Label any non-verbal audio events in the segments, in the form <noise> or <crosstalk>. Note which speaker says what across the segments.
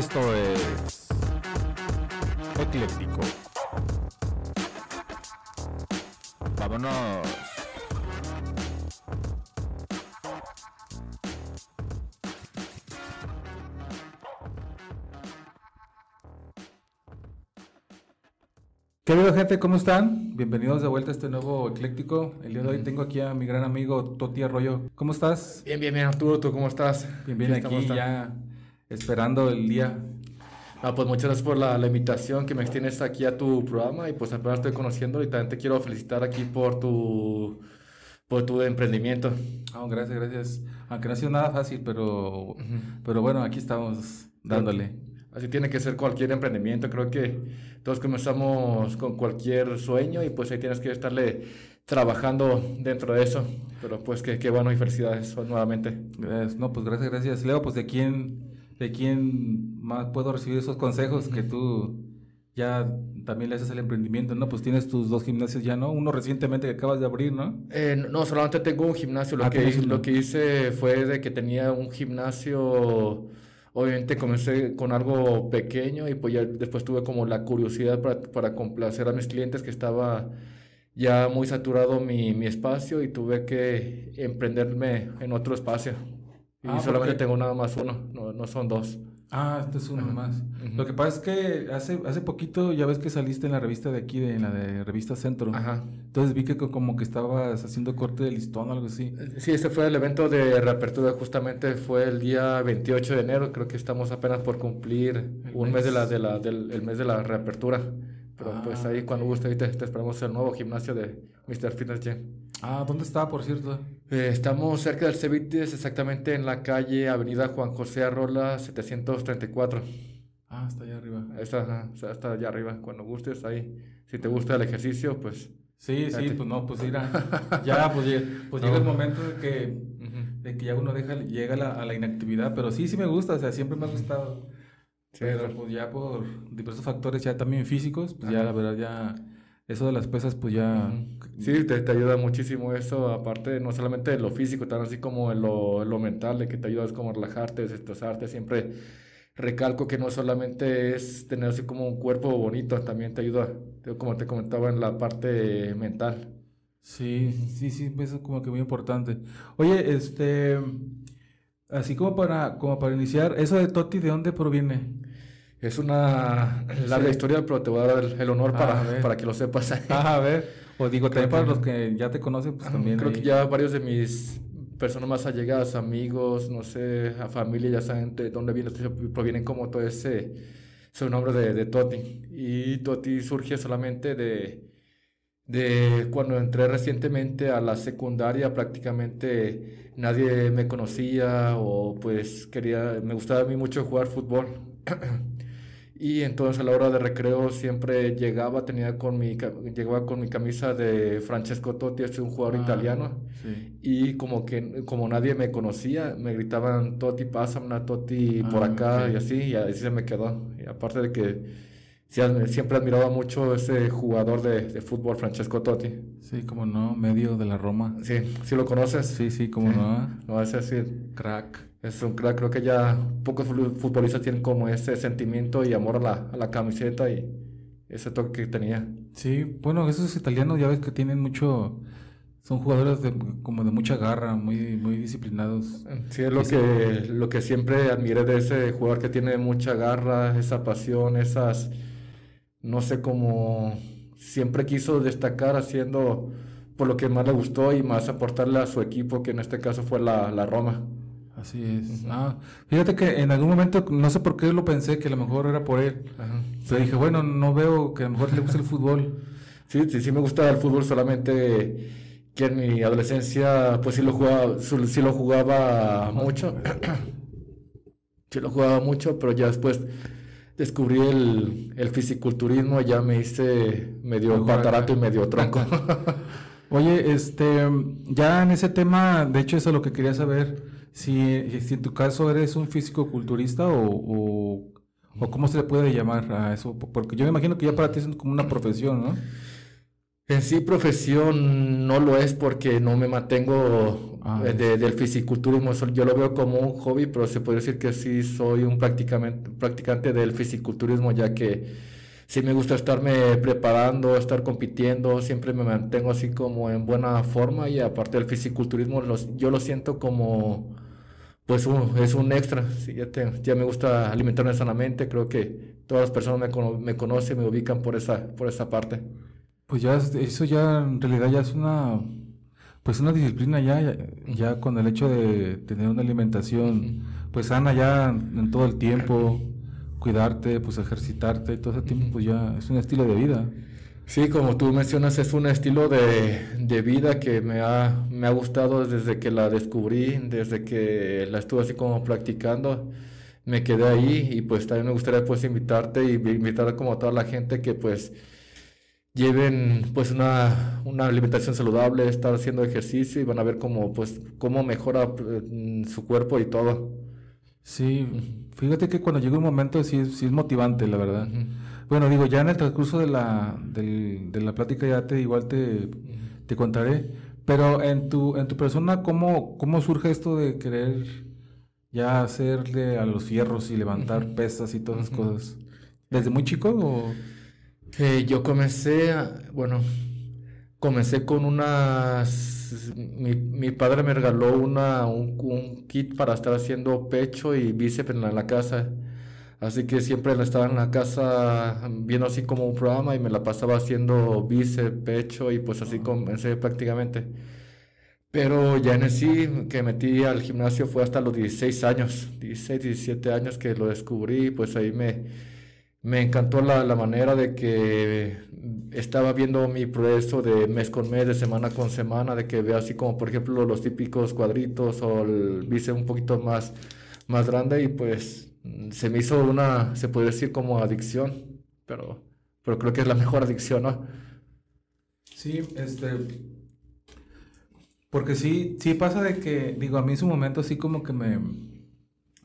Speaker 1: esto es Ecléctico. Vámonos. Querido gente, ¿cómo están? Bienvenidos de vuelta a este nuevo Ecléctico. El día de hoy tengo aquí a mi gran amigo Toti Arroyo. ¿Cómo estás?
Speaker 2: Bien, bien, bien, Arturo, ¿tú cómo estás?
Speaker 1: Bien, bien, aquí ya esperando el día.
Speaker 2: Ah, pues muchas gracias por la, la, invitación que me extiendes aquí a tu programa y pues apenas estoy conociendo y también te quiero felicitar aquí por tu, por tu emprendimiento.
Speaker 1: Oh, gracias, gracias. Aunque no ha sido nada fácil, pero, pero bueno, aquí estamos dándole.
Speaker 2: Así tiene que ser cualquier emprendimiento. Creo que todos comenzamos con cualquier sueño y pues ahí tienes que estarle trabajando dentro de eso. Pero pues qué, qué bueno y felicidades nuevamente.
Speaker 1: No, pues gracias, gracias. Leo, pues de quién, de quién más puedo recibir esos consejos que tú ya también le haces el emprendimiento, ¿no? Pues tienes tus dos gimnasios ya, ¿no? Uno recientemente que acabas de abrir, ¿no?
Speaker 2: Eh, no, solamente tengo un gimnasio. Lo, ah, que, lo que hice fue de que tenía un gimnasio Obviamente comencé con algo pequeño y pues ya después tuve como la curiosidad para, para complacer a mis clientes que estaba ya muy saturado mi, mi espacio y tuve que emprenderme en otro espacio. Y ah, solamente tengo nada más uno, no, no son dos.
Speaker 1: Ah, este es uno más. Lo que pasa es que hace, hace poquito ya ves que saliste en la revista de aquí, de, en la de Revista Centro. Ajá. Entonces vi que como que estabas haciendo corte de listón o algo así.
Speaker 2: Sí, este fue el evento de reapertura, justamente fue el día 28 de enero, creo que estamos apenas por cumplir un mes, de la, de la, del el mes de la reapertura. Pero pues ahí cuando guste, ahí te, esperamos el nuevo gimnasio de Mr. Fitness Gym.
Speaker 1: Ah, ¿dónde está, por cierto?
Speaker 2: Eh, estamos cerca del Cevites, exactamente en la calle Avenida Juan José Arrola 734.
Speaker 1: Ah, está allá arriba.
Speaker 2: Está, está allá arriba, cuando gustes, ahí. Si te gusta el ejercicio, pues...
Speaker 1: Sí, sí, pues no, pues mira, <laughs> ya, pues, pues llega el momento de que, de que ya uno deja, llega la, a la inactividad, pero sí, sí me gusta, o sea, siempre me ha gustado. Pero pues ya por diversos factores ya también físicos, pues ya la verdad ya eso de las pesas pues ya...
Speaker 2: Sí, te, te, ayuda muchísimo eso, aparte no solamente de lo físico, también así como en lo, lo mental, de que te ayudas como a relajarte, desestresarte, siempre recalco que no solamente es tener así como un cuerpo bonito, también te ayuda, como te comentaba, en la parte mental.
Speaker 1: Sí, sí, sí, eso es como que muy importante. Oye, este, así como para, como para iniciar, eso de Toti, ¿de dónde proviene?
Speaker 2: Es una larga historia, pero te voy a dar el, honor para, para que lo sepas. <laughs>
Speaker 1: a ver. O digo, también para los que ya te conocen, pues también.
Speaker 2: Creo que ya varios de mis personas más allegadas, amigos, no sé, a familia, ya saben de dónde viene, provienen como todo ese, ese nombre de, de Toti. Y Toti surge solamente de, de cuando entré recientemente a la secundaria, prácticamente nadie me conocía o pues quería, me gustaba a mí mucho jugar fútbol. <clears throat> Y entonces a la hora de recreo siempre llegaba, tenía con mi, llegaba con mi camisa de Francesco Totti, es un jugador ah, italiano. Y como que como nadie me conocía, me gritaban Totti, pásamela, Totti por ah, acá y así, y así se me quedó. Y aparte de que siempre admiraba mucho ese jugador de, de, fútbol, Francesco Totti.
Speaker 1: Sí, como no, medio de la Roma.
Speaker 2: Sí, ¿sí lo conoces?
Speaker 1: Sí, sí, como no.
Speaker 2: No, ese así. Crack. Es un crack, creo que ya pocos futbolistas tienen como ese sentimiento y amor a la, a la camiseta y ese toque que tenía.
Speaker 1: Sí, bueno, esos italianos ya ves que tienen mucho, son jugadores de, como de mucha garra, muy, muy disciplinados.
Speaker 2: Sí, es lo que, lo que siempre admiré de ese jugador que tiene mucha garra, esa pasión, esas, no sé cómo, siempre quiso destacar haciendo por lo que más le gustó y más aportarle a su equipo, que en este caso fue la, la Roma.
Speaker 1: Así es. ah, fíjate que en algún momento, no sé por qué lo pensé, que a lo mejor era por él. Ajá. dije, bueno, no veo que a lo mejor le guste el fútbol.
Speaker 2: Sí, sí, sí me gusta el fútbol, solamente que en mi adolescencia, pues sí lo jugaba, sí lo jugaba mucho. sí lo jugaba mucho, pero ya después descubrí el, el fisiculturismo, ya me hice medio patarato y medio tronco. <laughs>
Speaker 1: Oye, este, ya en ese tema, de hecho, eso es lo que quería saber si, si en tu caso eres un físico-culturista o, o, cómo se le puede llamar a eso, porque yo me imagino que ya para ti es como una profesión, ¿no?
Speaker 2: En sí, profesión no lo es porque no me mantengo ah, del fisiculturismo. Yo lo veo como un hobby, pero se puede decir que sí soy un practicante del fisiculturismo, ya que sí me gusta estarme preparando, estar compitiendo, siempre me mantengo así como en buena forma y aparte del fisiculturismo yo lo siento como pues es un extra, ya, ya me gusta alimentarme sanamente, creo que todas las personas me, me conocen, me ubican por esa, por esa parte.
Speaker 1: Pues ya eso ya en realidad ya es una pues una disciplina ya, ya, con el hecho de tener una alimentación pues sana ya en todo el tiempo cuidarte, pues ejercitarte y todo ese tiempo, pues ya es un estilo de vida.
Speaker 2: Sí, como tú mencionas, es un estilo de, de, vida que me ha, me ha gustado desde que la descubrí, desde que la estuve así como practicando, me quedé ahí y pues también me gustaría pues invitarte y invitar como a toda la gente que pues lleven pues una, una alimentación saludable, estar haciendo ejercicio y van a ver cómo pues cómo mejora mm, su cuerpo y todo.
Speaker 1: Sí, fíjate que cuando llega un momento sí, sí es motivante, la verdad. Bueno, digo, ya en el transcurso de la, de la plática ya te igual te, te contaré, pero en tu, en tu persona, ¿cómo, ¿cómo surge esto de querer ya hacerle a los fierros y levantar pesas y todas esas cosas? ¿Desde muy chico o...?
Speaker 2: Eh, yo comencé, bueno, comencé con unas mi, padre me regaló una, un, kit para estar haciendo pecho y bíceps en la, casa. Así que siempre estaba en la casa viendo así como un programa y me la pasaba haciendo bíceps, pecho y pues así comencé prácticamente. Pero ya en sí que metí al gimnasio fue hasta los 16 años, 16, 17 años que lo descubrí, pues ahí me, me encantó la, la manera de que estaba viendo mi progreso de mes con mes, de semana con semana, de que veo así como por ejemplo los típicos cuadritos o el bíceps un poquito más, más grande y pues se me hizo una, se puede decir como adicción, pero, pero creo que es la mejor adicción, ¿no?
Speaker 1: Sí, este, porque sí, sí pasa de que, digo, a mí en su momento así como que me,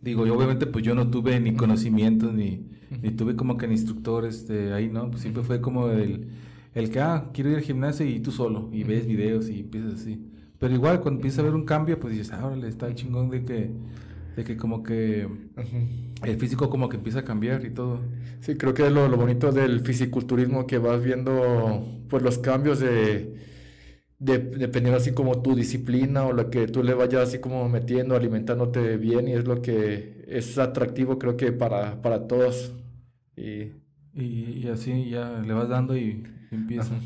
Speaker 1: digo, yo obviamente pues yo no tuve ni conocimiento ni y tuve como que el instructor este, ahí, ¿no? Pues siempre fue como el, el que, ah, quiero ir al gimnasio y tú solo, y ves videos y empiezas así. Pero igual, cuando empiezas a ver un cambio, pues dices, ah, órale, está chingón de que, de que como que el físico como que empieza a cambiar y todo.
Speaker 2: Sí, creo que es lo, lo bonito del fisiculturismo que vas viendo, pues los cambios de, de, dependiendo así como tu disciplina o lo que tú le vayas así como metiendo, alimentándote bien y es lo que es atractivo creo que para, para todos.
Speaker 1: Y, y, así ya le vas dando y, empieza.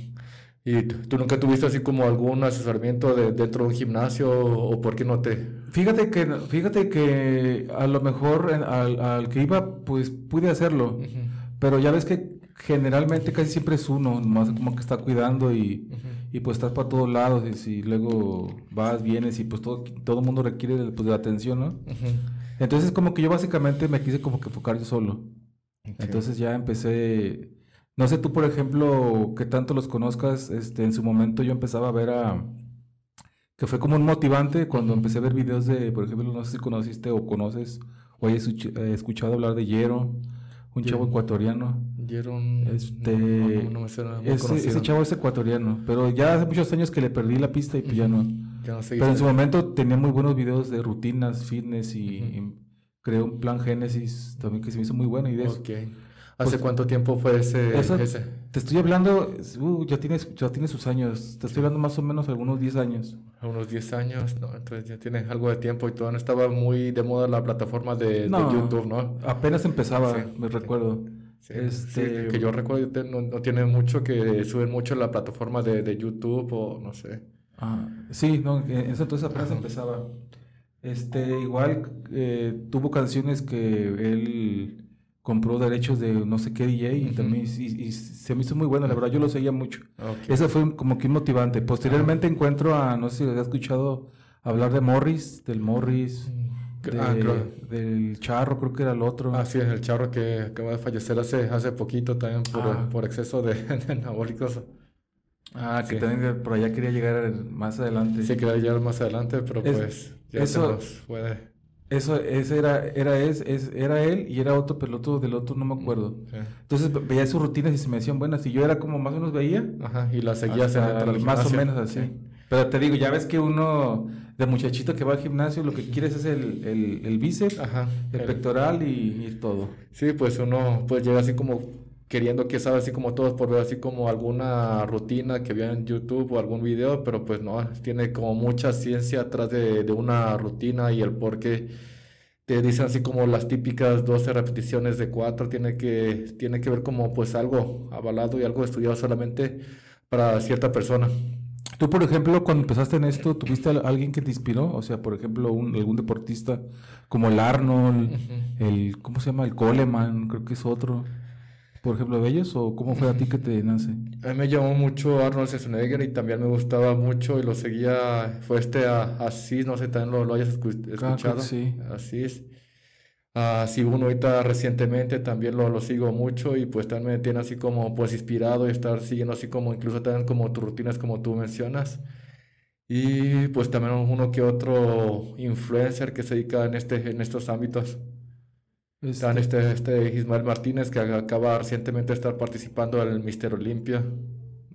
Speaker 2: ¿Y tú nunca tuviste así como algún asesoramiento de, dentro de un gimnasio o por qué no te...?
Speaker 1: Fíjate que, fíjate que a lo mejor al, al que iba pues pude hacerlo, pero ya ves que generalmente casi siempre es uno, más como que está cuidando y, y pues estás para todos lados y, si luego vas, vienes y pues todo, todo el mundo requiere pues, de atención, ¿no? Entonces como que yo básicamente me quise como que enfocar yo solo. Entonces ya empecé, no sé tú por ejemplo, que tanto los conozcas, este, en su momento yo empezaba a ver a, que fue como un motivante cuando empecé a ver videos de, por ejemplo, no sé si conociste o conoces o hayas escuchado hablar de Yero, un chavo ecuatoriano.
Speaker 2: Yero,
Speaker 1: este, no, me ese, ese, chavo es ecuatoriano, pero ya hace muchos años que le perdí la pista y pues ya no. Pero en su momento tenía muy buenos videos de rutinas, fitness y, creó un plan Génesis también que se me hizo muy bueno. Y de
Speaker 2: ¿Hace pues, cuánto tiempo fue ese,
Speaker 1: Te estoy hablando, uh, ya, tienes, ya tiene sus años, te estoy hablando más o menos algunos 10 años.
Speaker 2: Algunos 10 años, no, entonces ya tiene algo de tiempo y todo, no estaba muy de moda la plataforma de, YouTube, ¿no?
Speaker 1: Apenas empezaba, me recuerdo.
Speaker 2: este... que yo recuerdo, no, no, tiene mucho que suben mucho la plataforma de, de YouTube o no sé.
Speaker 1: Ah, sí, no, eso entonces apenas empezaba. Este, igual eh, tuvo canciones que él compró derechos de no sé qué DJ y también y, se me hizo muy bueno, la verdad yo lo seguía mucho. Eso fue como que motivante. Posteriormente encuentro a, no sé si has escuchado hablar de Morris, del Morris, mm, ah, del Charro, creo que era el otro.
Speaker 2: Ah, sí, el Charro que acaba de fallecer hace, hace poquito también por, ah. por exceso de, <laughs> de anabólicos.
Speaker 1: Ah, que también por allá quería llegar más adelante.
Speaker 2: Sí, quería llegar más adelante, pero pues ya eso, puede.
Speaker 1: Eso, ese era, era, es, era él y era otro, otro del otro no me acuerdo. Entonces veía sus rutinas y se me decían buenas y yo era como más o menos veía.
Speaker 2: Ajá, y las seguía
Speaker 1: más o menos así. Pero te digo, ya ves que uno de muchachito que va al gimnasio, lo que quieres es el, el, el bíceps, el, pectoral y, todo.
Speaker 2: Sí, pues uno pues llega así como queriendo que sabe así como todos por ver así como alguna rutina que vea en YouTube o algún video, pero pues no, tiene como mucha ciencia atrás de, de una rutina y el por qué te dicen así como las típicas 12 repeticiones de 4, tiene que, tiene que ver como pues algo avalado y algo estudiado solamente para cierta persona.
Speaker 1: Tú, por ejemplo, cuando empezaste en esto, ¿tuviste a alguien que te inspiró? O sea, por ejemplo, un, algún deportista como el Arnold, el, ¿cómo se llama? El Coleman, creo que es otro. Por ejemplo, de ellos, o cómo fue a ti que te nace?
Speaker 2: A mí me llamó mucho Arnold Schwarzenegger y también me gustaba mucho y lo seguía, fue este Asís, no sé, también lo, lo hayas escuchado. sí. Asís. Uh, sí, uno ahorita recientemente también lo, lo, sigo mucho y pues también me tiene así como pues inspirado y estar siguiendo así como incluso también como tus rutinas como tú mencionas. Y pues también uno que otro influencer que se dedica en, este, en estos ámbitos. Están este, este, este Ismael Martínez que acaba recientemente de estar participando en el Mister Olimpia.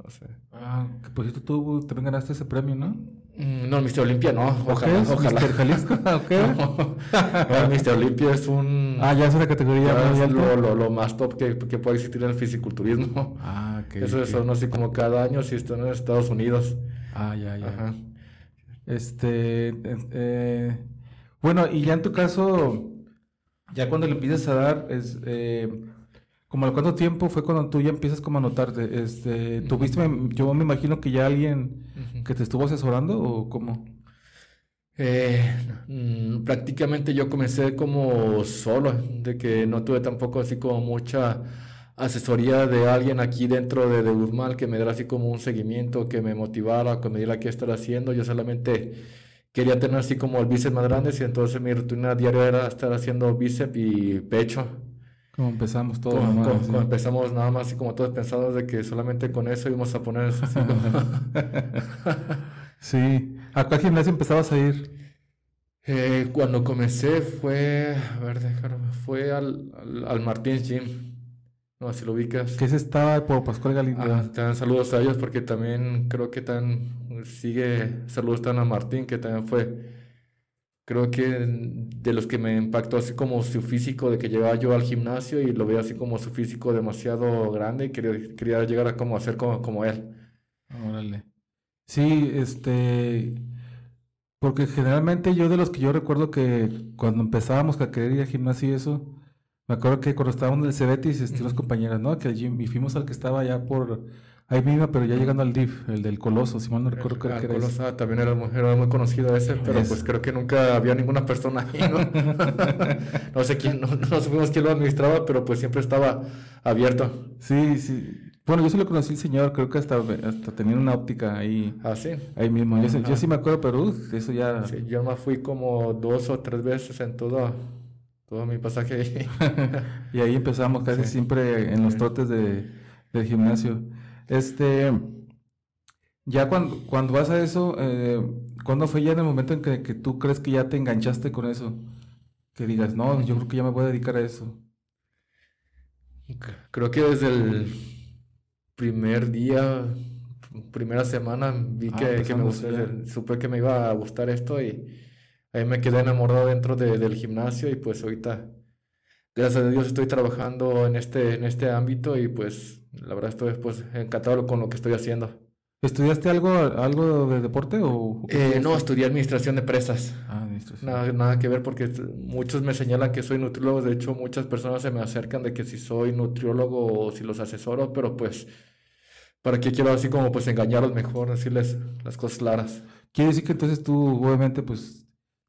Speaker 2: No sé.
Speaker 1: Ah, que por cierto tú también ganaste ese premio, ¿no?
Speaker 2: Mm, no, el Mister Olimpia no, ojalá, ojalá. ¿Mister Jalisco? <laughs> el Mister Olimpia es un...
Speaker 1: Ah, ya es una categoría
Speaker 2: muy alta. Lo, lo, más top que, que, puede existir en el fisiculturismo. Ah, ok. Eso es son así como cada año si están en Estados Unidos.
Speaker 1: Ah, ya, ya. Ajá. Este... Eh, bueno, y ya en tu caso, ya cuando le empiezas a dar, es... Eh, como al cuánto tiempo fue cuando tú ya empiezas como a notarte? Este, ¿Tuviste, yo me imagino que ya alguien que te estuvo asesorando o cómo?
Speaker 2: Eh, mm, prácticamente yo comencé como solo, de que no tuve tampoco así como mucha asesoría de alguien aquí dentro de, de que me diera así como un seguimiento, que me motivara, que me diera qué estar haciendo. Yo solamente quería tener así como el bíceps más grande y entonces mi rutina diaria era estar haciendo bíceps y pecho.
Speaker 1: Como empezamos todos.
Speaker 2: Como, empezamos nada más y como todos pensamos de que solamente con eso íbamos a poner... <laughs>
Speaker 1: sí. ¿A cuál gimnasio empezabas a ir?
Speaker 2: Eh, cuando comencé fue, a ver, déjame, fue al, al, Martín's Gym. No, si lo ubicas.
Speaker 1: Que ese estaba por Pascual Galindo.
Speaker 2: Ah, te dan saludos a ellos porque también creo que tan sigue, saludos a Martín, que también fue creo que de los que me impactó así como su físico, de que llegaba yo al gimnasio y lo veía así como su físico demasiado grande y quería, quería llegar a como hacer como, como él.
Speaker 1: Órale. Sí, este, porque generalmente yo de los que yo recuerdo que cuando empezábamos a querer ir al gimnasio y eso, me acuerdo que cuando estábamos en el Cebetis, este, uh compañeras, ¿no? Que allí, y fuimos al que estaba allá por Ahí mismo, pero ya llegando al DIF, el del Coloso, si mal no recuerdo
Speaker 2: que era Coloso, ah, también era, era, muy conocido ese, pero pues creo que nunca había ninguna persona ahí, ¿no? <laughs> no sé quién, no, no supimos quién lo administraba, pero pues siempre estaba abierto.
Speaker 1: Sí, sí. Bueno, yo sí lo conocí el señor, creo que hasta, hasta tenía una óptica ahí.
Speaker 2: Ah, sí.
Speaker 1: Ahí mismo. Yo, yo sí me acuerdo, pero eso ya.
Speaker 2: Sí, yo me fui como dos o tres veces en todo, todo mi pasaje. <laughs>
Speaker 1: y ahí empezamos casi siempre en los trotes de, del gimnasio. Este, ya cuando, cuando vas a eso, eh, ¿cuándo fue ya en el momento en que, que, tú crees que ya te enganchaste con eso? Que digas, no, yo creo que ya me voy a dedicar a eso.
Speaker 2: Creo que desde el primer día, primera semana, vi ah, que, que, me gustó, supe que me iba a gustar esto y ahí me quedé enamorado dentro de, del gimnasio y pues ahorita, gracias a Dios, estoy trabajando en este, en este ámbito y pues la verdad estoy pues, encantado con lo que estoy haciendo.
Speaker 1: ¿Estudiaste algo, algo de deporte o...?
Speaker 2: Eh, no, estudié administración de presas. Ah, administración. Nada, nada, que ver porque muchos me señalan que soy nutriólogo. De hecho, muchas personas se me acercan de que si soy nutriólogo o si los asesoro, pero pues, ¿para qué quiero así como pues engañarlos mejor, decirles las cosas claras?
Speaker 1: Quiere decir que entonces tú, obviamente, pues,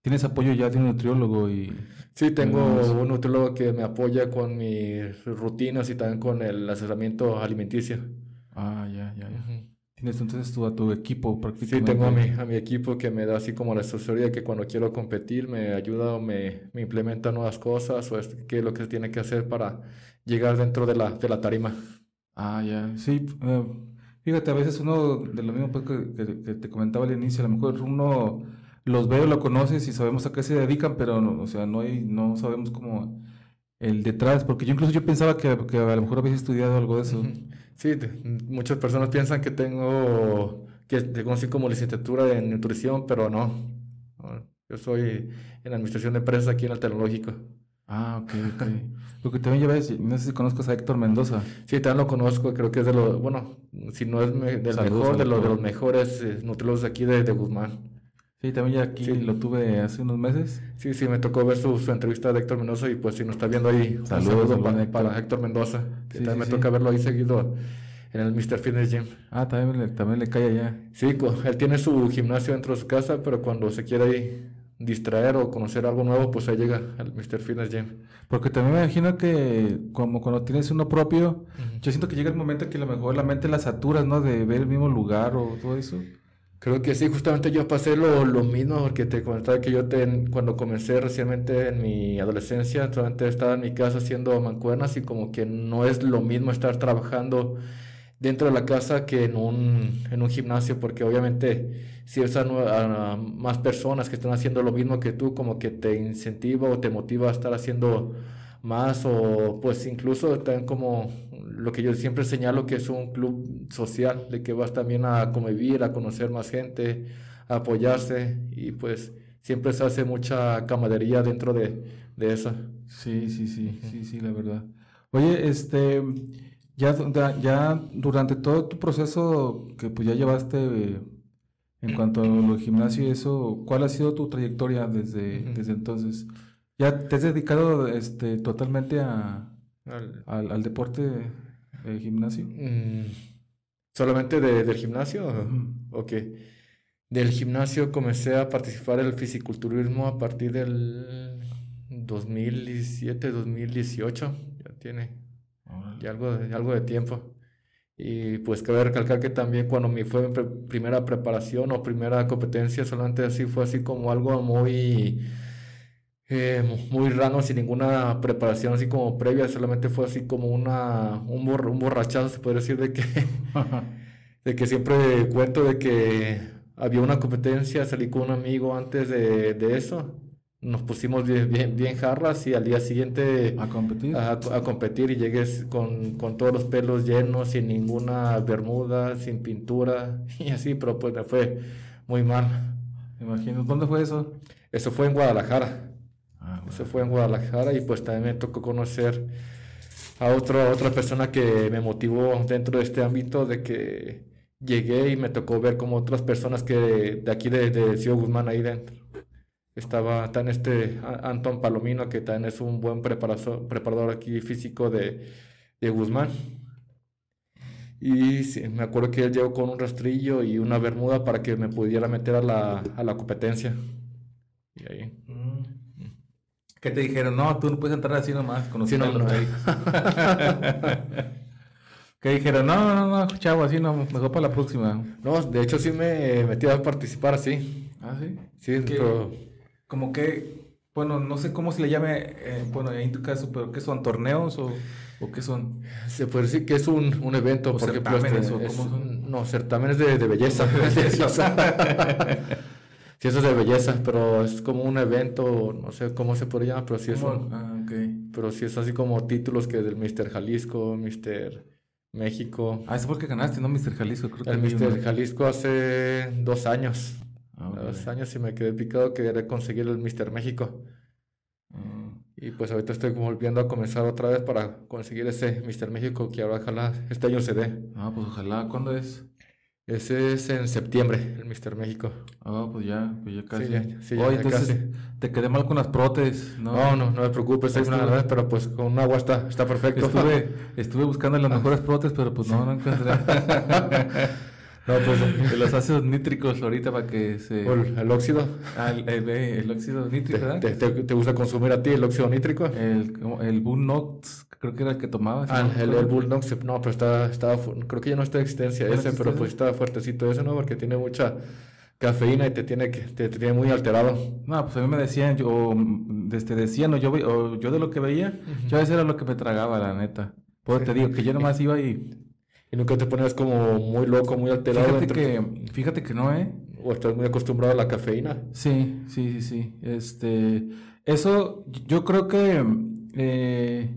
Speaker 1: tienes apoyo ya de un nutriólogo y...
Speaker 2: Sí, tengo un nutriólogo que me apoya con mis rutinas y también con el asesoramiento alimenticio.
Speaker 1: Ah, ya, ya, ya. Tienes entonces tú a tu equipo
Speaker 2: prácticamente. Sí, tengo a mi, a mi equipo que me da así como la asesoría que cuando quiero competir me ayuda o me, me implementa nuevas cosas o es, qué es lo que se tiene que hacer para llegar dentro de la, de la tarima.
Speaker 1: Ah, ya. Sí, eh, fíjate, a veces uno, de lo mismo pues, que, que, te comentaba al inicio, a lo mejor uno los veo, lo conoces y sabemos a qué se dedican, pero no, o sea, no, hay, no sabemos como el detrás, porque yo incluso yo pensaba que, que a lo mejor habías estudiado algo de eso.
Speaker 2: Sí, muchas personas piensan que tengo, que tengo así como licenciatura en nutrición, pero no. Yo soy en administración de empresas aquí en el tecnológico.
Speaker 1: Ah, ok, ok. Lo que también llevas, no sé si conozcas a Héctor Mendoza.
Speaker 2: Sí, también lo conozco, creo que es de los, bueno, si no es del mejor, de, los, de los mejores eh, nutriólogos aquí de, de, Guzmán.
Speaker 1: Sí, también ya aquí lo tuve hace unos meses.
Speaker 2: Sí, sí, me tocó ver su, su entrevista de Héctor Mendoza y pues si nos está viendo ahí, saludos saludo para, Héctor. para, Héctor Mendoza, que también me toca verlo ahí seguido en el Mr. Fitness Gym.
Speaker 1: Ah, también le, también le cae allá.
Speaker 2: Sí, él tiene su gimnasio dentro de su casa, pero cuando se quiere ahí distraer o conocer algo nuevo, pues ahí llega al Mr. Fitness Gym.
Speaker 1: Porque también me imagino que como cuando tienes uno propio, yo siento que llega el momento que a lo mejor la mente la saturas, ¿no? De ver el mismo lugar o todo eso.
Speaker 2: Creo que sí, justamente yo pasé lo, lo mismo, porque te comentaba que yo te, cuando comencé recientemente en mi adolescencia, solamente estaba en mi casa haciendo mancuernas y como que no es lo mismo estar trabajando dentro de la casa que en un, en un gimnasio, porque obviamente si ves a, más personas que están haciendo lo mismo que tú, como que te incentiva o te motiva a estar haciendo más o pues incluso también como lo que yo siempre señalo que es un club social, de que vas también a convivir, a conocer más gente, a apoyarse y pues siempre se hace mucha camaradería dentro de, de eso.
Speaker 1: Sí, sí, sí, sí, sí, la verdad. Oye, este, ya, ya durante todo tu proceso que pues ya llevaste en cuanto al gimnasio y eso, ¿cuál ha sido tu trayectoria desde, desde entonces? ¿Ya te has dedicado este, totalmente a, al, al, deporte de gimnasio? Mm,
Speaker 2: ¿Solamente de, del gimnasio? Ok. Del gimnasio comencé a participar en el fisiculturismo a partir del 2017, 2018. Ya tiene ya algo, algo de tiempo. Y pues cabe recalcar que también cuando mi fue mi primera preparación o primera competencia, solamente así fue así como algo muy, eh, muy raro, sin ninguna preparación así como previa, solamente fue así como una, un, un borrachazo, se puede decir, de que, <laughs> de que siempre cuento de que había una competencia, salí con un amigo antes de, de eso nos pusimos bien, bien, bien, jarras y al día siguiente
Speaker 1: a competir,
Speaker 2: a, competir y llegué con, con, todos los pelos llenos, sin ninguna bermuda, sin pintura <laughs> y así, pero pues me fue muy mal.
Speaker 1: Imagino. ¿Dónde fue eso?
Speaker 2: Eso fue en Guadalajara. Eso fue en Guadalajara y pues también me tocó conocer a otra, otra persona que me motivó dentro de este ámbito de que llegué y me tocó ver como otras personas que de aquí de, de Guzmán ahí dentro estaba tan este Anton Palomino, que también es un buen preparador, aquí físico de, de Guzmán. Y me acuerdo que él llegó con un rastrillo y una bermuda para que me pudiera meter a la, a la competencia. Y ahí. Mm.
Speaker 1: ¿Qué te dijeron? No, tú no puedes entrar así nomás, conociendo sí, no, <laughs> ¿Qué dijeron? No, no, no, chavo, así no, mejor para la próxima.
Speaker 2: No, de hecho sí me metí a participar así.
Speaker 1: Ah, sí.
Speaker 2: Sí, pero
Speaker 1: como que, bueno, no sé cómo se le llame, eh, bueno, en tu caso, pero ¿qué son? ¿Torneos o, o qué son?
Speaker 2: Se puede decir que es un, un evento,
Speaker 1: por ejemplo. Este, ¿o cómo son?
Speaker 2: No, certámenes de, de belleza. <laughs> sí, eso <laughs> es de belleza, pero es como un evento, no sé cómo se puede llamar, pero sí es un,
Speaker 1: ah, okay.
Speaker 2: Pero sí es así como títulos que del Mr. Jalisco, Mr. México.
Speaker 1: Ah, ese fue el que ganaste, ¿no? Mr. Jalisco, creo que.
Speaker 2: El Mr. Jalisco hace dos años. Ah, dos años y me quedé picado que quería conseguir el Mister México. Ah. Y pues ahorita estoy volviendo a comenzar otra vez para conseguir ese Mister México que ahora ojalá este año se dé.
Speaker 1: Ah, pues ojalá. ¿Cuándo es?
Speaker 2: Ese es en septiembre, el Mister México.
Speaker 1: Ah, pues ya, pues ya casi. Sí, ya, entonces te quedé mal con las prótesis, ¿no?
Speaker 2: No, no, no me preocupes, hay una vez, pero pues con un agua está, está perfecto.
Speaker 1: Estuve, <laughs> estuve buscando las mejores prótesis, pero pues no, no encontré. <laughs> No, pues los ácidos nítricos ahorita para que se...
Speaker 2: ¿El, óxido?
Speaker 1: Ah, el, el, óxido nítrico, ¿verdad?
Speaker 2: ¿Te, te, gusta consumir a ti el óxido nítrico?
Speaker 1: El, el Bull Nox, creo que era el que tomaba.
Speaker 2: Ah, el, el Bull Nox, no, pero estaba, estaba, creo que ya no está en existencia ese, pero pues estaba fuertecito ese, ¿no? Porque tiene mucha cafeína y te tiene, que, te, tiene muy alterado.
Speaker 1: No, pues a mí me decían, yo, este, decían, o yo, o yo de lo que veía, yo a veces era lo que me tragaba, la neta. Pues te digo que yo nomás iba y
Speaker 2: y nunca te pones como muy loco, muy alterado.
Speaker 1: Fíjate, que, fíjate que no, ¿eh?
Speaker 2: O estás muy acostumbrado a la cafeína.
Speaker 1: Sí, sí, sí, sí. Este, eso, yo creo que eh,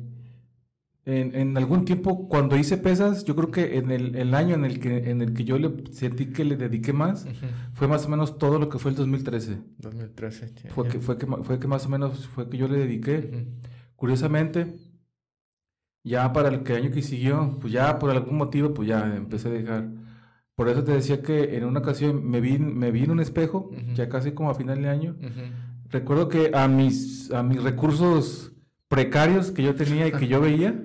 Speaker 1: en, en, algún tiempo, cuando hice pesas, yo creo que en el, el, año en el que, en el que yo le sentí que le dediqué más, fue más o menos todo lo que fue el 2013.
Speaker 2: 2013,
Speaker 1: Fue, que, fue, que, fue que más o menos fue que yo le dediqué. Curiosamente, ya para el que año que siguió, pues ya por algún motivo, pues ya empecé a dejar. Por eso te decía que en una ocasión me vi, me vi en un espejo, ya casi como a final de año. Recuerdo que a mis, a mis recursos precarios que yo tenía y que yo veía,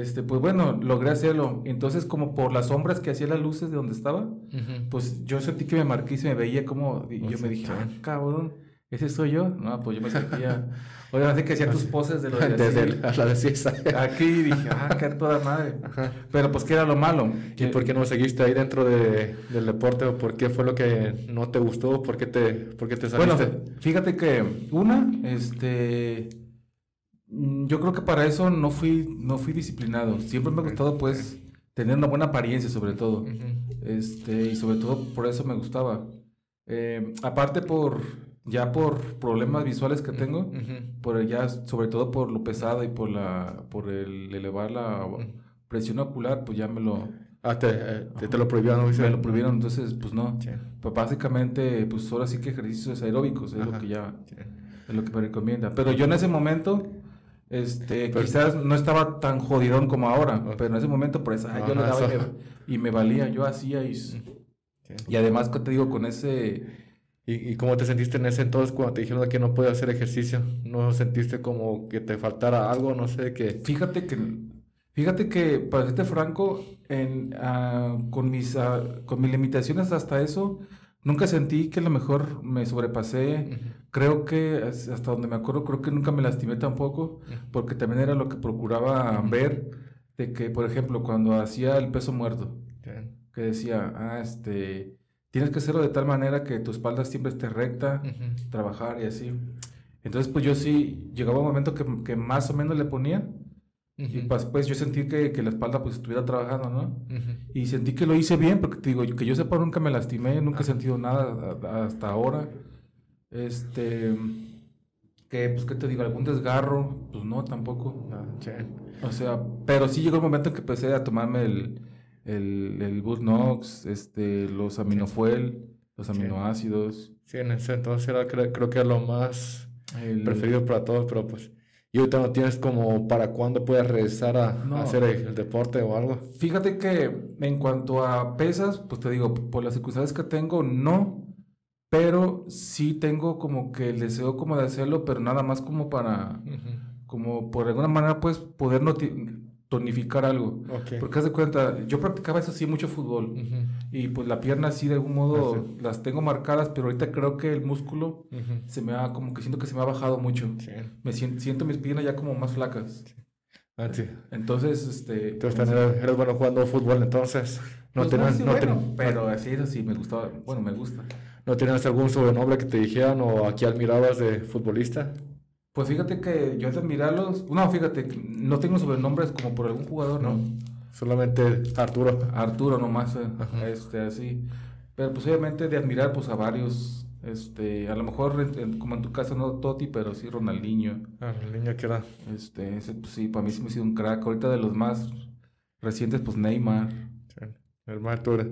Speaker 1: este, pues bueno, logré hacerlo. Entonces, como por las sombras que hacía las luces de donde estaba, pues yo sentí que me marqué y se me veía como, y yo me dije, ah, cabrón, ese soy yo. No, pues yo me sentía, obviamente que hacía tus poses de lo de
Speaker 2: Desde la de
Speaker 1: Aquí dije, ah, qué toda madre. Pero pues, ¿qué era lo malo?
Speaker 2: ¿Y por qué no seguiste ahí dentro de, del deporte? ¿O por qué fue lo que no te gustó? ¿Por qué te, por qué te saliste?
Speaker 1: Bueno, fíjate que, una, este yo creo que para eso no fui, no fui disciplinado. Siempre me ha gustado, pues, tener una buena apariencia, sobre todo. este, y sobre todo por eso me gustaba. Eh, aparte por, ya por problemas visuales que tengo, por ya, sobre todo por lo pesado y por la, por el elevar la presión ocular, pues ya me lo...
Speaker 2: Ah, te, eh, te, lo prohibieron,
Speaker 1: Me lo prohibieron, entonces, pues no. Pues básicamente, pues ahora sí que ejercicios aeróbicos es lo que ya, es lo que me recomienda. Pero yo en ese momento este, quizás no estaba tan jodidón como ahora, pero en ese momento, pues, yo le daba y me, valía, yo hacía y, y además, te digo? Con ese...
Speaker 2: ¿Y, cómo te sentiste en ese entonces cuando te dijeron que no podías hacer ejercicio? ¿No sentiste como que te faltara algo? No sé qué.
Speaker 1: Fíjate que, fíjate que, para serte franco, en, ah, con, mis, ah, con mis limitaciones hasta eso, Nunca sentí que a lo mejor me sobrepasé. Creo que, hasta donde me acuerdo, creo que nunca me lastimé tampoco, porque también era lo que procuraba ver, de que, por ejemplo, cuando hacía el peso muerto, que decía, ah, este, tienes que hacerlo de tal manera que tu espalda siempre esté recta, trabajar y así. Entonces, pues yo sí, llegaba un momento que, que más o menos le ponía, y pues, pues, yo sentí que, que, la espalda pues estuviera trabajando, ¿no? Y sentí que lo hice bien, porque te digo, que yo sepa nunca me lastimé, nunca he sentido nada hasta ahora. Este, que pues qué te digo, algún desgarro, pues no, tampoco. Ah, o sea, pero sí llegó el momento en que empecé a tomarme el, el, el este, los aminofuel, los aminoácidos.
Speaker 2: Sí, en ese entonces era, creo, creo que era lo más preferido para todos, pero pues y ahorita no tienes como para cuándo puedes regresar a, hacer el, deporte o algo.
Speaker 1: Fíjate que en cuanto a pesas, pues te digo, por las circunstancias que tengo, no. Pero sí tengo como que el deseo como de hacerlo, pero nada más como para, como por alguna manera, pues poder tonificar algo. Porque haz de cuenta, yo practicaba eso sí mucho fútbol. Y pues la pierna sí de algún modo ah, las tengo marcadas, pero ahorita creo que el músculo se me ha, como que siento que se me ha bajado mucho. Me siento, siento mis piernas ya como más flacas.
Speaker 2: Ah,
Speaker 1: entonces, este...
Speaker 2: Entonces, eres bueno jugando fútbol entonces.
Speaker 1: No pues no, bueno, pero así eso sí me gustaba, bueno, me gusta.
Speaker 2: ¿No tenías algún sobrenombre que te dijeran o aquí admirabas de futbolista?
Speaker 1: Pues fíjate que yo de admirarlos, no, fíjate, no tengo sobrenombres como por algún jugador, ¿no?
Speaker 2: Solamente Arturo.
Speaker 1: Arturo nomás, eh, este, así. Pero pues obviamente de admirar pues a varios, este, a lo mejor como en tu caso no Totti, pero sí Ronaldinho.
Speaker 2: Ah, Ronaldinho que era.
Speaker 1: Este, ese, pues, sí, para mí sí me ha sido un crack. Ahorita de los más recientes, pues Neymar.
Speaker 2: Sí. Hermano, ¿tú eres,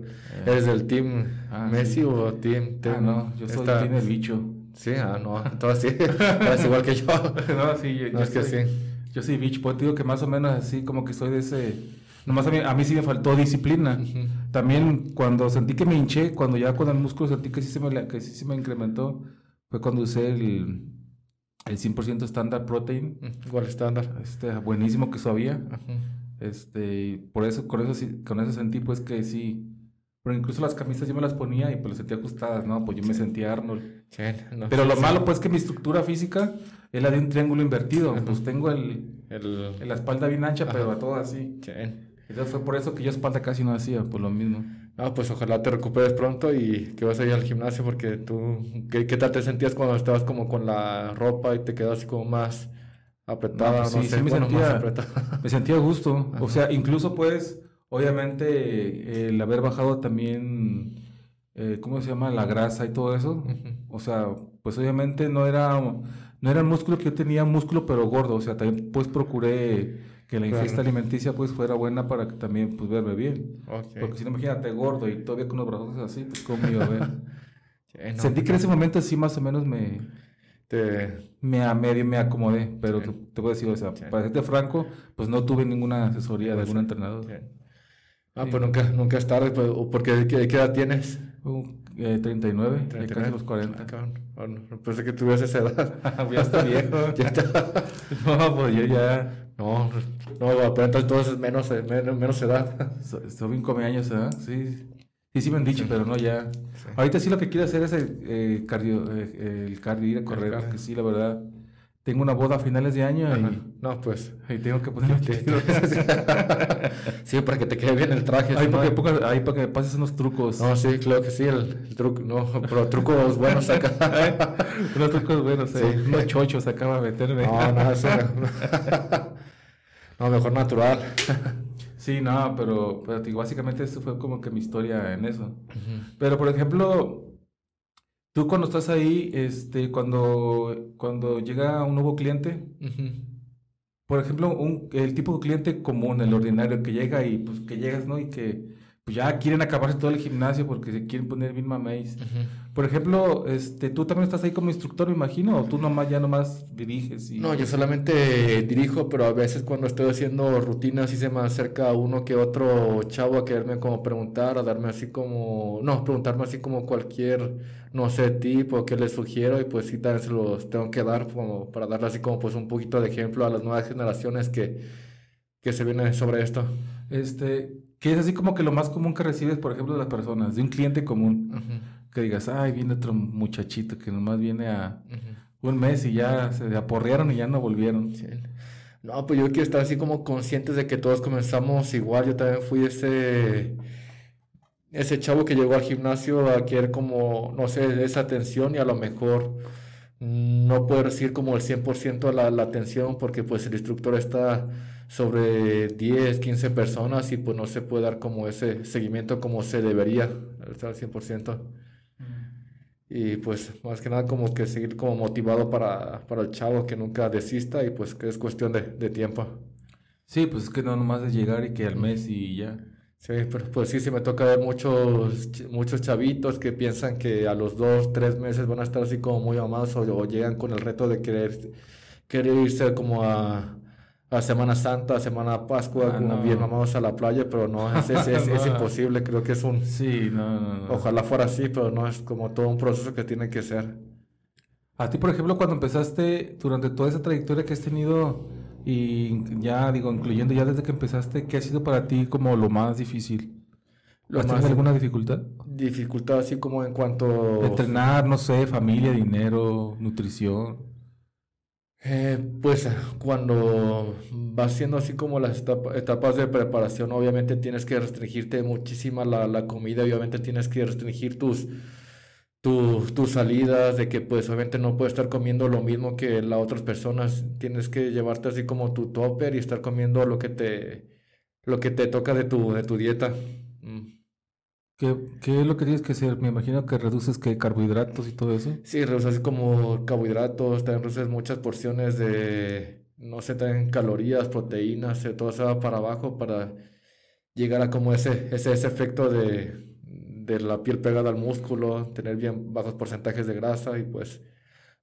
Speaker 2: eh. del team ah, Messi o team,
Speaker 1: team? Ah, no, yo soy el team el bicho.
Speaker 2: Sí, ah, no, entonces sí, es igual que yo. <laughs>
Speaker 1: no, sí, yo, es que sí. Yo soy bicho, pues digo que más o menos así como que soy de ese... Nomás a mí, a mí sí me faltó disciplina. También cuando sentí que me hinché, cuando ya con el músculo sentí que sí se me, que sí se me incrementó, fue cuando usé el, el 100% estándar protein.
Speaker 2: ¿Cuál estándar?
Speaker 1: Este, buenísimo que sabía. Este, por eso, con eso, con eso sentí pues que sí, pero incluso las camisas yo me las ponía y pues las sentía ajustadas, ¿no? Pues yo me sentía Arnold. Pero lo malo pues que mi estructura física es la de un triángulo invertido. Pues tengo el, el... la espalda bien ancha, pero a todo así. Entonces fue por eso que yo espalda casi no hacía, por lo mismo.
Speaker 2: Ah, pues ojalá te recuperes pronto y que vas a ir al gimnasio porque tú, ¿qué, qué tal te sentías cuando estabas como con la ropa y te quedas así como más apretada?
Speaker 1: Pues sí, sí me, sentía, me sentía a gusto. O sea, incluso pues Obviamente, el haber bajado también, eh, ¿cómo se llama? La grasa y todo eso. O sea, pues obviamente no era, no era músculo que yo tenía, músculo pero gordo. O sea, también pues procuré que la ingesta alimenticia pues fuera buena para que también pues verme bien. Porque si no, imagínate gordo y todavía con los brazos así, pues cómo iba a ver. <laughs> Sentí que en ese momento sí más o menos me, te, me a medio me acomodé, pero te, te, voy a decir, o sea, para serte franco, pues no tuve ninguna asesoría de algún entrenador.
Speaker 2: Ah, pues nunca, nunca es tarde, pues, porque ¿qué, ¿qué, edad tienes?
Speaker 1: Uh, eh, 39, 39, casi los 40.
Speaker 2: Ah, bueno, pensé que tuvieras esa edad. <laughs>
Speaker 1: ya está viejo. <laughs> ya está. <laughs> No, pues yo ya.
Speaker 2: No, no, pero entonces menos, eh, menos, menos edad.
Speaker 1: Son bien come años, ¿eh? Sí. Sí, sí me han dicho, pero no ya. Ahorita sí lo que quiero hacer es el, eh, cardio, eh, el cardio, ir a correr, porque sí, la verdad. Tengo una boda a finales de año y...
Speaker 2: No, pues...
Speaker 1: Ahí tengo que poner <laughs>
Speaker 2: Sí, para que te quede bien el traje.
Speaker 1: Ahí, para, que, ahí para que me pases unos trucos.
Speaker 2: No, sí, claro que sí, el, truco... No, pero trucos buenos acá. <laughs>
Speaker 1: unos trucos buenos, eh. Sí. Unos chochos acaba de meterme.
Speaker 2: No, no, eso No, <laughs> mejor natural.
Speaker 1: Sí, no, pero, pero básicamente esto fue como que mi historia en eso. Pero, por ejemplo, tú cuando estás ahí, este, cuando, cuando llega un nuevo cliente, por ejemplo, un, el tipo de cliente común, el ordinario, que llega y pues que llegas, ¿no? Y que pues ya quieren acabarse todo el gimnasio porque se quieren poner bien mameis. Por ejemplo, este, tú también estás ahí como instructor, me imagino, o tú nomás ya nomás diriges. Y...
Speaker 2: No, yo solamente dirijo, pero a veces cuando estoy haciendo rutinas sí se me acerca uno que otro chavo a quererme como preguntar, a darme así como, no, preguntarme así como cualquier, no sé, tipo que les sugiero y pues sí también se los tengo que dar como para darle así como pues un poquito de ejemplo a las nuevas generaciones que, que se vienen sobre esto.
Speaker 1: Este, que es así como que lo más común que recibes, por ejemplo, de las personas, de un cliente común. Que digas, ay, viene otro muchachito que nomás viene a un mes y ya se aporrearon y ya no volvieron.
Speaker 2: No, pues yo quiero estar así como conscientes de que todos comenzamos igual. Yo también fui ese, ese chavo que llegó al gimnasio a querer como, no sé, esa atención y a lo mejor no puedo recibir como el 100% la, la atención porque pues el instructor está sobre 10, 15 personas y pues no se puede dar como ese seguimiento como se debería, estar al 100%. Y pues más que nada como que seguir como motivado para, para el chavo que nunca desista y pues que es cuestión de, de tiempo.
Speaker 1: Sí, pues es que no nomás es llegar y que al mes y ya.
Speaker 2: Sí, pero pues sí, sí me toca ver muchos, muchos chavitos que piensan que a los dos, tres meses van a estar así como muy amados o, o llegan con el reto de querer, querer irse como a, a Semana Santa, Semana Pascua, ah, como bien vamos a la playa, pero no, es, es, <laughs> es, imposible, creo que es un...
Speaker 1: Sí, no, no, no.
Speaker 2: Ojalá fuera así, pero no, es como todo un proceso que tiene que ser.
Speaker 1: A ti, por ejemplo, cuando empezaste, durante toda esa trayectoria que has tenido, y ya digo, incluyendo ya desde que empezaste, ¿qué ha sido para ti como lo más difícil? ¿Has tenido alguna dificultad?
Speaker 2: Dificultad así como en cuanto...
Speaker 1: Entrenar, no sé, familia, dinero, nutrición.
Speaker 2: Eh, pues cuando vas siendo así como las etapas de preparación, obviamente tienes que restringirte muchísima la, la comida, obviamente tienes que restringir tus, tus salidas, de que pues obviamente no puedes estar comiendo lo mismo que las otras personas, tienes que llevarte así como tu topper y estar comiendo lo que te, lo que te toca de tu, de tu dieta. Mm.
Speaker 1: ¿Qué, es lo que tienes que hacer? Me imagino que reduces que carbohidratos y todo eso.
Speaker 2: Sí, reduces como carbohidratos, también reduces muchas porciones de, no sé, también calorías, proteínas, todo eso para abajo para llegar a como ese, ese, ese efecto de, de la piel pegada al músculo, tener bien bajos porcentajes de grasa y pues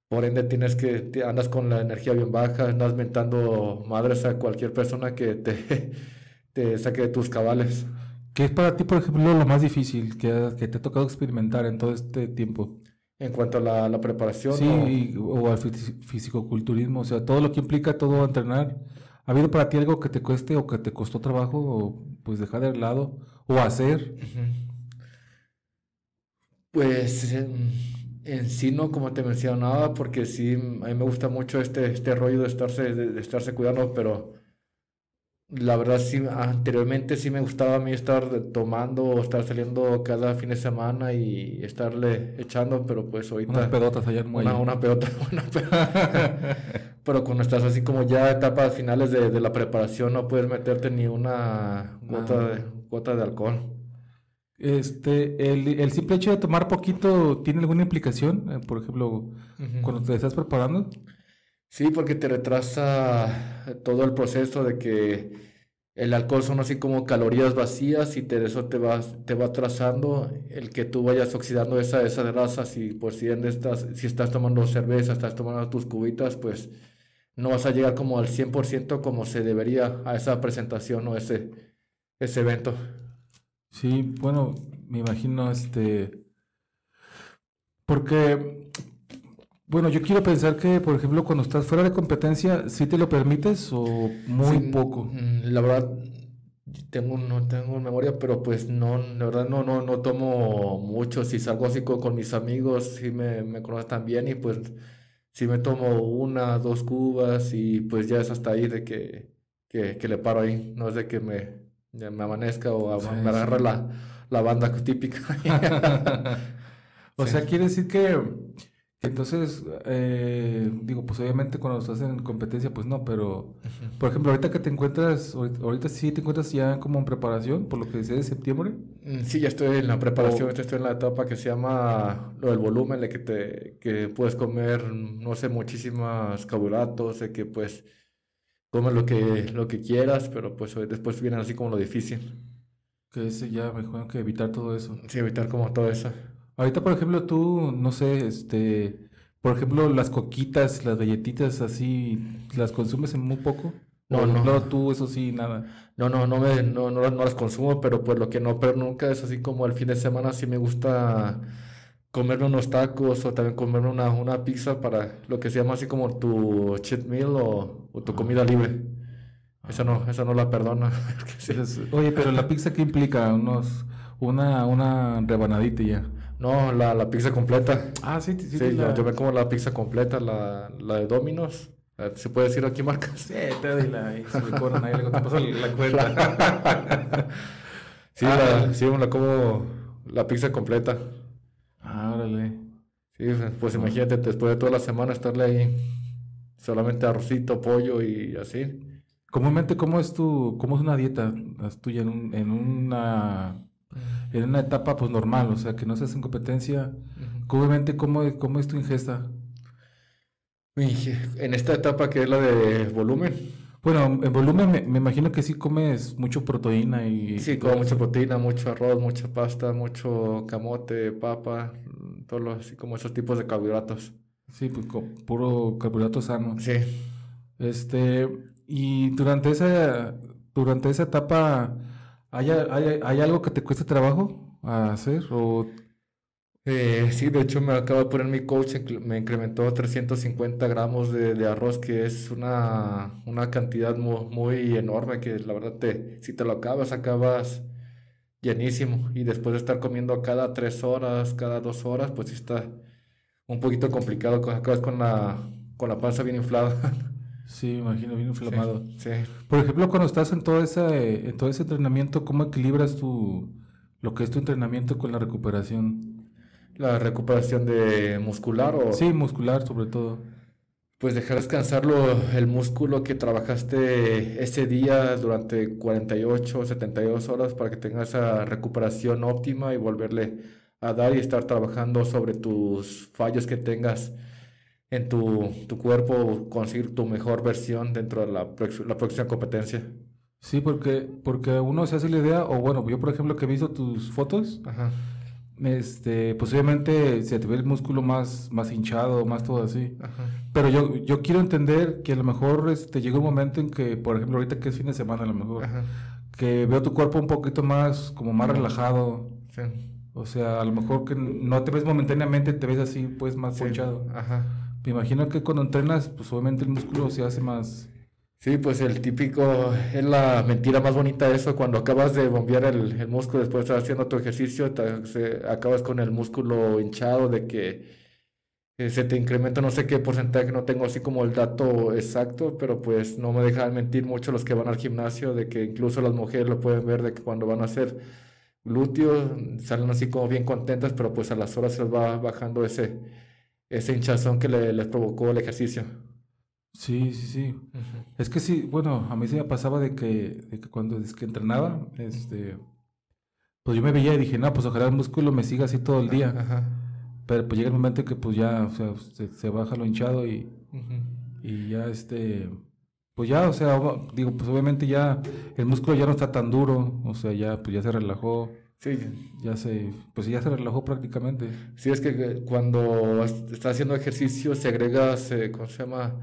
Speaker 2: por ende tienes que, andas con la energía bien baja, andas mentando madres a cualquier persona que te <laughs> saque de tus cabales.
Speaker 1: ¿Qué es para ti, por ejemplo, lo más difícil que, que te ha tocado experimentar en todo este tiempo?
Speaker 2: En cuanto a la, la preparación.
Speaker 1: Sí, o... al fisicoculturismo, o sea, todo lo que implica todo entrenar. ¿Ha habido para ti algo que te cueste o que te costó trabajo o pues dejar de lado o hacer?
Speaker 2: Pues en, sí no, como te mencionaba, porque sí, a mí me gusta mucho este, este rollo de estarse, de estarse cuidando, pero la verdad sí, anteriormente sí me gustaba a mí estar tomando o estar saliendo cada fin de semana y estarle echando, pero pues ahorita...
Speaker 1: Unas pedotas allá
Speaker 2: en Una, una pedota, <laughs> una pedota. pero cuando estás así como ya etapas finales de, de la preparación no puedes meterte ni una gota, de, gota de alcohol.
Speaker 1: Este, el, el, simple hecho de tomar poquito, ¿tiene alguna implicación? Eh, por ejemplo, cuando te estás preparando.
Speaker 2: Sí, porque te retrasa todo el proceso de que el alcohol son así como calorías vacías y te, eso te va, te va atrasando el que tú vayas oxidando esa, esa grasa. Si, pues, si, estás, si estás tomando cerveza, estás tomando tus cubitas, pues no vas a llegar como al 100% como se debería a esa presentación o ese, ese evento.
Speaker 1: Sí, bueno, me imagino este... Porque bueno, yo quiero pensar que, por ejemplo, cuando estás fuera de competencia, ¿sí te lo permites o muy poco?
Speaker 2: Mm, la verdad, tengo, no tengo memoria, pero pues no, la verdad no, no, no tomo mucho. Si salgo así con, mis amigos, sí me, me conocen también y pues sí me tomo una, dos cubas y pues ya es hasta ahí de que, que, le paro ahí. No es de que me, me amanezca o me agarre la, la banda típica. <laughs>
Speaker 1: o sea, quiere decir que entonces, eh, digo, pues obviamente cuando estás en competencia, pues no, pero por ejemplo, ahorita que te encuentras, ahorita, sí te encuentras ya como en preparación, por lo que decía de septiembre.
Speaker 2: Mm, sí, ya estoy en la preparación, estoy en la etapa que se llama lo del volumen, de que te que puedes comer, no sé, muchísimos carbohidratos, de que pues comes lo que, lo que quieras, pero pues después viene así como lo difícil.
Speaker 1: Que ese ya mejor que evitar todo eso.
Speaker 2: Sí, evitar como todo eso.
Speaker 1: Ahorita, por ejemplo, tú, no sé, este, por ejemplo, las coquitas, las galletitas así, ¿las consumes en muy poco?
Speaker 2: No, no. No,
Speaker 1: tú, eso sí, nada.
Speaker 2: No, no, no, me, no, no, las consumo, pero pues lo que no pero nunca es así como el fin de semana sí me gusta comerme unos tacos o también comerme una, una pizza para lo que se llama así como tu cheat meal o, tu comida libre. Esa no, esa no la perdona. <laughs>
Speaker 1: Oye, pero la pizza qué implica? Unos, una, una rebanadita ya.
Speaker 2: No, la, la pizza completa.
Speaker 1: Ah, sí, sí.
Speaker 2: sí yo, me como la pizza completa, la, la de Domino's. ¿Se puede decir aquí marcas?
Speaker 1: Sí, te doy la... ahí le paso la cuenta. <laughs>
Speaker 2: sí, la, sí, me la como la pizza completa.
Speaker 1: Ah, órale.
Speaker 2: Sí, pues imagínate, después de toda la semana estarle ahí solamente arrocito, pollo y así.
Speaker 1: Comúnmente, ¿cómo es tu, cómo es una dieta tuya en, un, en una en una etapa pues normal, o sea, que no se en competencia. Obviamente, ¿cómo, ¿cómo es tu ingesta?
Speaker 2: En esta etapa que es la de volumen.
Speaker 1: Bueno, en volumen me, imagino que sí comes mucho proteína y...
Speaker 2: Sí, como mucha proteína, mucho arroz, mucha pasta, mucho camote, papa, todo así como esos tipos de carbohidratos.
Speaker 1: Sí, pues puro carbohidrato sano.
Speaker 2: Sí.
Speaker 1: Este, y durante esa, durante esa etapa ¿Hay, hay, algo que te cueste trabajo hacer? O...
Speaker 2: Eh, sí, de hecho me acabo de poner mi coach, me incrementó 350 gramos de, arroz, que es una, una cantidad muy, enorme, que la verdad te, si te lo acabas, acabas llenísimo. Y después de estar comiendo cada tres horas, cada dos horas, pues está un poquito complicado, acabas con la, con la panza bien inflada. <laughs>
Speaker 1: Sí, me imagino, bien inflamado. Sí, Por ejemplo, cuando estás en todo, ese, en todo ese entrenamiento, ¿cómo equilibras tu, lo que es tu entrenamiento con la recuperación?
Speaker 2: ¿La recuperación de muscular o...?
Speaker 1: Sí, muscular sobre todo.
Speaker 2: Pues dejar descansarlo el músculo que trabajaste ese día durante 48 o 72 horas para que tengas esa recuperación óptima y volverle a dar y estar trabajando sobre tus fallos que tengas en tu, tu cuerpo conseguir tu mejor versión dentro de la, la próxima competencia.
Speaker 1: Sí, porque, porque uno se hace la idea, o bueno, yo por ejemplo que he visto tus fotos, este, posiblemente se te ve el músculo más, más hinchado, más todo así. Pero yo, yo quiero entender que a lo mejor este, llega un momento en que, por ejemplo, ahorita que es fin de semana a lo mejor, que veo tu cuerpo un poquito más, como más relajado. O sea, a lo mejor que no te ves momentáneamente, te ves así, pues más sí. ponchado. Ajá. Me imagino que cuando entrenas, pues obviamente el músculo se hace más...
Speaker 2: Sí, pues el típico, es la mentira más bonita eso, cuando acabas de bombear el, el músculo después de estar haciendo tu ejercicio, te, acabas con el músculo hinchado, de que eh, se te incrementa no sé qué porcentaje, no tengo así como el dato exacto, pero pues no me dejan mentir mucho los que van al gimnasio, de que incluso las mujeres lo pueden ver, de que cuando van a hacer glúteos salen así como bien contentas, pero pues a las horas se les va bajando ese ese hinchazón que le, les provocó el ejercicio.
Speaker 1: Sí, sí, sí. Es que sí, bueno, a mí se me pasaba de que, de que cuando es que entrenaba, este, pues yo me veía y dije, no, pues ojalá el músculo me siga así todo el día. Pero pues llega el momento que pues ya, o sea, se, baja lo hinchado y, Y ya este, pues ya, o sea, digo, pues obviamente ya el músculo ya no está tan duro, o sea, ya, pues ya se relajó. Sí. Ya se, pues ya se relajó prácticamente.
Speaker 2: Sí, es que cuando estás haciendo ejercicio se agrega, ¿cómo se llama?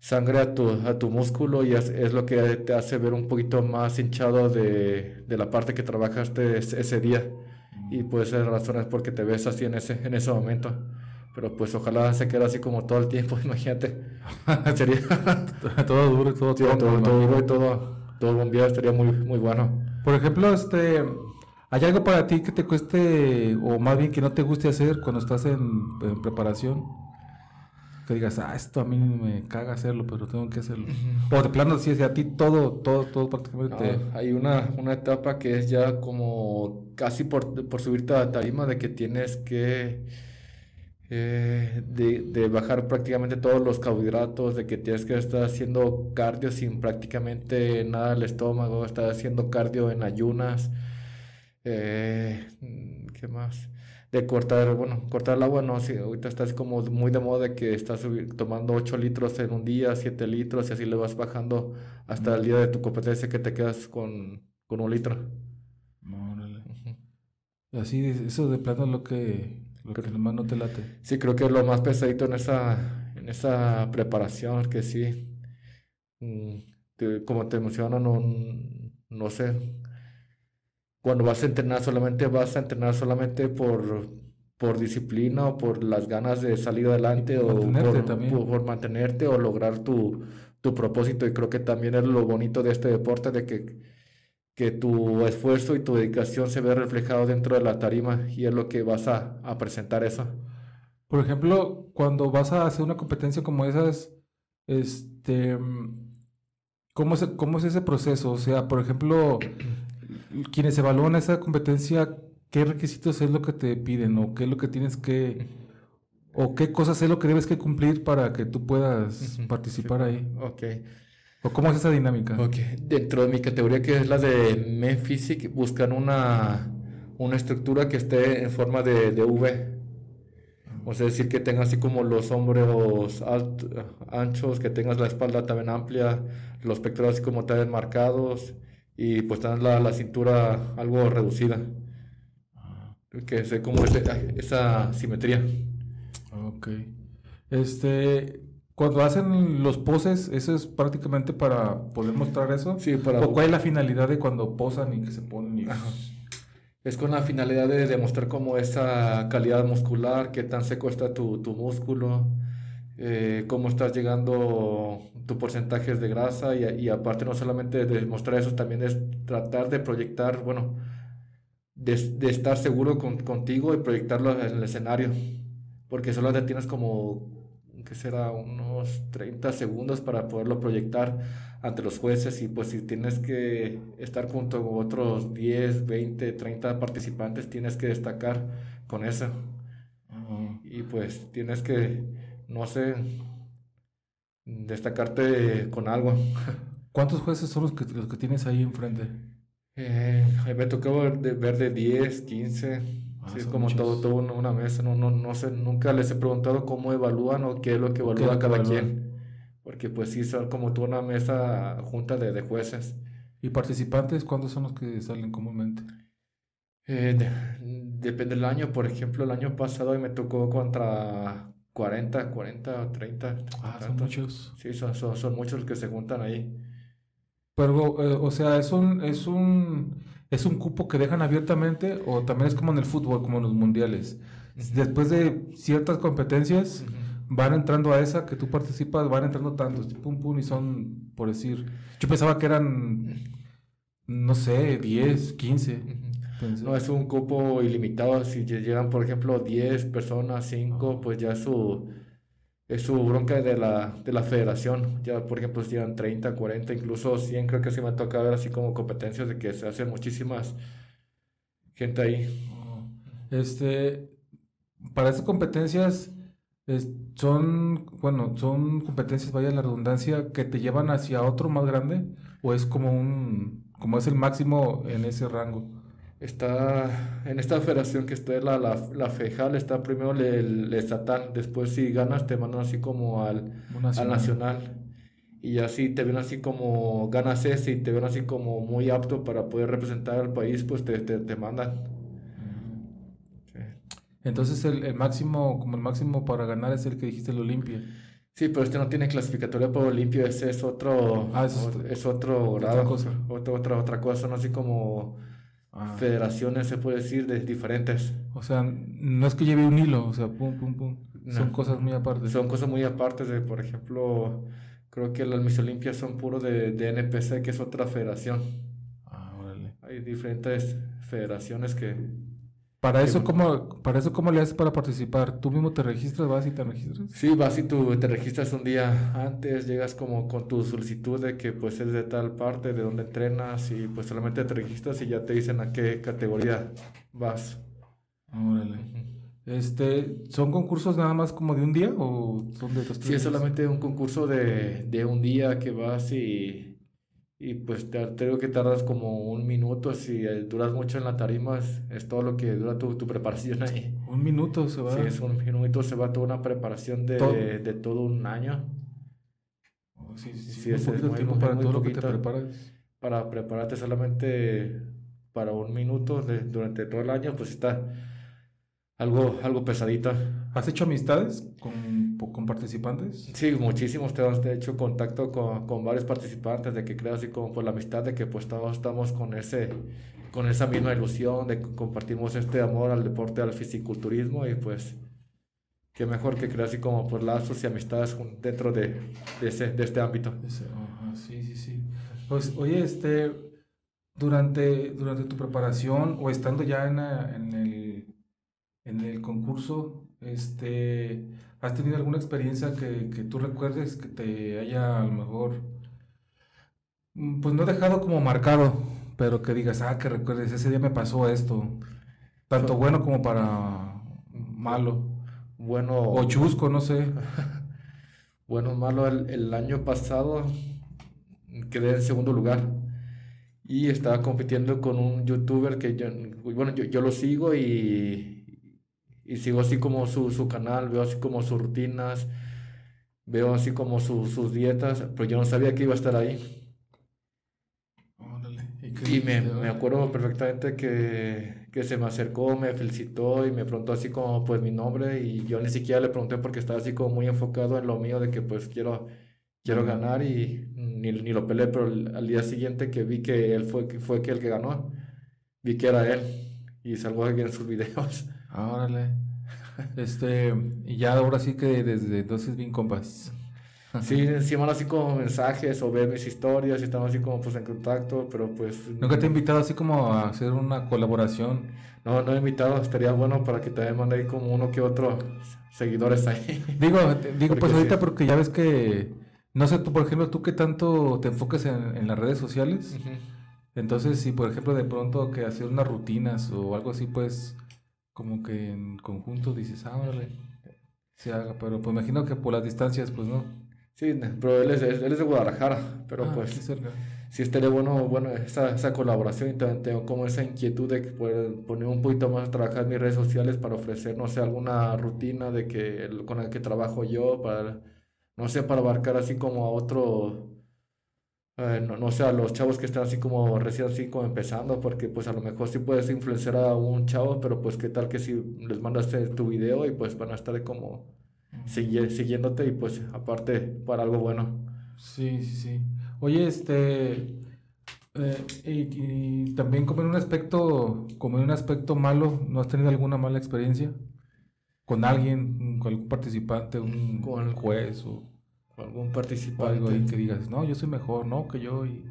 Speaker 2: Sangre a tu, a tu músculo y es, lo que te hace ver un poquito más hinchado de, de la parte que trabajaste ese, día. Y puede ser razones porque te ves así en ese, en ese momento. Pero pues ojalá se quede así como todo el tiempo, <laughs> imagínate. <laughs> Sería
Speaker 1: todo duro, todo,
Speaker 2: todo, todo, todo, duro y todo, todo bombeado estaría muy, muy bueno.
Speaker 1: Por ejemplo, este, ¿hay algo para ti que te cueste, o más bien que no te guste hacer cuando estás en, preparación? Que digas, ah, esto a mí me caga hacerlo, pero tengo que hacerlo. O de plano, si es a ti todo, todo, todo prácticamente.
Speaker 2: hay una, una etapa que es ya como casi por, por subirte a la tarima de que tienes que eh, de, de, bajar prácticamente todos los carbohidratos, de que tienes que estar haciendo cardio sin prácticamente nada al estómago, estar haciendo cardio en ayunas, eh, ¿qué más? De cortar, bueno, cortar el agua, no, si ahorita estás como muy de moda de que estás tomando 8 litros en un día, 7 litros y así le vas bajando hasta el día de tu competencia que te quedas con, con un litro.
Speaker 1: Así, eso de plano es lo que lo que nomás no te late.
Speaker 2: Sí, creo que es lo más pesadito en esa, en esa preparación, que sí, mm, como te emociona, no, no sé. Cuando vas a entrenar, solamente vas a entrenar solamente por, por disciplina o por las ganas de salir adelante o por, por, mantenerte o lograr tu, tu propósito. Y creo que también es lo bonito de este deporte, de que que tu esfuerzo y tu dedicación se ve reflejado dentro de la tarima y es lo que vas a, presentar eso.
Speaker 1: Por ejemplo, cuando vas a hacer una competencia como esas, este, ¿cómo es, cómo es ese proceso? O sea, por ejemplo, quienes evalúan esa competencia, ¿qué requisitos es lo que te piden o qué es lo que tienes que, o qué cosas es lo que debes que cumplir para que tú puedas participar ahí?
Speaker 2: Ok.
Speaker 1: ¿O cómo es esa dinámica?
Speaker 2: Okay. Dentro de mi categoría, que es la de Men buscan una, una estructura que esté en forma de, de V. O sea, decir que tenga así como los hombros anchos, que tengas la espalda también amplia, los pectorales así como también marcados y pues tengas la, la cintura algo reducida. Ah. Que sea como esa simetría.
Speaker 1: Ok. Este, cuando hacen los poses, ¿eso es prácticamente para poder mostrar eso?
Speaker 2: Sí, para...
Speaker 1: ¿O cuál es la finalidad de cuando posan y que se ponen?
Speaker 2: Es con la finalidad de demostrar cómo esa calidad muscular, qué tan seco está tu, tu músculo, eh, cómo estás llegando tu porcentajes de grasa y, y, aparte no solamente de demostrar eso, también es tratar de proyectar, bueno, de, de estar seguro con, contigo y proyectarlo en el escenario, porque solo te tienes como que será unos 30 segundos para poderlo proyectar ante los jueces y pues si tienes que estar junto a otros 10, 20, 30 participantes, tienes que destacar con eso. Y pues tienes que, no sé, destacarte con algo. <laughs>
Speaker 1: ¿Cuántos jueces son los que, los que tienes ahí enfrente?
Speaker 2: Eh, me tocó ver de, ver de 10, 15. Ah, es como todo, todo una mesa, no, no, no sé, nunca les he preguntado cómo evalúan o qué es lo que evalúa cada quien. Porque pues sí, son como toda una mesa junta de, de jueces.
Speaker 1: ¿Y participantes cuántos son los que salen comúnmente?
Speaker 2: Eh, depende del año, por ejemplo, el año pasado me tocó contra 40, 40 o 30.
Speaker 1: Ah, son muchos.
Speaker 2: Sí, son, son, son, muchos los que se juntan ahí.
Speaker 1: Pero, eh, o sea, es un, es un ¿Es un cupo que dejan abiertamente o también es como en el fútbol, como en los mundiales? Después de ciertas competencias, van entrando a esa que tú participas, van entrando tantos, pum, pum, y son, por decir, yo pensaba que eran, no sé, 10, 15.
Speaker 2: No, es un cupo ilimitado, si llegan, por ejemplo, 10 personas, 5, pues ya su es su bronca de la, de la federación. Ya, por ejemplo, si llevan 30, 40, incluso 100, creo que sí me toca ver así como competencias de que se hacen muchísimas gente ahí.
Speaker 1: Este, para esas competencias son, bueno, son competencias, vaya la redundancia, que te llevan hacia otro más grande o es como un, como es el máximo en ese rango.
Speaker 2: Está en esta federación que está la, la, la FEJAL, está primero el, estatal, después si ganas te mandan así como al, al nacional. Y así te ven así como ganas ese y te ven así como muy apto para poder representar al país, pues te, te, te mandan.
Speaker 1: Entonces el, el, máximo, como el máximo para ganar es el que dijiste el Olimpia.
Speaker 2: Sí, pero este no tiene clasificatoria para Olimpia, ese es otro, ah, es, otro grado, otra cosa. Otra, otra, otra cosa, no así como Ah. federaciones, se puede decir, de diferentes.
Speaker 1: O sea, no es que lleve un hilo, o sea, pum, pum, pum. Son cosas muy aparte.
Speaker 2: Son cosas muy aparte de, por ejemplo, creo que las Miss Olimpias son puro de, de NPC, que es otra federación. Ah, órale. Hay diferentes federaciones que,
Speaker 1: para eso, ¿cómo, para eso, ¿cómo le haces para participar? ¿Tú mismo te registras, vas y te registras?
Speaker 2: Sí, vas y tú te registras un día antes, llegas como con tu solicitud de que pues es de tal parte, de donde entrenas y pues solamente te registras y ya te dicen a qué categoría vas.
Speaker 1: Órale. Este, ¿son concursos nada más como de un día o son de
Speaker 2: dos Sí, es solamente un concurso de, de un día que vas y y pues te, digo que tardas como un minuto, si eh, duras mucho en la tarima, es, todo lo que dura tu, tu, preparación ahí.
Speaker 1: Un minuto se va.
Speaker 2: Sí, es un minuto, se va toda una preparación de todo, de todo un año.
Speaker 1: Oh, sí, sí, sí, es, muy, tiempo para todo lo que te preparas.
Speaker 2: Para prepararte solamente para un minuto de, durante todo el año, pues está algo, algo pesadita.
Speaker 1: ¿Has hecho amistades con, con participantes?
Speaker 2: Sí, muchísimos. Te he hecho contacto con, con, varios participantes de que creo así como por la amistad de que pues todos estamos con ese con esa misma ilusión de que compartimos este amor al deporte, al fisiculturismo y pues qué mejor que crear así como por lazos y amistades dentro de, de, ese, de este ámbito.
Speaker 1: sí, sí, sí. Pues oye, este, durante, durante tu preparación o estando ya en, en el en el concurso, este, ¿has tenido alguna experiencia que, que tú recuerdes que te haya a lo mejor, mm, pues no dejado como marcado, pero que digas, ah, que recuerdes, ese día me pasó esto, tanto bueno como para malo,
Speaker 2: bueno.
Speaker 1: O chusco, no sé. <laughs>
Speaker 2: bueno, malo, el, el año pasado quedé en segundo lugar y estaba compitiendo con un youtuber que yo, bueno, yo, yo lo sigo y, y sigo así como su, su canal, veo así como sus rutinas, veo así como sus dietas, pero yo no sabía que iba a estar ahí. y me, me, acuerdo perfectamente que, que, se me acercó, me felicitó y me preguntó así como pues mi nombre y yo ni siquiera le pregunté porque estaba así como muy enfocado en lo mío de que pues quiero, quiero ganar y ni, ni lo peleé, pero al día siguiente que vi que él fue, fue que el que ganó, vi que era él y salgo en sus videos.
Speaker 1: Órale. Este, y ya ahora sí que desde entonces bien compas.
Speaker 2: Sí, encima así como mensajes o ver mis historias y estamos así como pues en contacto, pero pues...
Speaker 1: ¿Nunca te he invitado así como a hacer una colaboración?
Speaker 2: No, no he invitado, estaría bueno para que también mande ahí como uno que otro seguidores ahí.
Speaker 1: Digo, digo pues ahorita porque ya ves que, no sé, tú por ejemplo, tú que tanto te enfocas en, en las redes sociales, entonces si por ejemplo de pronto que hacer unas rutinas o algo así, pues como que en conjunto dices, ah, órale, se haga, pero pues imagino que por las distancias, pues no.
Speaker 2: Sí, pero él es, él es de Guadalajara, pero ah, pues sí estaría bueno, bueno esa, esa colaboración y también tengo como esa inquietud de poder poner un poquito más a trabajar en mis redes sociales para ofrecer, no sé, alguna rutina de que con el que trabajo yo, para, no sé, para abarcar así como a otro eh, no, no sé, a los chavos que están así como recién así como empezando, porque pues a lo mejor sí puedes influenciar a un chavo, pero pues qué tal que si les mandas tu video y pues van a estar como siguiéndote y pues aparte para algo bueno.
Speaker 1: Sí, sí, sí. Oye, este, eh, y, también como en un aspecto, como en un aspecto malo, ¿no has tenido alguna mala experiencia con alguien, con algún participante, un, con el juez o
Speaker 2: algún participante.
Speaker 1: algo ahí que digas, no, yo soy mejor, no, que yo, y,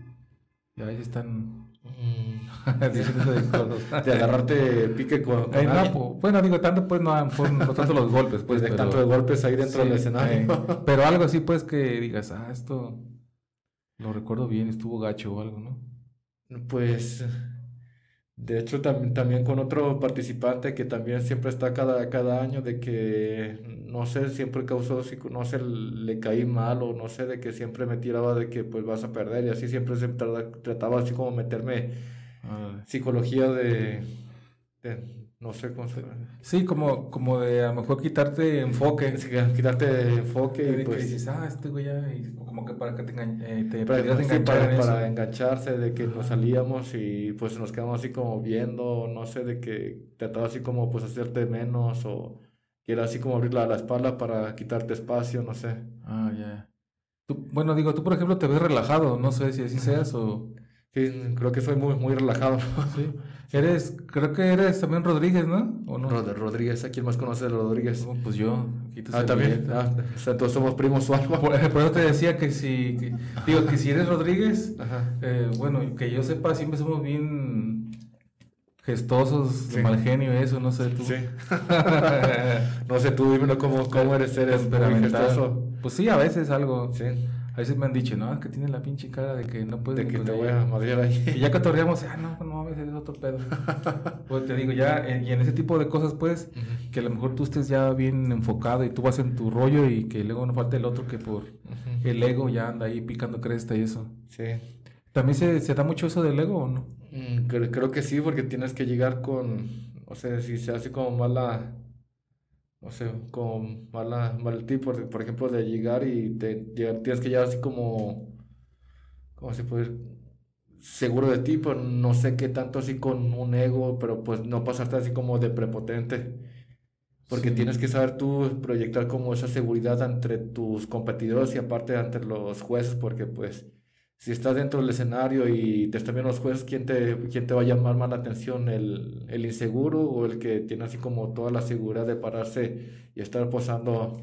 Speaker 1: y ahí están mm. <laughs>
Speaker 2: diciendo de cosas. <laughs> de agarrarte pique con,
Speaker 1: bueno, digo, tanto pues no, no tanto los golpes, pues.
Speaker 2: De tanto de golpes ahí dentro del escenario.
Speaker 1: Eh, <laughs> pero algo así, pues, que digas, ah, esto lo recuerdo bien, estuvo gacho o algo, ¿no?
Speaker 2: Pues de hecho, también, también con otro participante que también siempre está cada, cada año, de que, no sé, siempre causó, no sé, le caí mal o no sé, de que siempre me tiraba de que pues vas a perder y así siempre se trataba así como meterme psicología de, no sé cómo se
Speaker 1: Sí, como, como de a lo mejor quitarte enfoque.
Speaker 2: quitarte enfoque
Speaker 1: y pues... dices, ah, este güey ya, como que para que te, eh, te
Speaker 2: para, enganchar para, engancharse, de que nos salíamos y pues nos quedamos así como viendo, no sé, de que trataba así como pues hacerte menos o que era así como abrir la, la espalda para quitarte espacio, no sé.
Speaker 1: Ah, ya. bueno, digo, tú por ejemplo te ves relajado, no sé si así seas o...
Speaker 2: Sí, creo que soy muy, muy relajado.
Speaker 1: Sí. <laughs> Eres, creo que eres también Rodríguez, ¿no? ¿O no?
Speaker 2: Rodríguez, ¿a quién más conoce de Rodríguez?
Speaker 1: pues yo.
Speaker 2: Ah, también. Ah, entonces somos primos o algo.
Speaker 1: Por, eso te decía que si, digo, que si eres Rodríguez, eh, bueno, que yo sepa, siempre somos bien gestosos, de mal genio, eso, no sé tú. Sí. <laughs> <laughs>
Speaker 2: no sé tú, dímelo cómo, cómo eres, eres muy gestoso.
Speaker 1: Pues sí, a veces algo. Sí. A veces me han dicho, no, es que tiene la pinche cara de que no puede.
Speaker 2: De que te voy a madrear ahí.
Speaker 1: Y ya cotorreamos, ah, no, no, a veces es otro pedo. <laughs> pues te digo, ya, eh, y en ese tipo de cosas, pues, que a lo mejor tú estés ya bien enfocado y tú vas en tu rollo y que luego no falta el otro que por el ego ya anda ahí picando cresta y eso. Sí. ¿También se, se da mucho eso del ego o no?
Speaker 2: Mm, creo, creo, que sí, porque tienes que llegar con, o sea, si se hace como mala no sé, como mala, mal tipo, por ejemplo, de llegar y te, tienes que llegar así como, ¿cómo se puede seguro de ti, pero no sé qué tanto así con un ego, pero pues no pasarte así como de prepotente. Porque tienes que saber tú proyectar como esa seguridad entre tus competidores y aparte ante los jueces, porque pues si estás dentro del escenario y te están viendo los jueces, ¿quién te, quién te va a llamar más la atención? ¿El, ¿El, inseguro o el que tiene así como toda la seguridad de pararse y estar posando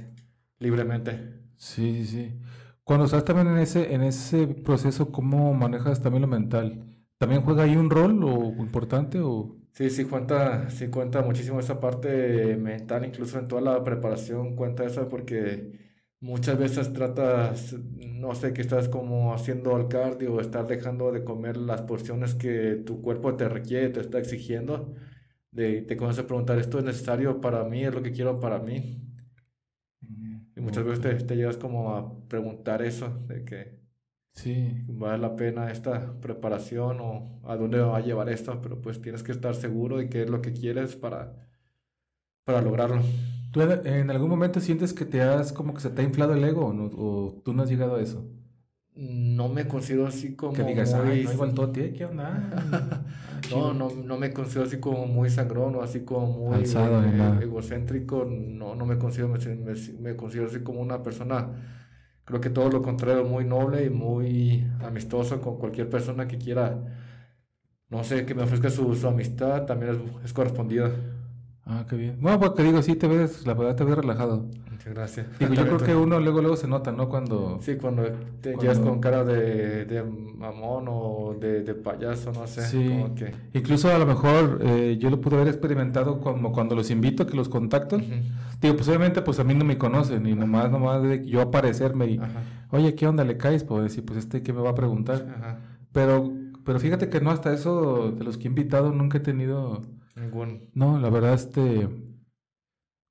Speaker 2: libremente?
Speaker 1: Sí, sí. Cuando estás también en ese, en ese proceso, ¿cómo manejas también lo mental? ¿También juega ahí un rol o importante o...?
Speaker 2: Sí, sí cuenta, sí cuenta muchísimo esa parte mental, incluso en toda la preparación cuenta eso porque Muchas veces tratas, no sé, que estás como haciendo al cardio o estás dejando de comer las porciones que tu cuerpo te requiere, te está exigiendo. De, te comienzas a preguntar, ¿esto es necesario para mí? ¿Es lo que quiero para mí? Y muchas veces te, te llegas como a preguntar eso, de que sí. vale la pena esta preparación o a dónde va a llevar esto, pero pues tienes que estar seguro de qué es lo que quieres para, para lograrlo.
Speaker 1: ¿Tú en algún momento sientes que te has como que se te ha inflado el ego o, tú no has llegado a eso?
Speaker 2: No me considero así como
Speaker 1: que digas, muy... no igual todo ¿qué onda? <laughs>
Speaker 2: No, no, no me considero así como muy sangrón o así como muy eh, egocéntrico, no, no me considero, me, me, considero así como una persona, creo que todo lo contrario, muy noble y muy amistoso con cualquier persona que quiera, no sé, que me ofrezca su, su amistad, también es, es correspondida.
Speaker 1: Ah, qué bien. Bueno, porque digo, sí te ves, la verdad te ves relajado.
Speaker 2: Muchas gracias.
Speaker 1: Digo, yo creo que <laughs> uno luego luego se nota, ¿no? Cuando...
Speaker 2: Sí, cuando te llevas con cara de, de mamón o de, de, payaso, no sé.
Speaker 1: Sí. Como que... Incluso a lo mejor eh, yo lo pude haber experimentado como cuando los invito, que los contacto. Digo, pues obviamente pues a mí no me conocen y nomás, nomás de yo aparecerme y, oye, ¿qué onda le caes? Pues decir, pues este, ¿qué me va a preguntar? Ajá. Pero, pero fíjate que no, hasta eso de los que he invitado nunca he tenido no, la verdad, este.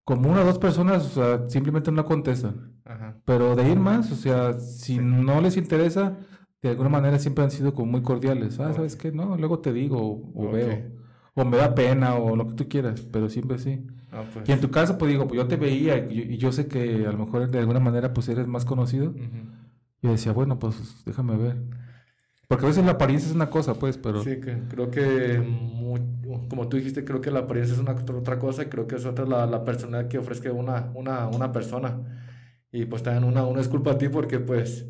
Speaker 1: Como una o dos personas, o sea, simplemente no contestan. Pero de ir más, o sea, si no les interesa, de alguna manera siempre han sido como muy cordiales. Ah, ¿sabes qué? No, luego te digo, o, veo. O me da pena, o lo que tú quieras, pero siempre sí. Ah, pues. Y en tu caso, pues digo, pues yo te veía y yo, sé que a lo mejor de alguna manera pues eres más conocido. Y decía, bueno, pues déjame ver. Porque a veces la apariencia es una cosa, pues, pero...
Speaker 2: Sí, que creo que, como tú dijiste, creo que la apariencia es una otra cosa y creo que es otra la, la personalidad que ofrezca una, una, una persona. Y pues también una, una disculpa a ti porque pues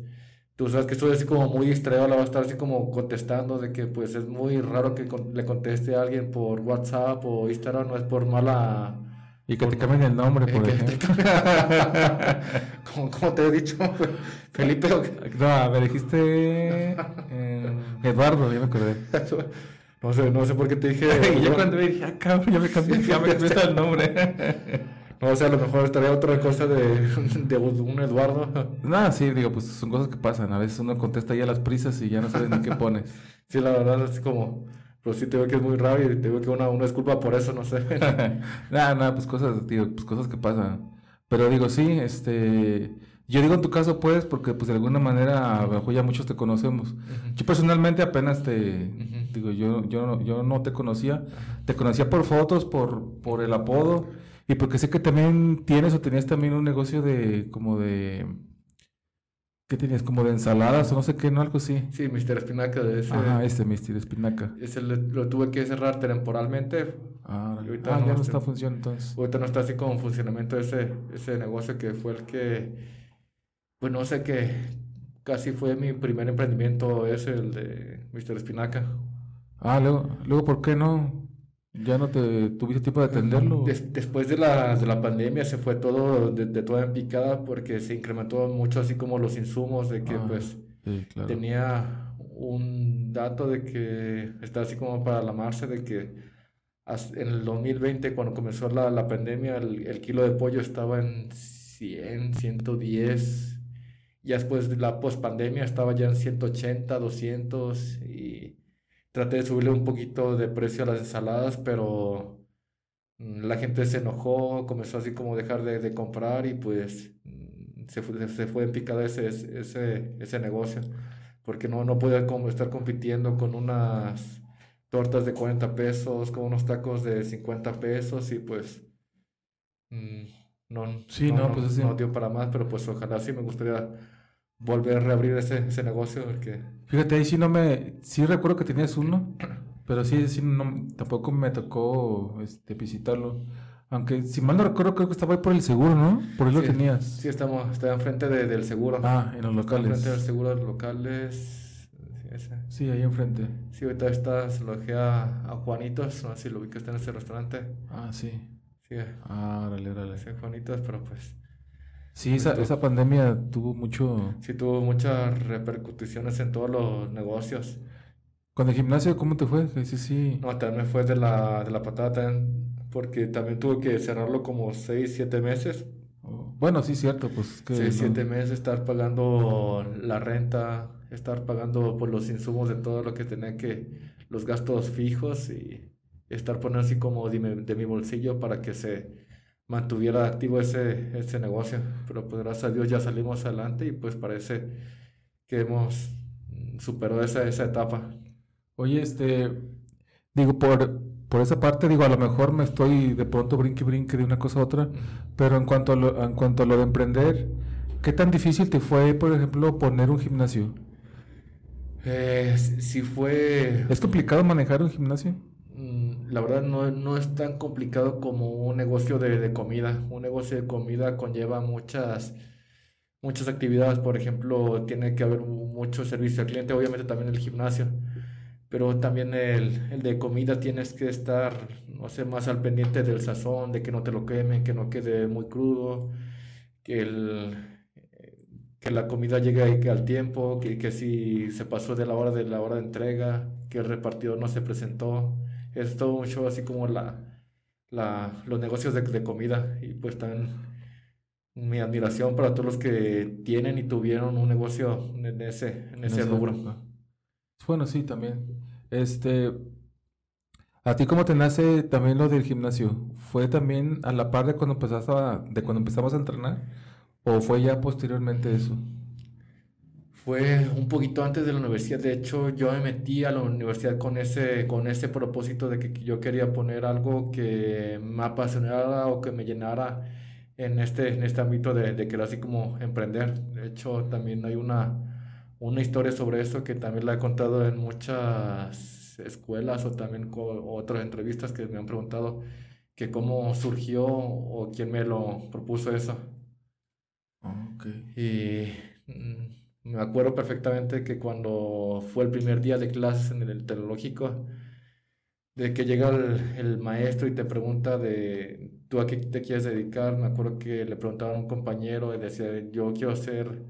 Speaker 2: tú sabes que estoy así como muy distraído, la va a estar así como contestando, de que pues es muy raro que le conteste a alguien por WhatsApp o Instagram, no es por mala
Speaker 1: y que te cambien el nombre, por ejemplo. <laughs>
Speaker 2: como, te he dicho, <laughs> Felipe.
Speaker 1: No, me dijiste eh, Eduardo, ya me acordé. <laughs>
Speaker 2: No sé, no sé por qué te dije.
Speaker 1: y yo cuando me dije, ah, cabrón, ya me cambié, ya me cambié el nombre.
Speaker 2: no, o sea, a lo mejor estaría otra cosa de, de un Eduardo.
Speaker 1: No, sí, digo, pues son cosas que pasan. A veces uno contesta ya las prisas y ya no sabe ni qué pones.
Speaker 2: sí, la verdad, es como pero sí te veo que es muy raro y te veo que una, una disculpa por eso, no sé. <laughs>
Speaker 1: nada, nada, pues cosas, tío, pues cosas que pasan. Pero digo, sí, este, Yo digo en tu caso, pues, porque pues de alguna manera a lo mejor ya muchos te conocemos. Yo personalmente apenas te, digo, yo, yo, yo no te conocía, te conocía por fotos, por, por el apodo, y porque sé que también tienes o tenías también un negocio de, como de, ¿qué tenías? Como de ensaladas o no sé qué, ¿no? Algo así.
Speaker 2: Sí, Mr. Espinaca. De ese,
Speaker 1: Ajá, este Mr. Espinaca.
Speaker 2: Ese lo, tuve que cerrar temporalmente.
Speaker 1: Ah, ahorita ah, no ya no está funcionando entonces.
Speaker 2: Ahorita no está así como en funcionamiento ese, ese negocio que fue el que pues no sé qué, casi fue mi primer emprendimiento ese, el de Mr. Espinaca.
Speaker 1: Ah, luego, luego ¿por qué no? ¿Ya no te tuviste tiempo de atenderlo?
Speaker 2: después de la, de la pandemia se fue todo de, de, toda en picada porque se incrementó mucho así como los insumos de que ah, pues tenía un dato de que está así como para la marcha de que en el 2020 cuando comenzó la, la pandemia el, el, kilo de pollo estaba en 100, 110 ya después de la post-pandemia estaba ya en 180, 200 y traté de subirle un poquito de precio a las ensaladas, pero mm, la gente se enojó, comenzó así como dejar de, de comprar y pues mm, se fue, se fue en picada ese, ese, ese negocio, porque no, no podía como estar compitiendo con unas tortas de 40 pesos, con unos tacos de 50 pesos y pues... Mm, no, sí, no, pues no. dio para más, pero pues ojalá sí me gustaría volver a reabrir ese, ese negocio. Porque...
Speaker 1: Fíjate, ahí sí no me, sí recuerdo que tenías uno, <clears throat> pero sí, sí no, tampoco me tocó este, visitarlo. Aunque, si mal no recuerdo, creo que estaba ahí por el seguro, ¿no? Por ahí lo tenías.
Speaker 2: Sí, estamos, está enfrente de, del seguro.
Speaker 1: Ah, en los locales.
Speaker 2: Enfrente del seguro de los locales.
Speaker 1: Sí, sí, ahí enfrente.
Speaker 2: Sí, ahorita está, se lo dejé a, a Juanitos, no sé si lo vi que está en ese restaurante.
Speaker 1: Ah, sí.
Speaker 2: Sí.
Speaker 1: Ah, dale, dale.
Speaker 2: Sí, Juanitos, pero pues
Speaker 1: Sí, esa, esa pandemia tuvo mucho...
Speaker 2: Sí, tuvo muchas repercusiones en todos los negocios.
Speaker 1: ¿Con el gimnasio cómo te fue? Sí, sí.
Speaker 2: No, también fue de la, de la patada, porque también tuve que cerrarlo como 6, 7 meses.
Speaker 1: Oh, bueno, sí, cierto, pues...
Speaker 2: Que 6, 7 meses, estar pagando la renta, estar pagando por los insumos de todo lo que tenía que... los gastos fijos y estar poniendo así como de mi, de mi bolsillo para que se mantuviera activo ese, ese negocio. Pero pues gracias a Dios ya salimos adelante y pues parece que hemos superado esa, esa etapa.
Speaker 1: Oye, este, digo, por, por esa parte, digo, a lo mejor me estoy de pronto brinque brinque de una cosa a otra, pero en cuanto a lo, en cuanto a lo de emprender, ¿qué tan difícil te fue, por ejemplo, poner un gimnasio?
Speaker 2: Eh, si fue...
Speaker 1: ¿Es complicado manejar un gimnasio?
Speaker 2: La verdad no, no, es tan complicado como un negocio de, de, comida. Un negocio de comida conlleva muchas, muchas actividades. Por ejemplo, tiene que haber mucho servicio al cliente, obviamente también el gimnasio. Pero también el, el de comida tienes que estar, no sé, más al pendiente del sazón, de que no te lo quemen, que no quede muy crudo, que, el, que la comida llegue al tiempo, que, que si se pasó de la hora de la hora de entrega, que el repartidor no se presentó es todo un show así como la, la, los negocios de, de comida y pues también mi admiración para todos los que tienen y tuvieron un negocio en ese, en ese rubro.
Speaker 1: Bueno, sí, también. Este, ¿a ti cómo te nace también lo del gimnasio? ¿Fue también a la par de cuando empezaste a, de cuando empezamos a entrenar? ¿O fue ya posteriormente eso?
Speaker 2: Fue un poquito antes de la universidad. De hecho, yo me metí a la universidad con ese, con ese propósito de que yo quería poner algo que me apasionara o que me llenara en este, en este ámbito de, de querer así como emprender. De hecho, también hay una, una historia sobre eso que también la he contado en muchas escuelas o también con otras entrevistas que me han preguntado que cómo surgió o quién me lo propuso eso.
Speaker 1: Okay.
Speaker 2: Y mm, me acuerdo perfectamente que cuando fue el primer día de clases en el tecnológico, de que llega el, maestro y te pregunta de tú a qué te quieres dedicar, me acuerdo que le preguntaban a un compañero y decía, yo quiero ser,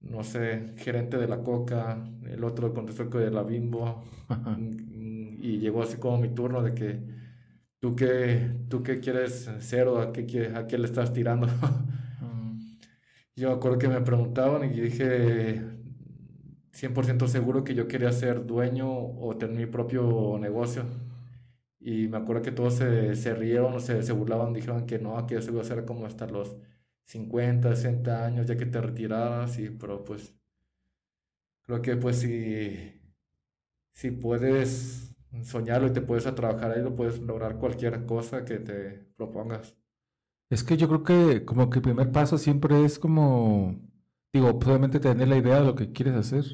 Speaker 2: no sé, gerente de la Coca, el otro contestó que de la Bimbo, <laughs> y llegó así como mi turno de que tú qué, tú qué quieres ser o a qué, a qué le estás tirando. <laughs> Yo acuerdo que me preguntaban y dije 100% seguro que yo quería ser dueño o tener mi propio negocio. Y me acuerdo que todos se, se rieron, se, se burlaban, dijeron que no, que eso iba a ser como hasta los 50, 60 años, ya que te retiraras, y, pero pues creo que pues si, si puedes soñarlo y te puedes a trabajar ahí, lo puedes lograr cualquier cosa que te propongas.
Speaker 1: Es que yo creo que como que el primer paso siempre es como, digo, pues, obviamente tener la idea de lo que quieres hacer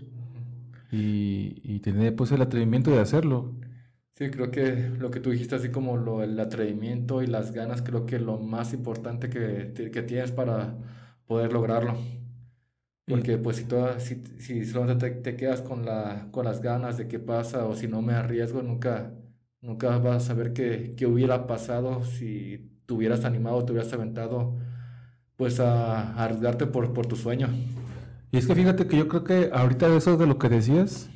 Speaker 1: y, y tener pues el atrevimiento de hacerlo.
Speaker 2: Sí, creo que lo que tú dijiste, así como lo, el atrevimiento y las ganas, creo que lo más importante que, que tienes para poder lograrlo. Porque pues si, toda, si, si solo te, te, quedas con, la, con las ganas de qué pasa o si no me arriesgo, nunca, nunca vas a saber qué, qué hubiera pasado si te hubieras animado, te hubieras aventado pues a, a arriesgarte por, por tu sueño.
Speaker 1: Y es que fíjate que yo creo que ahorita de eso de lo que decías,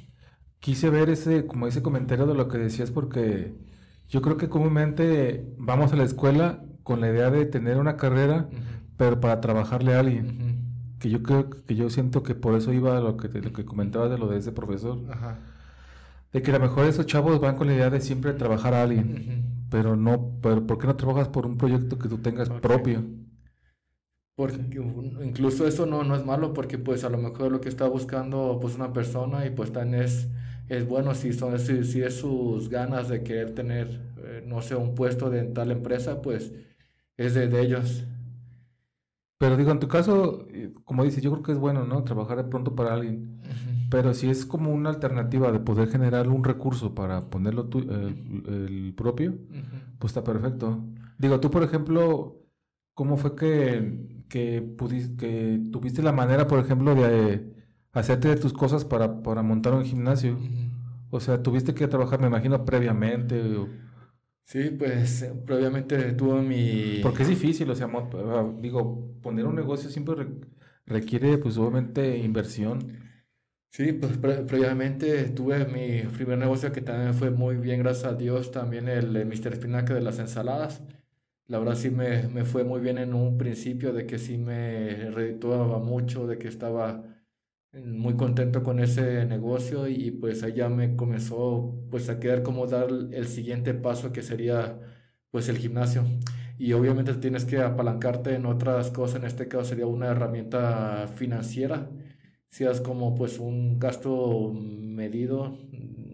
Speaker 1: quise ver ese, como ese comentario de lo que decías porque yo creo que comúnmente vamos a la escuela con la idea de tener una carrera, pero para trabajarle a alguien. Que yo creo que yo siento que por eso iba a lo que, lo que comentabas de lo de ese profesor. De que a lo mejor esos chavos van con la idea de siempre trabajar a alguien, pero no, pero ¿por qué no trabajas por un proyecto que tú tengas propio?
Speaker 2: Porque incluso eso no, no es malo porque pues a lo mejor lo que está buscando pues una persona y pues también es, es bueno si, son, si, si es sus ganas de querer tener, eh, no sé, un puesto de tal empresa, pues es de, de ellos.
Speaker 1: Pero digo, en tu caso, eh, como dices, yo creo que es bueno, ¿no? Trabajar de pronto para alguien. Pero si es como una alternativa de poder generar un recurso para ponerlo tu, el, propio, pues está perfecto. Digo, tú, por ejemplo, ¿cómo fue que, que, pudiste, que tuviste la manera, por ejemplo, de hacerte de tus cosas para, para montar un gimnasio? O sea, tuviste que trabajar, me imagino, previamente. O...
Speaker 2: Sí, pues previamente tuve mi...
Speaker 1: Porque es difícil, o sea, digo, poner un negocio siempre requiere, pues obviamente, inversión.
Speaker 2: Sí, pues previamente tuve mi primer negocio que también fue muy bien, gracias a Dios, también el, el Mr. Espinaca de las ensaladas. La verdad sí me, me fue muy bien en un principio, de que sí me redituaba mucho, de que estaba muy contento con ese negocio y pues allá me comenzó pues a quedar como dar el siguiente paso que sería pues el gimnasio y obviamente tienes que apalancarte en otras cosas, en este caso sería una herramienta financiera, si es como pues un gasto medido,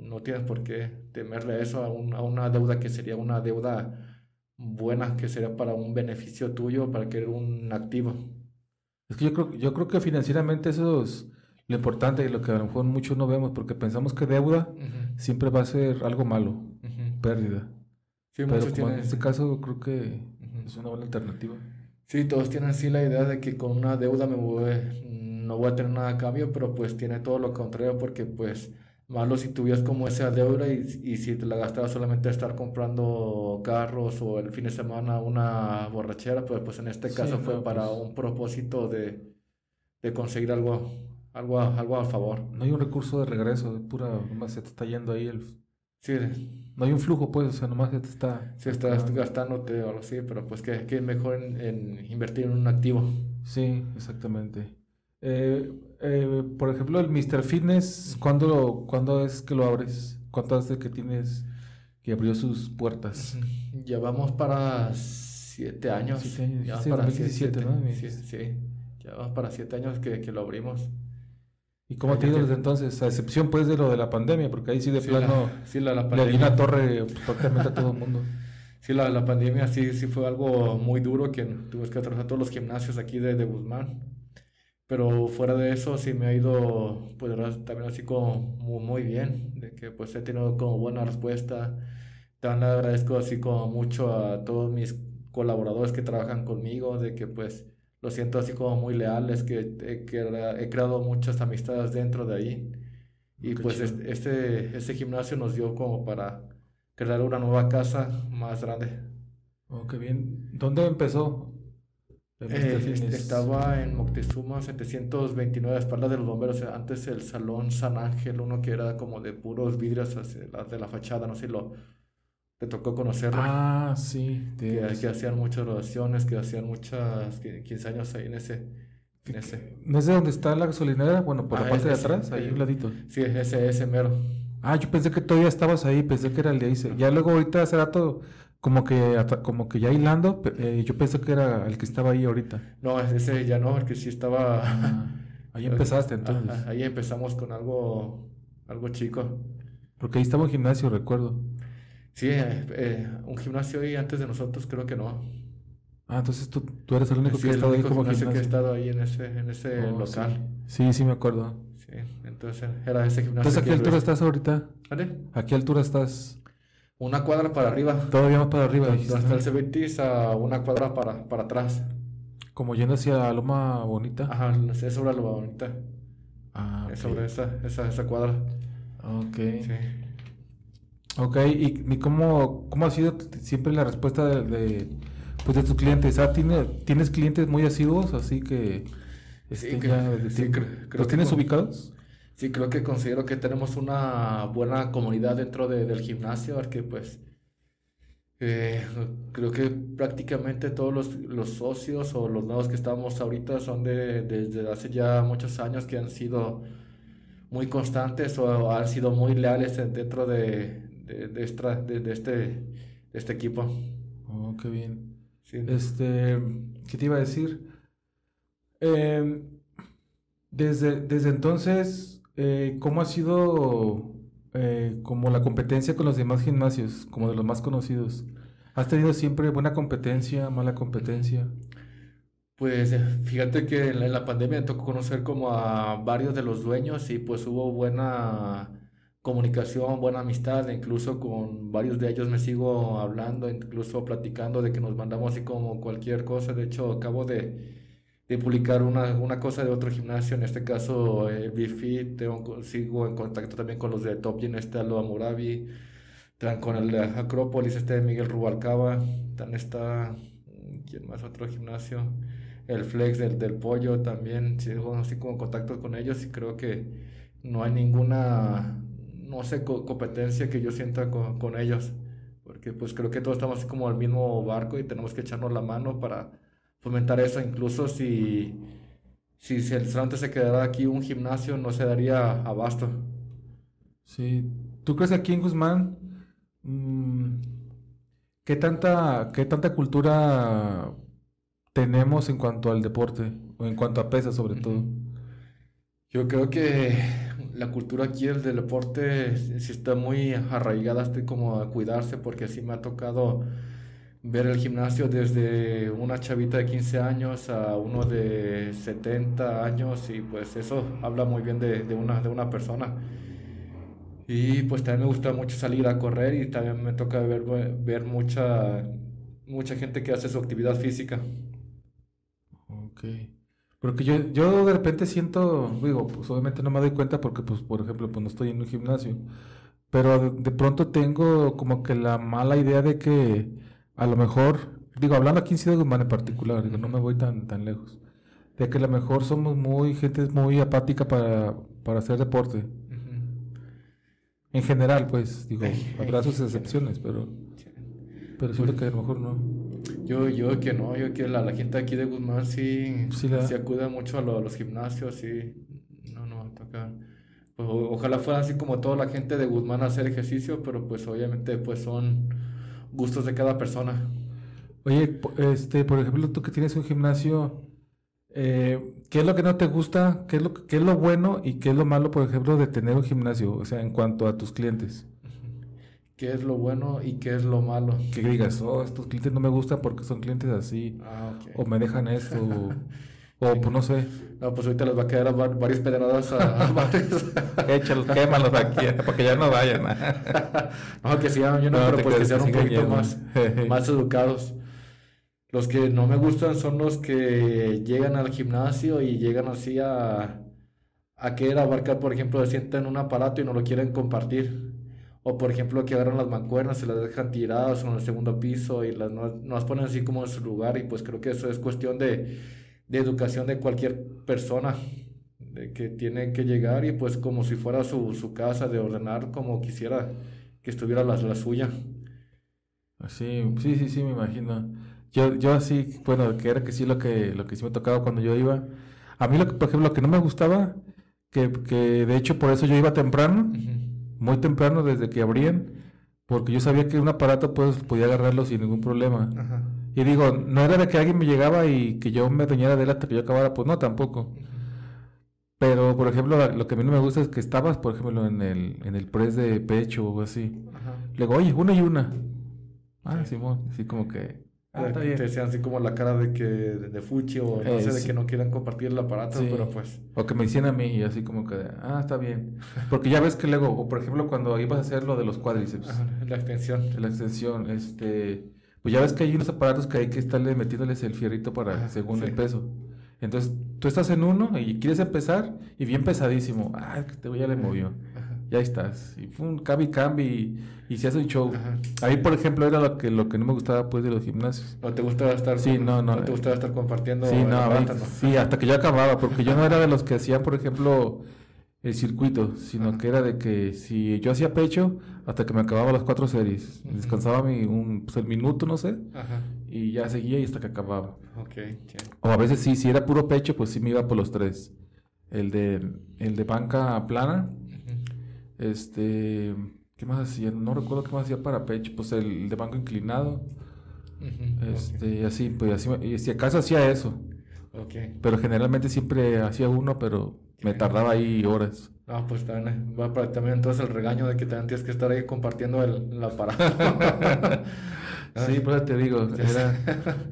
Speaker 2: no tienes por qué temerle eso a, a una deuda que sería una deuda buena, que sería para un beneficio tuyo, para que un activo.
Speaker 1: Es que yo creo, yo creo que financieramente esos lo importante y lo que a lo mejor muchos no vemos, porque pensamos que deuda siempre va a ser algo malo, pérdida. Pero en este caso creo que es una buena alternativa.
Speaker 2: Sí, todos tienen así la idea de que con una deuda me voy, no voy a tener nada a cambio, pero pues tiene todo lo contrario porque pues malo si tuvieras como esa deuda y, y si te la gastabas solamente estar comprando carros o el fin de semana una borrachera, pues, pues en este caso fue para pues un propósito de, de conseguir algo algo a, algo a favor.
Speaker 1: No hay un recurso de regreso, de pura, nomás se te está yendo ahí el...
Speaker 2: Sí.
Speaker 1: No hay un flujo, pues, o sea, nomás se te está...
Speaker 2: Sí, estás gastándote o algo así, pero pues que, que mejor en, invertir en un activo.
Speaker 1: Sí, exactamente. Eh, eh, por ejemplo, el Mr. Fitness, ¿cuándo, ¿cuándo es que lo abres? ¿Cuánto hace que tienes que abrió sus puertas?
Speaker 2: Ya vamos para siete años.
Speaker 1: Siete años.
Speaker 2: Ya para 17, ¿no? Sí, sí, ya vamos para siete años que, que lo abrimos.
Speaker 1: ¿Y cómo te ha ido desde entonces? A excepción pues de lo de la pandemia, porque ahí sí de plano
Speaker 2: la, sí, la, la
Speaker 1: le di la torre prácticamente a todo el mundo. <laughs>
Speaker 2: Sí, la, la pandemia sí, sí fue algo muy duro que tuvimos que trabajar todos los gimnasios aquí de, de Guzmán. Pero fuera de eso sí me ha ido pues también así como muy, bien, de que pues he tenido como buena respuesta. También agradezco así como mucho a todos mis colaboradores que trabajan conmigo, de que pues lo siento así como muy leales, que, que he creado muchas amistades dentro de ahí. Y pues este, este, gimnasio nos dio como para crear una nueva casa más grande.
Speaker 1: Oh, qué bien. ¿Dónde empezó?
Speaker 2: Eh, estaba en Moctezuma 729, a espaldas de los bomberos. Antes el Salón San Ángel, uno que era como de puros vidrios de la fachada, no sé si lo, te tocó conocerlo.
Speaker 1: Ah, sí.
Speaker 2: Que, que, hacían muchas relaciones, que hacían muchas, 15 años ahí en ese, en
Speaker 1: ese. ¿No es de donde está la gasolinera? Bueno, por la ah, parte de atrás, ahí un ladito.
Speaker 2: Sí, ese, ese mero.
Speaker 1: Ah, yo pensé que todavía estabas ahí, pensé que era el de ahí. Ya luego ahorita hace rato como que, como que ya hilando, eh, yo pensé que era el que estaba ahí ahorita.
Speaker 2: No, ese ya no, porque sí estaba... Ah,
Speaker 1: ahí empezaste entonces.
Speaker 2: ahí empezamos con algo, algo chico.
Speaker 1: Porque ahí estaba un gimnasio, recuerdo.
Speaker 2: Sí, eh, eh, un gimnasio ahí antes de nosotros creo que no.
Speaker 1: Ah, entonces tú, tú eres el único que ha estado ahí como
Speaker 2: gimnasio. que ha estado ahí en ese, en ese oh, local.
Speaker 1: Sí. sí. me acuerdo.
Speaker 2: Sí, entonces era ese gimnasio.
Speaker 1: Entonces, ¿a qué altura estás ahorita? ¿A qué altura estás?
Speaker 2: Una cuadra para arriba.
Speaker 1: Todavía más para arriba.
Speaker 2: Hasta el Cebetis a una cuadra para, para atrás.
Speaker 1: Como yendo hacia Loma Bonita.
Speaker 2: Ajá, es sobre Loma Bonita. Ah, Es sobre esa, esa, esa cuadra.
Speaker 1: Ok. Sí. Ok, ¿y, cómo, cómo ha sido siempre la respuesta de, pues de tus clientes? Ah, ¿tiene, ¿Tienes clientes muy asiduos? Así que...
Speaker 2: sí, este, creo,
Speaker 1: ¿Los tienes ubicados?
Speaker 2: Sí, creo que considero que tenemos una buena comunidad dentro del gimnasio, porque pues eh, creo que prácticamente todos los, socios o los nuevos que estamos ahorita son de, desde hace ya muchos años que han sido muy constantes o han sido muy leales dentro de, de, este, este equipo.
Speaker 1: Oh, qué bien. Este, ¿qué te iba a decir? Em, desde, desde entonces, eh, ¿cómo ha sido eh, como la competencia con los demás gimnasios, como de los más conocidos? ¿Has tenido siempre buena competencia, mala competencia?
Speaker 2: Pues eh, fíjate que en la pandemia me tocó conocer como a varios de los dueños y pues hubo buena comunicación, buena amistad, incluso con varios de ellos me sigo hablando, incluso platicando de que nos mandamos así como cualquier cosa. De hecho, acabo de, de publicar una, una, cosa de otro gimnasio, en este caso eh, Bifit, sigo en contacto también con los de Top Gym, este Aloha Murabi, con el Acrópolis, este de Miguel Rubalcaba, también está, ¿quién más? Otro gimnasio, el Flex del, del Pollo también, sigo así como en contacto con ellos y creo que no hay ninguna, no sé, competencia que yo sienta con, con ellos, porque pues creo que todos estamos así como al mismo barco y tenemos que echarnos la mano para fomentar eso, incluso si, si, el restaurante se quedara aquí un gimnasio no se daría abasto.
Speaker 1: Sí, ¿tú crees que aquí en Guzmán mmm, qué tanta, qué tanta cultura tenemos en cuanto al deporte o en cuanto a pesas sobre todo?
Speaker 2: Yo creo que la cultura aquí del deporte sí está muy arraigada, estoy como a cuidarse porque así me ha tocado ver el gimnasio desde una chavita de 15 años a uno de 70 años y pues eso habla muy bien de, de, una, de una persona. Y pues también me gusta mucho salir a correr y también me toca ver, ver mucha, mucha gente que hace su actividad física.
Speaker 1: Ok. Porque yo, yo de repente siento, digo, pues obviamente no me doy cuenta porque, pues, por ejemplo, pues no estoy en un gimnasio. Pero de pronto tengo como que la mala idea de que a lo mejor, digo, hablando aquí en Ciudad Guzmán en particular, digo, no me voy tan, tan lejos, de que a lo mejor somos muy, gente muy apática para, para hacer deporte. En general, pues, digo, <laughs> habrá sus excepciones, pero, pero siento que a lo mejor no.
Speaker 2: Yo, yo que no, yo que la, la gente aquí de Guzmán sí, sí, acude mucho a, los gimnasios, y no, no, toca. Pues, ojalá fuera así como toda la gente de Guzmán a hacer ejercicio, pero pues obviamente pues son gustos de cada persona.
Speaker 1: Oye, este, por ejemplo, tú que tienes un gimnasio, eh, ¿qué es lo que no te gusta? ¿Qué es, lo, ¿Qué es lo bueno y qué es lo malo, por ejemplo, de tener un gimnasio? O sea, en cuanto a tus clientes.
Speaker 2: ¿Qué es lo bueno y qué es lo malo?
Speaker 1: Que digas, oh, estos clientes no me gustan porque son clientes así. Ah, o me dejan esto. <laughs> O pues no sé.
Speaker 2: No, pues ahorita les va a quedar varias pedradas a, a <laughs> varios.
Speaker 1: Échalos, quémalos aquí, <laughs> para que ya no vayan.
Speaker 2: no, que sigan, yo no, pero pues que sean un poquito más, <laughs> más educados. Los que no me gustan son los que llegan al gimnasio y llegan así a, a querer abarcar, por ejemplo, se sientan en un aparato y no lo quieren compartir. O por ejemplo que agarran las mancuernas, se las dejan tiradas en el segundo piso y las, no, no las ponen así como en su lugar. Y pues creo que eso es cuestión de de educación de cualquier persona de que tiene que llegar y pues como si fuera su, su casa, de ordenar como quisiera que estuviera la, la suya.
Speaker 1: Sí, sí, sí, sí, me imagino. Yo, yo así, bueno, que era que sí lo que, lo que sí me tocaba cuando yo iba. A mí, lo que, por ejemplo, lo que no me gustaba, que, que de hecho por eso yo iba temprano, muy temprano desde que abrían, porque yo sabía que un aparato pues podía agarrarlo sin ningún problema. Y digo, no era de que alguien me llegaba y que yo me doñara de él hasta que yo acabara, pues no, tampoco. Pero, por ejemplo, lo que a mí no me gusta es que estabas, por ejemplo, en el, en el press de pecho o así. Le digo, oye, una y una. Ah, Simón, así como que...
Speaker 2: Ah, te decían así como la cara de que de fuchi o no sé, de que no quieran compartir el aparato, pero pues...
Speaker 1: O que me decían a mí y así como que, ah, está bien. Porque ya ves que luego, o por ejemplo, cuando ibas a hacer lo de los cuádriceps.
Speaker 2: la extensión.
Speaker 1: La extensión, este... Pues ya ves que hay unos aparatos que hay que estarle metiéndoles el fierrito para, según el peso. Entonces, tú estás en uno y quieres empezar y bien pesadísimo. Ah, que te voy a le movió ya estás. Y fue un cabi cambi y, se hace un show. A mí, por ejemplo, era lo que, lo que no me gustaba pues de los gimnasios.
Speaker 2: ¿No te gustaba estar,
Speaker 1: sí, no, no,
Speaker 2: te gustaba estar compartiendo?
Speaker 1: Sí, no, sí, hasta que yo acababa, porque yo no era de los que hacían, por ejemplo, el circuito, sino que era de que si yo hacía pecho, hasta que me acababa las cuatro series. Descansaba mi, un, pues, el minuto, no sé, y ya seguía y hasta que acababa.
Speaker 2: Okay,
Speaker 1: O a veces sí, si era puro pecho, pues sí me iba por los tres. El de, el de banca plana este, ¿qué más hacía? No recuerdo qué más hacía para pecho, pues el de banco inclinado. este, así, pues así, y si acaso hacía eso.
Speaker 2: Okay.
Speaker 1: Pero generalmente siempre hacía uno, pero me tardaba ahí horas.
Speaker 2: Ah, pues también va para también entonces el regaño de que también tienes que estar ahí compartiendo el, aparato. <laughs>
Speaker 1: sí, pues te digo, <laughs> era,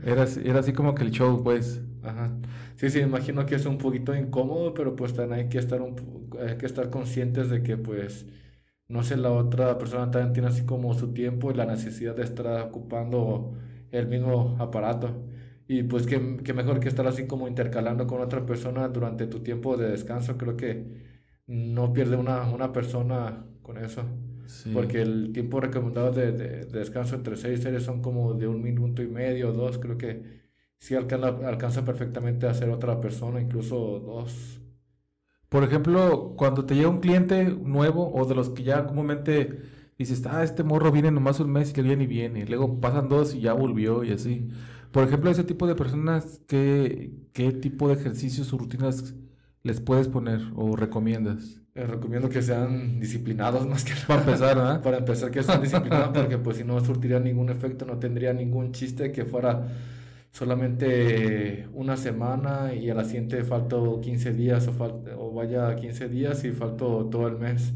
Speaker 1: era, era así como que el show, pues.
Speaker 2: Ajá. Sí, sí, imagino que es un poquito incómodo, pero pues también hay que estar, un, hay que estar conscientes de que pues, no sé, la otra persona también tiene así como su tiempo y la necesidad de estar ocupando el mismo aparato. Y pues que, que mejor que estar así como intercalando con otra persona durante tu tiempo de descanso. Creo que no pierde una, una persona con eso. Porque el tiempo recomendado de, de, de, descanso entre seis series son como de un minuto y medio, dos. Creo que sí alcanza, alcanza perfectamente a ser otra persona, incluso dos.
Speaker 1: Por ejemplo, cuando te llega un cliente nuevo o de los que ya comúnmente dices, ah, este morro viene nomás un mes y que viene y viene, luego pasan dos y ya volvió y así. Por ejemplo, ese tipo de personas, ¿qué, qué tipo de ejercicios o rutinas les puedes poner o recomiendas?
Speaker 2: Les recomiendo que sean disciplinados <laughs> más que
Speaker 1: nada. Para empezar, ¿verdad?
Speaker 2: Para empezar que sean disciplinados <laughs> porque pues si no surtiría ningún efecto, no tendría ningún chiste que fuera solamente una semana y a la siguiente faltó 15 días o, o vaya 15 días y faltó todo el mes.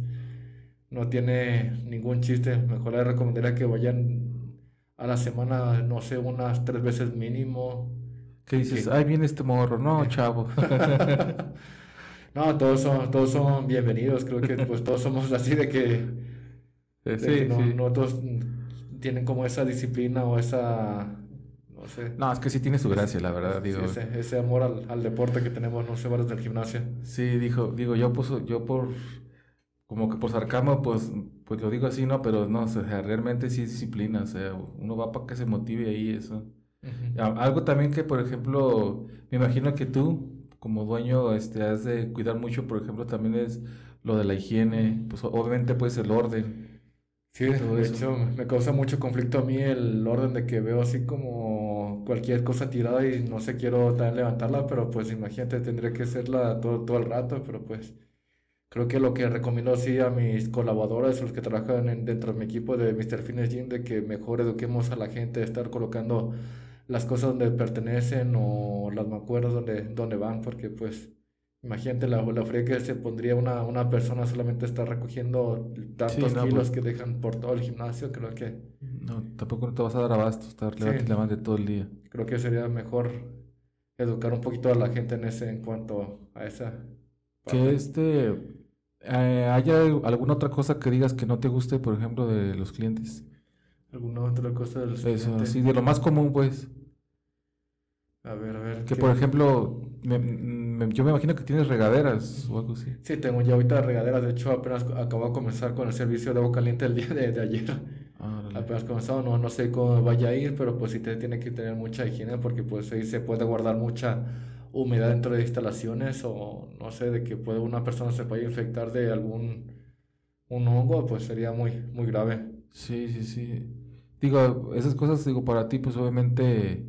Speaker 2: No tiene ningún chiste. Mejor les recomendaría que vayan a la semana, no sé, unas tres veces mínimo.
Speaker 1: ¿Qué dices? Ay, viene este morro. No, chavo. <laughs>
Speaker 2: no, todos son, todos son bienvenidos. Creo que pues todos somos así de que, sí, no todos tienen como esa disciplina o esa
Speaker 1: no, es que sí tiene su gracia, la verdad. Digo.
Speaker 2: ese, amor al, deporte que tenemos, no sé, varios del gimnasio.
Speaker 1: Sí, dijo, digo, yo pues, yo por, como que por sarcasmo, pues, pues lo digo así, ¿no? Pero no, o sea, realmente sí es disciplina, o sea, uno va para que se motive ahí eso. Algo también que, por ejemplo, me imagino que tú, como dueño, este, has de cuidar mucho, por ejemplo, también es lo de la higiene, pues obviamente pues el orden.
Speaker 2: Sí, de hecho me causa mucho conflicto a mí el orden de que veo así como cualquier cosa tirada y no sé, quiero también levantarla, pero pues imagínate, tendría que hacerla todo, todo el rato, pero pues creo que lo que recomiendo así a mis colaboradores, los que trabajan dentro de mi equipo de Mr. Fitness Gym, de que mejor eduquemos a la gente, estar colocando las cosas donde pertenecen o las mancuernas donde, donde van, porque pues Imagínate la, la que se pondría una, una persona solamente estar recogiendo tantos kilos pues que dejan por todo el gimnasio, creo que...
Speaker 1: No, tampoco te vas a dar abasto, estar levante todo el día.
Speaker 2: Creo que sería mejor educar un poquito a la gente en ese, en cuanto a esa...
Speaker 1: Que este... Eh, ¿Haya alguna otra cosa que digas que no te guste, por ejemplo, de los clientes?
Speaker 2: ¿Alguna otra cosa de los
Speaker 1: Eso, sí, de lo más común, pues.
Speaker 2: A ver, a ver.
Speaker 1: Que, por ejemplo, yo me imagino que tienes regaderas o algo así.
Speaker 2: Sí, tengo ya ahorita regaderas. De hecho, apenas acabo de comenzar con el servicio de agua caliente el día de, ayer. Ah, apenas comenzado, no, no sé cómo vaya a ir, pero pues sí te tiene que tener mucha higiene porque pues ahí se puede guardar mucha humedad dentro de instalaciones o no sé, de que puede una persona se pueda infectar de algún un hongo, pues sería muy, muy grave.
Speaker 1: Sí, sí, sí. Digo, esas cosas, digo, para ti, pues obviamente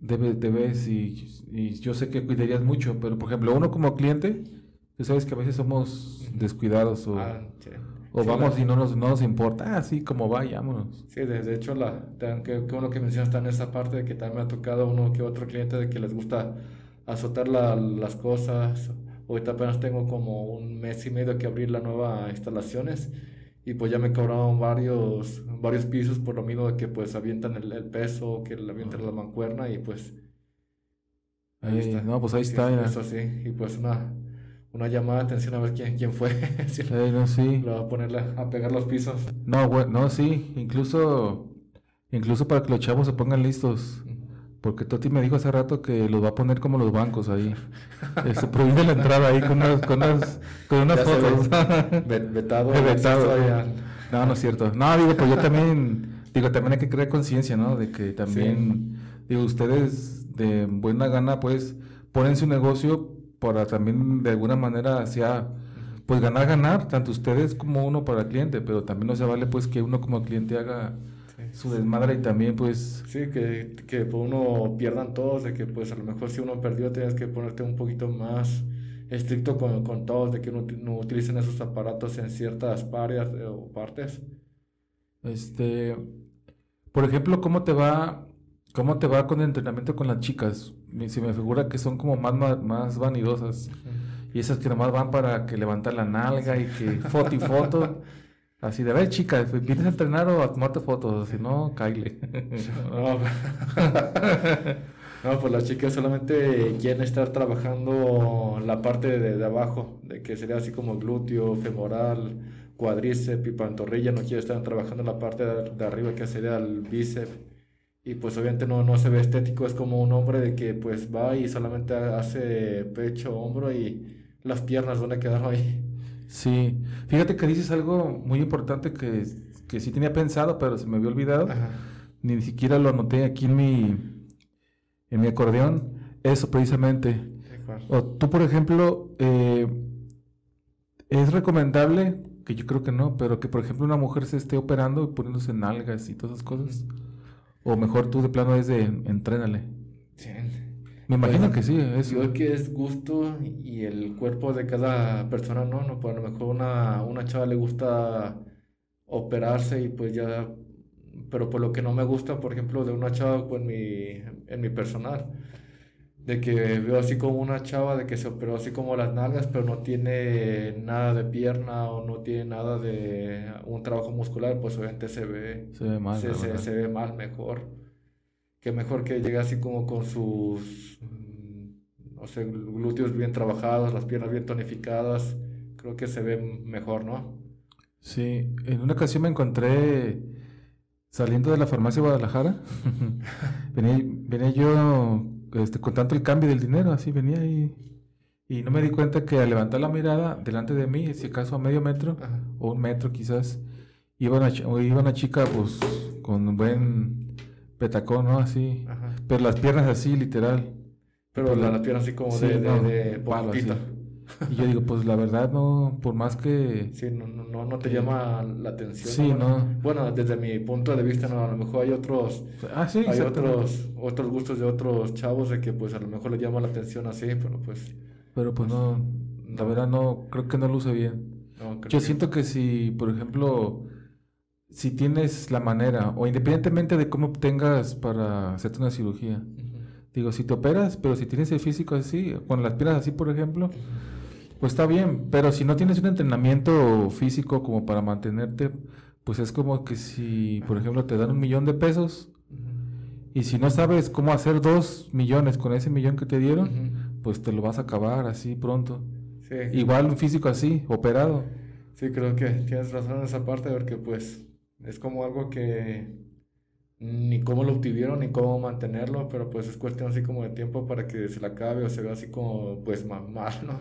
Speaker 1: debes, debes y, y, yo sé que cuidarías mucho, pero por ejemplo, uno como cliente, tú sabes que a veces somos descuidados o...
Speaker 2: Ah,
Speaker 1: O vamos y no nos, no nos importa, así ah, como vayámonos.
Speaker 2: Sí, de, hecho, la, que, uno que menciona está en esa parte de que también me ha tocado uno que otro cliente de que les gusta azotar las cosas. Ahorita apenas tengo como un mes y medio que abrir la nueva instalaciones y pues ya me cobraron varios, varios pisos por lo mismo de que pues avientan el, peso, que le avientan la mancuerna y pues...
Speaker 1: Ahí, está. No, pues ahí está.
Speaker 2: Eso sí, y pues una una llamada de atención a ver quién, quién fue. <laughs>
Speaker 1: sí, no, sí.
Speaker 2: Lo va a poner a pegar los pisos.
Speaker 1: No, bueno, no, sí. Incluso, incluso para que los chavos se pongan listos. Porque Toti me dijo hace rato que los va a poner como los bancos ahí. Se este, prohíbe la entrada ahí con unas, con unas, con unas fotos. <laughs>
Speaker 2: vetado.
Speaker 1: vetado. No, no es cierto. No, digo, pues yo también, digo, también hay que crear conciencia, ¿no? De que también, digo, ustedes de buena gana, pues, ponen su negocio para también de alguna manera sea pues ganar ganar tanto ustedes como uno para el cliente pero también no se vale pues que uno como cliente haga su desmadre y también pues
Speaker 2: sí que, que pues, uno pierdan todos de que pues a lo mejor si uno perdió tienes que ponerte un poquito más estricto con, con todos de que no, no utilicen esos aparatos en ciertas áreas eh, o partes
Speaker 1: este por ejemplo cómo te va cómo te va con el entrenamiento con las chicas se me figura que son como más, más, vanidosas. Y esas que nomás van para que levantar la nalga y que foto y foto. <laughs> Así de, ver, chica, ¿vienes a entrenar o a tomarte fotos? Si no, caile. <laughs> <laughs>
Speaker 2: no, pues las chicas solamente quieren estar trabajando la parte de, de, abajo, de que sería así como glúteo, femoral, cuádriceps y pantorrilla. No quieren estar trabajando la parte de, de arriba, que sería el bíceps y pues obviamente no, no se ve estético, es como un hombre de que pues va y solamente hace pecho, hombro y las piernas, ¿dónde quedaron ahí?
Speaker 1: Sí, fíjate que dices algo muy importante que, que sí tenía pensado, pero se me había olvidado. Ni siquiera lo anoté aquí en mi, en mi acordeón. Eso precisamente. O tú, por ejemplo, eh, es recomendable, que yo creo que no, pero que por ejemplo una mujer se esté operando y poniéndose nalgas y todas esas cosas. O mejor tú de plano es de entrénale. Sí. Me imagino pues, que sí.
Speaker 2: Es... Yo que es gusto y el cuerpo de cada persona, ¿no? no pues a lo mejor una, una chava le gusta operarse y pues ya... Pero por lo que no me gusta, por ejemplo, de una chava pues, en, mi, en mi personal de que veo así como una chava de que se operó así como las nalgas, pero no tiene nada de pierna o no tiene nada de un trabajo muscular, pues obviamente se ve,
Speaker 1: se ve mal,
Speaker 2: se, ve mal mejor. Que mejor que llegue así como con sus, mm, no sé, glúteos bien trabajados, las piernas bien tonificadas, creo que se ve mejor, ¿no?
Speaker 1: Sí, en una ocasión me encontré saliendo de la farmacia de Guadalajara, <laughs> venía, venía yo este, con tanto el cambio del dinero, así venía y, y no me di cuenta que al levantar la mirada delante de mí, si acaso a medio metro o un metro quizás, iba una, iba una chica pues con buen petacón, ¿no? Así, pero las piernas así, literal.
Speaker 2: Pero pues, las piernas así como de, de,
Speaker 1: Y yo digo, pues la verdad no, por más que...
Speaker 2: Sí, no, no, no te llama la atención.
Speaker 1: Sí, no,
Speaker 2: Bueno, desde mi punto de vista, no, a lo mejor hay otros...
Speaker 1: Ah, sí,
Speaker 2: Hay otros, otros gustos de otros chavos de que pues a lo mejor le llama la atención así, pero pues...
Speaker 1: Pero pues no, la verdad no, creo que no luce bien. yo siento que si, por ejemplo, si tienes la manera, o independientemente de cómo tengas para hacerte una cirugía, digo, si te operas, pero si tienes el físico así, con las piernas así, por ejemplo... Pues está bien, pero si no tienes un entrenamiento físico como para mantenerte, pues es como que si, por ejemplo, te dan un millón de pesos y si no sabes cómo hacer dos millones con ese millón que te dieron, pues te lo vas a acabar así pronto. Igual un físico así, operado.
Speaker 2: Sí, creo que tienes razón en esa parte porque pues es como algo que ni cómo lo obtuvieron ni cómo mantenerlo, pero pues es cuestión así como de tiempo para que se le acabe o se vea así como pues mal, ¿no?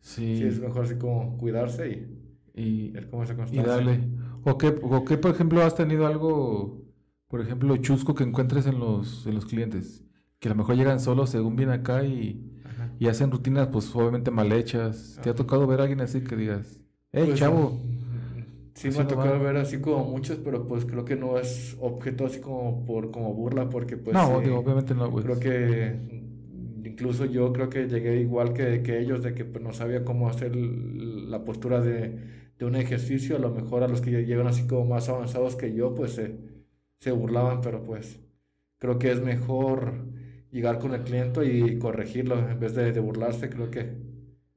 Speaker 2: Sí. es mejor así como cuidarse y, y ver cómo se
Speaker 1: Y darle. ¿O qué, ¿O qué, por ejemplo, has tenido algo, por ejemplo, chusco que encuentres en los, en los clientes? Que a lo mejor llegan solos según viene acá y, y hacen rutinas, pues obviamente mal hechas. ¿Te ha tocado ver a alguien así que digas, hey, pues, chavo?
Speaker 2: Sí, me ha tocado ver así como muchos, pero pues creo que no es objeto así como por como burla, porque pues...
Speaker 1: No, obviamente no,
Speaker 2: pues. Creo que incluso yo creo que llegué igual que, que ellos, de que pues, no sabía cómo hacer la postura de, de, un ejercicio. A lo mejor a los que llegan así como más avanzados que yo, pues se, se burlaban, pero pues creo que es mejor llegar con el cliente y corregirlo en vez de, de burlarse, creo que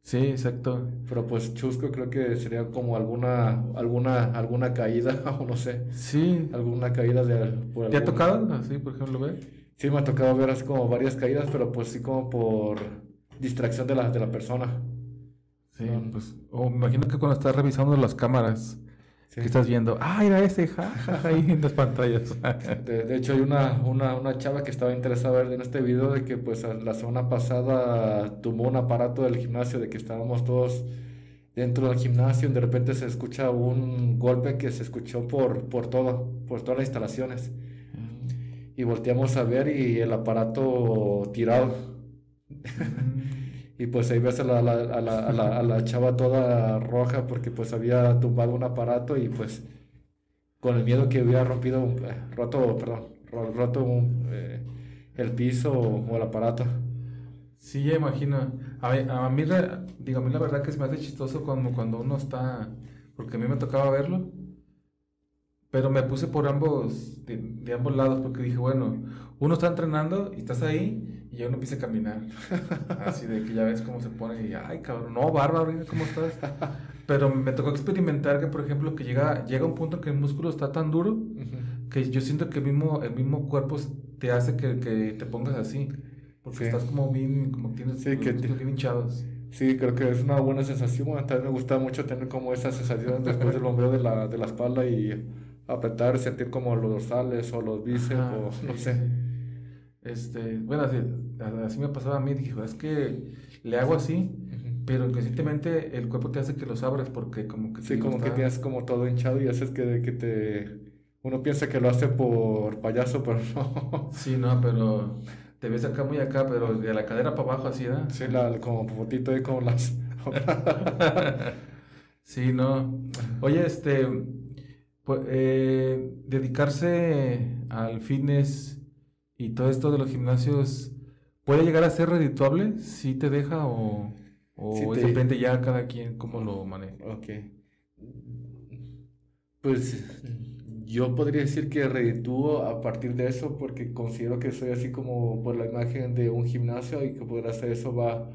Speaker 1: Sí, exacto.
Speaker 2: Pero pues chusco creo que sería como alguna alguna alguna caída <laughs> o no sé.
Speaker 1: Sí.
Speaker 2: Alguna caída de
Speaker 1: por ¿Te ha tocado así, por ejemplo, ver?
Speaker 2: Sí, me ha tocado ver así como varias caídas, pero pues sí como por distracción de la, de la persona.
Speaker 1: Sí, pues, o me imagino que cuando estás revisando las cámaras, que estás viendo, ah, era ese, jajaja, ahí en las pantallas. <laughs>
Speaker 2: de, hecho, hay una, una, una, chava que estaba interesada en este video de que pues la semana pasada tumbó un aparato del gimnasio, de que estábamos todos dentro del gimnasio y de repente se escucha un golpe que se escuchó por, por todo, por todas las instalaciones. Mm. Y volteamos a ver y el aparato tirado. Mm. Y pues ahí ves a la, a la, a la, a la, chava toda roja porque pues había tumbado un aparato y pues con el miedo que hubiera rompido, eh, roto, perdón, roto eh, el piso o, el aparato.
Speaker 1: Sí, ya imagino. A mí, a mí, digo, a mí la verdad que se me hace chistoso cuando, cuando uno está, porque a mí me tocaba verlo, pero me puse por ambos, de, de ambos lados, porque dije, bueno, uno está entrenando y estás ahí y uno empieza a caminar. <laughs> Así de que ya ves cómo se pone y, ay, cabrón, no, bárbaro, ¿cómo estás? Pero me tocó experimentar que, por ejemplo, que llega, llega un punto en que el músculo está tan duro que yo siento que el mismo, el mismo cuerpo te hace que, que te pongas así. Porque estás como bien, como tienes
Speaker 2: sí, que
Speaker 1: bien hinchados.
Speaker 2: Sí, creo que es una buena sensación. también me gusta mucho tener como esa sensación <laughs> después del bombeo de la, de la espalda y apretar, sentir como los dorsales o los bíceps o no sé.
Speaker 1: Este, bueno, así, así, me pasaba a mí, dije, es que le hago así, pero inconscientemente el cuerpo te hace que los abras porque como que...
Speaker 2: Sí, como que tienes como todo hinchado y haces que, que te... Uno piensa que lo hace por payaso, <laughs> pero no.
Speaker 1: Sí, no, pero te ves acá muy acá, pero de la cadera para abajo así, ¿no?
Speaker 2: Sí, la, como fotito ahí como las... <laughs>
Speaker 1: sí, no. Oye, este, pues, eh, dedicarse al fitness y todo esto de los gimnasios, ¿puede llegar a ser redituable? ¿Sí te deja o, o depende ya cada quien cómo lo maneja?
Speaker 2: Ok. Pues yo podría decir que reditúo a partir de eso porque considero que soy así como por la imagen de un gimnasio y que por hacer eso va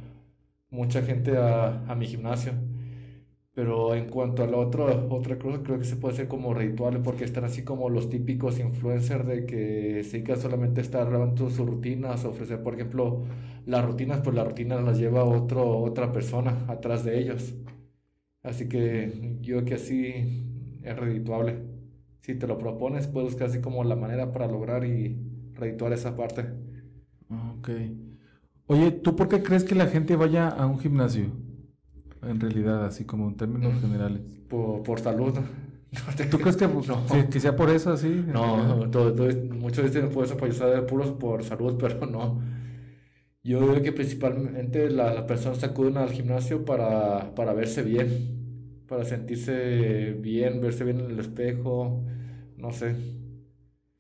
Speaker 2: mucha gente a, a mi gimnasio. Pero en cuanto a la otra, otra cosa, creo que se puede hacer como ritual, porque están así como los típicos influencers de que sí que solamente estar grabando sus rutinas, ofrecer, por ejemplo, las rutinas, pues las rutinas las lleva otro, otra persona atrás de ellos. Así que yo que así es redituable. Si te lo propones, puedes buscar así como la manera para lograr y redituar esa parte.
Speaker 1: Ok. Oye, ¿tú por qué crees que la gente vaya a un gimnasio? En realidad, así como en términos mm. generales?
Speaker 2: Por, por salud. <laughs>
Speaker 1: ¿Tú crees que, que, sea por eso así?
Speaker 2: No, todo, todo, muchos dicen por eso, por puros por salud, <laughs> pero no. Yo creo que principalmente las personas acuden al gimnasio para, para verse bien, para sentirse bien, verse bien en el espejo, no sé.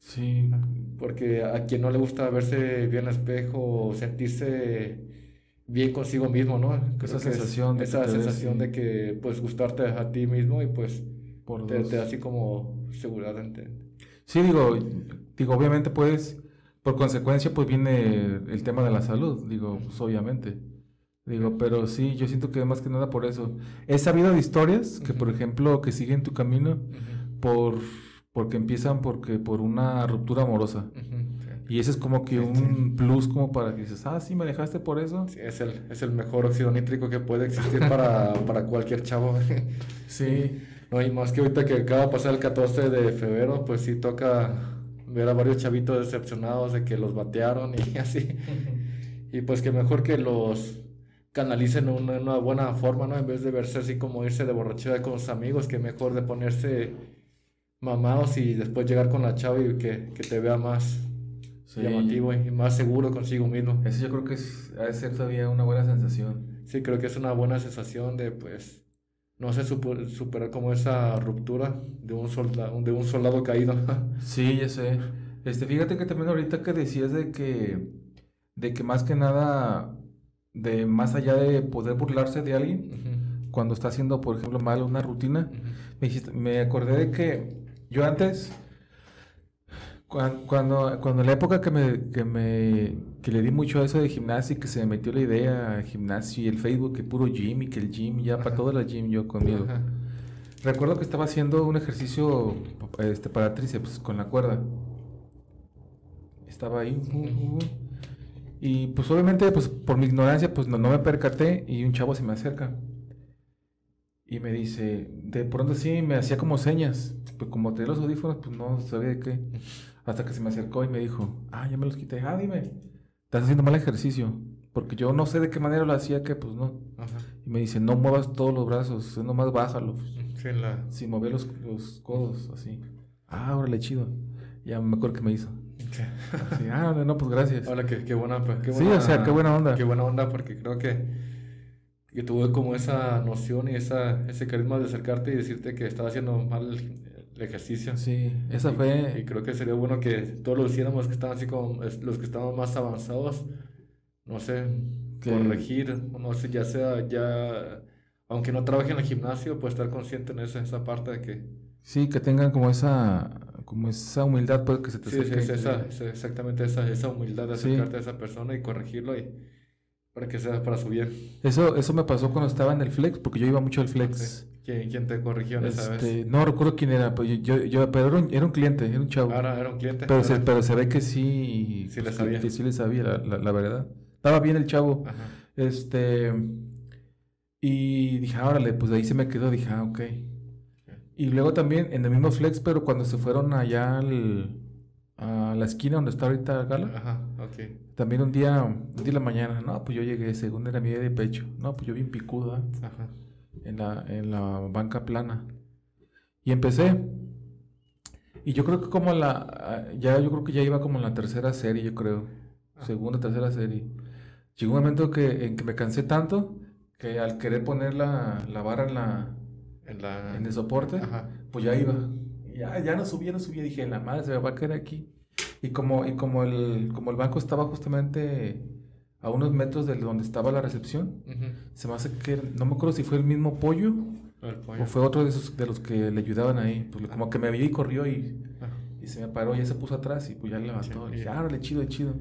Speaker 1: Sí.
Speaker 2: Porque a quien no le gusta verse bien en el espejo, sentirse bien consigo mismo, ¿no?
Speaker 1: esa sensación,
Speaker 2: de esa sensación de que pues gustarte a ti mismo y pues Por te, da así como seguridad.
Speaker 1: Sí, digo, digo, obviamente pues, por consecuencia pues viene el tema de la salud, digo, pues, obviamente. Digo, pero sí, yo siento que más que nada por eso. He sabido de historias que, por ejemplo, que siguen tu camino por porque empiezan porque por una ruptura amorosa. Y ese es como que un plus como para que dices, ah, sí, me dejaste por eso.
Speaker 2: Sí, es el, es el mejor óxido nítrico que puede existir <laughs> para, para cualquier chavo.
Speaker 1: sí. <laughs>
Speaker 2: No, y más que ahorita que acaba de pasar el 14 de febrero, pues sí toca ver a varios chavitos decepcionados de que los batearon y <laughs> así. y pues que mejor que los canalicen una, una buena forma, ¿no? En vez de verse así como irse de borrachera con sus amigos, que mejor de ponerse mamados y después llegar con la chava y que, que te vea más, llamativo y más seguro consigo mismo.
Speaker 1: Eso yo creo que es, ha de ser todavía una buena sensación.
Speaker 2: Sí, creo que es una buena sensación de, pues, no sé, superar como esa ruptura de un, soldado, de un soldado caído. <laughs>
Speaker 1: sí, ya sé. Este, fíjate que también ahorita que decías de que, de que más que nada, de más allá de poder burlarse de alguien, cuando está haciendo, por ejemplo, mal una rutina, me, me acordé de que yo antes, cuando, cuando, la época que me, que me que le di mucho a eso de gimnasio y que se me metió la idea gimnasio y el Facebook que puro gym y que el gym, ya para todo la gym yo conmigo. Recuerdo que estaba haciendo un ejercicio este, para tríceps con la cuerda. Estaba ahí. y pues obviamente, pues por mi ignorancia, pues no, no me percaté y un chavo se me acerca. Y me dice, de pronto sí, me hacía como señas. Pues como tenía los audífonos, pues no sabía de qué. <laughs> Hasta que se me acercó y me dijo, ah, ya me los quité. Ah, dime, estás haciendo mal ejercicio. Porque yo no sé de qué manera lo hacía, que pues no. Y me dice, no muevas todos los brazos, nomás bájalos. Sí, la... Sin mover los, los codos, así. Ah, órale, chido. Ya me acuerdo que me hizo. ah, no, pues gracias.
Speaker 2: Hola, qué, qué, buena, pues, qué
Speaker 1: buena. Sí, o sea, qué buena onda.
Speaker 2: Qué buena onda, porque creo que, que tuve como esa noción y esa, ese carisma de acercarte y decirte que estaba haciendo mal el, ejercicio.
Speaker 1: Sí, esa fue.
Speaker 2: Y creo que sería bueno que todos lo hiciéramos, que están así como los que estamos más avanzados, no sé, corregir, no sé, ya sea, ya, aunque no trabaje en el gimnasio, pues estar consciente en esa, esa parte de que...
Speaker 1: Sí, que tengan como esa, como esa humildad, pues que se te
Speaker 2: sí, Sí, esa, exactamente esa, esa humildad de acercarte a esa persona y corregirlo y para que sea para su bien.
Speaker 1: Eso, eso me pasó cuando estaba en el flex, porque yo iba mucho al flex.
Speaker 2: ¿Quién, te corrigió en esa este,
Speaker 1: vez? No recuerdo quién era, pues yo, yo, pero era un, era un cliente, era un chavo.
Speaker 2: Ahora era un cliente.
Speaker 1: Pero, se, pero se ve que sí,
Speaker 2: sí le pues, sabía.
Speaker 1: Que, sí le sabía, la, la verdad estaba bien el chavo. Este. Y dije, órale, pues ahí se me quedó. Dije, ah, ok. Y luego también en el mismo flex, pero cuando se fueron allá al, a la esquina donde está ahorita Gala.
Speaker 2: Ajá, ok.
Speaker 1: También un día, un día de la mañana, no, pues yo llegué, según era mi día de pecho. No, pues yo bien picuda. Ajá. En la, en la banca plana. Y empecé. Y yo creo que como la, ya yo creo que ya iba como en la tercera serie, yo creo. Segunda, tercera serie. Llegó un momento que, en que me cansé tanto que al querer poner la, la vara en la,
Speaker 2: en, la...
Speaker 1: en el soporte, pues ya iba. Ya, ya no subía, no subía. Dije, la madre se me va a caer aquí. Y como, y como, el, como el banco estaba justamente a unos metros de donde estaba la recepción, se me hace que, no me acuerdo si fue el mismo pollo, o fue otro de esos de los que le ayudaban ahí. Pues como que me vio y corrió y y se me paró, ya se puso atrás y pues ya le levantó. Y dije, ah, le chido, chido.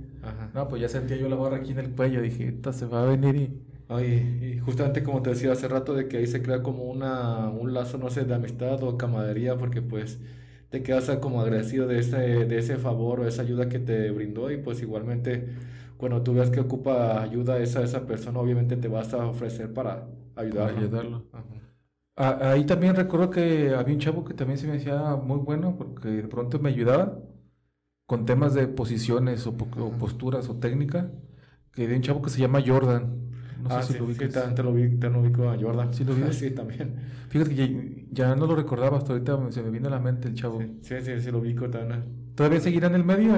Speaker 1: No, pues ya sentía yo la barra aquí en el cuello. Dije, esta se va a venir y.
Speaker 2: Oye, y justamente como te decía hace rato, de que ahí se crea como una, un lazo, no sé, de amistad o camaradería, porque pues te quedas como agradecido de ese, de ese favor o esa ayuda que te brindó y pues igualmente cuando tú ves que ocupa ayuda esa, esa persona, obviamente te vas a ofrecer para ayudarlo.
Speaker 1: Para ayudarlo. Ahí también recuerdo que había un chavo que también se me hacía muy bueno porque de pronto me ayudaba con temas de posiciones o, posturas o técnica. Que había un chavo que se llama Jordan.
Speaker 2: No sé ah, si lo ubicas. Sí, te, lo vi, te lo ubico a Jordan.
Speaker 1: ¿Sí lo <laughs> vi?
Speaker 2: sí, también.
Speaker 1: Fíjate que ya, no lo recordaba, hasta ahorita se me vino a la mente el chavo.
Speaker 2: Sí, sí, sí, lo ubico también.
Speaker 1: ¿Todavía seguirá en el medio?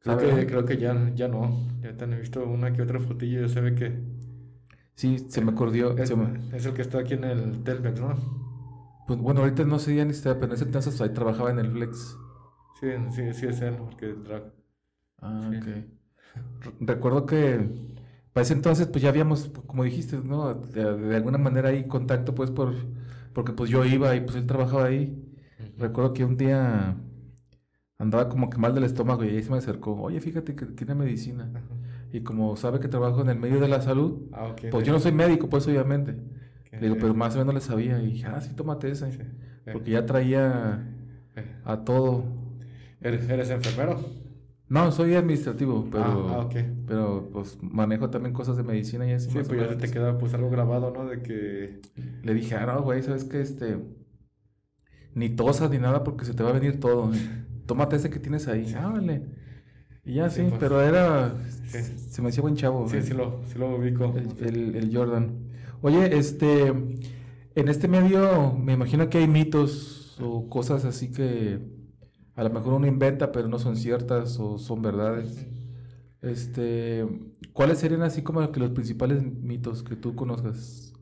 Speaker 2: Creo, que, creo que ya, ya no. Ya te han visto una que otra fotillo ya se ve que
Speaker 1: Sí, se me acordó.
Speaker 2: Es, el que está aquí en el Telmex, ¿no?
Speaker 1: Pues bueno, ahorita no sé ya ni está, pero en ese entonces ahí trabajaba en el Flex.
Speaker 2: Sí, sí, sí es él, porque
Speaker 1: Ah, ok. Recuerdo que para ese entonces pues ya habíamos, como dijiste, ¿no? De, alguna manera ahí contacto pues por, porque pues yo iba y pues él trabajaba ahí. Recuerdo que un día andaba como que mal del estómago y ahí se me acercó, oye, fíjate que tiene medicina. Y como sabe que trabajo en el medio de la salud, ah, pues yo no soy médico, pues obviamente. Le digo, pero más o menos le sabía. Y dije, ah, sí, tómate esa. Porque ya traía a todo.
Speaker 2: ¿Eres, enfermero?
Speaker 1: No, soy administrativo, pero,
Speaker 2: ah, ah
Speaker 1: pero pues manejo también cosas de medicina y así.
Speaker 2: Sí, pues ya te queda pues algo grabado, ¿no? De que...
Speaker 1: Le dije, ah, no, güey, ¿sabes qué? Este... Ni tosas ni nada porque se te va a venir todo. Tómate ese que tienes ahí. Ah, vale. Y ya sí, pues. pero era. Se me hacía buen chavo.
Speaker 2: Sí, sí lo, sí lo ubico.
Speaker 1: El, el, Jordan. Oye, este. En este medio me imagino que hay mitos o cosas así que a lo mejor uno inventa, pero no son ciertas o son verdades. Este, ¿cuáles serían así como que los principales mitos que tú conozcas?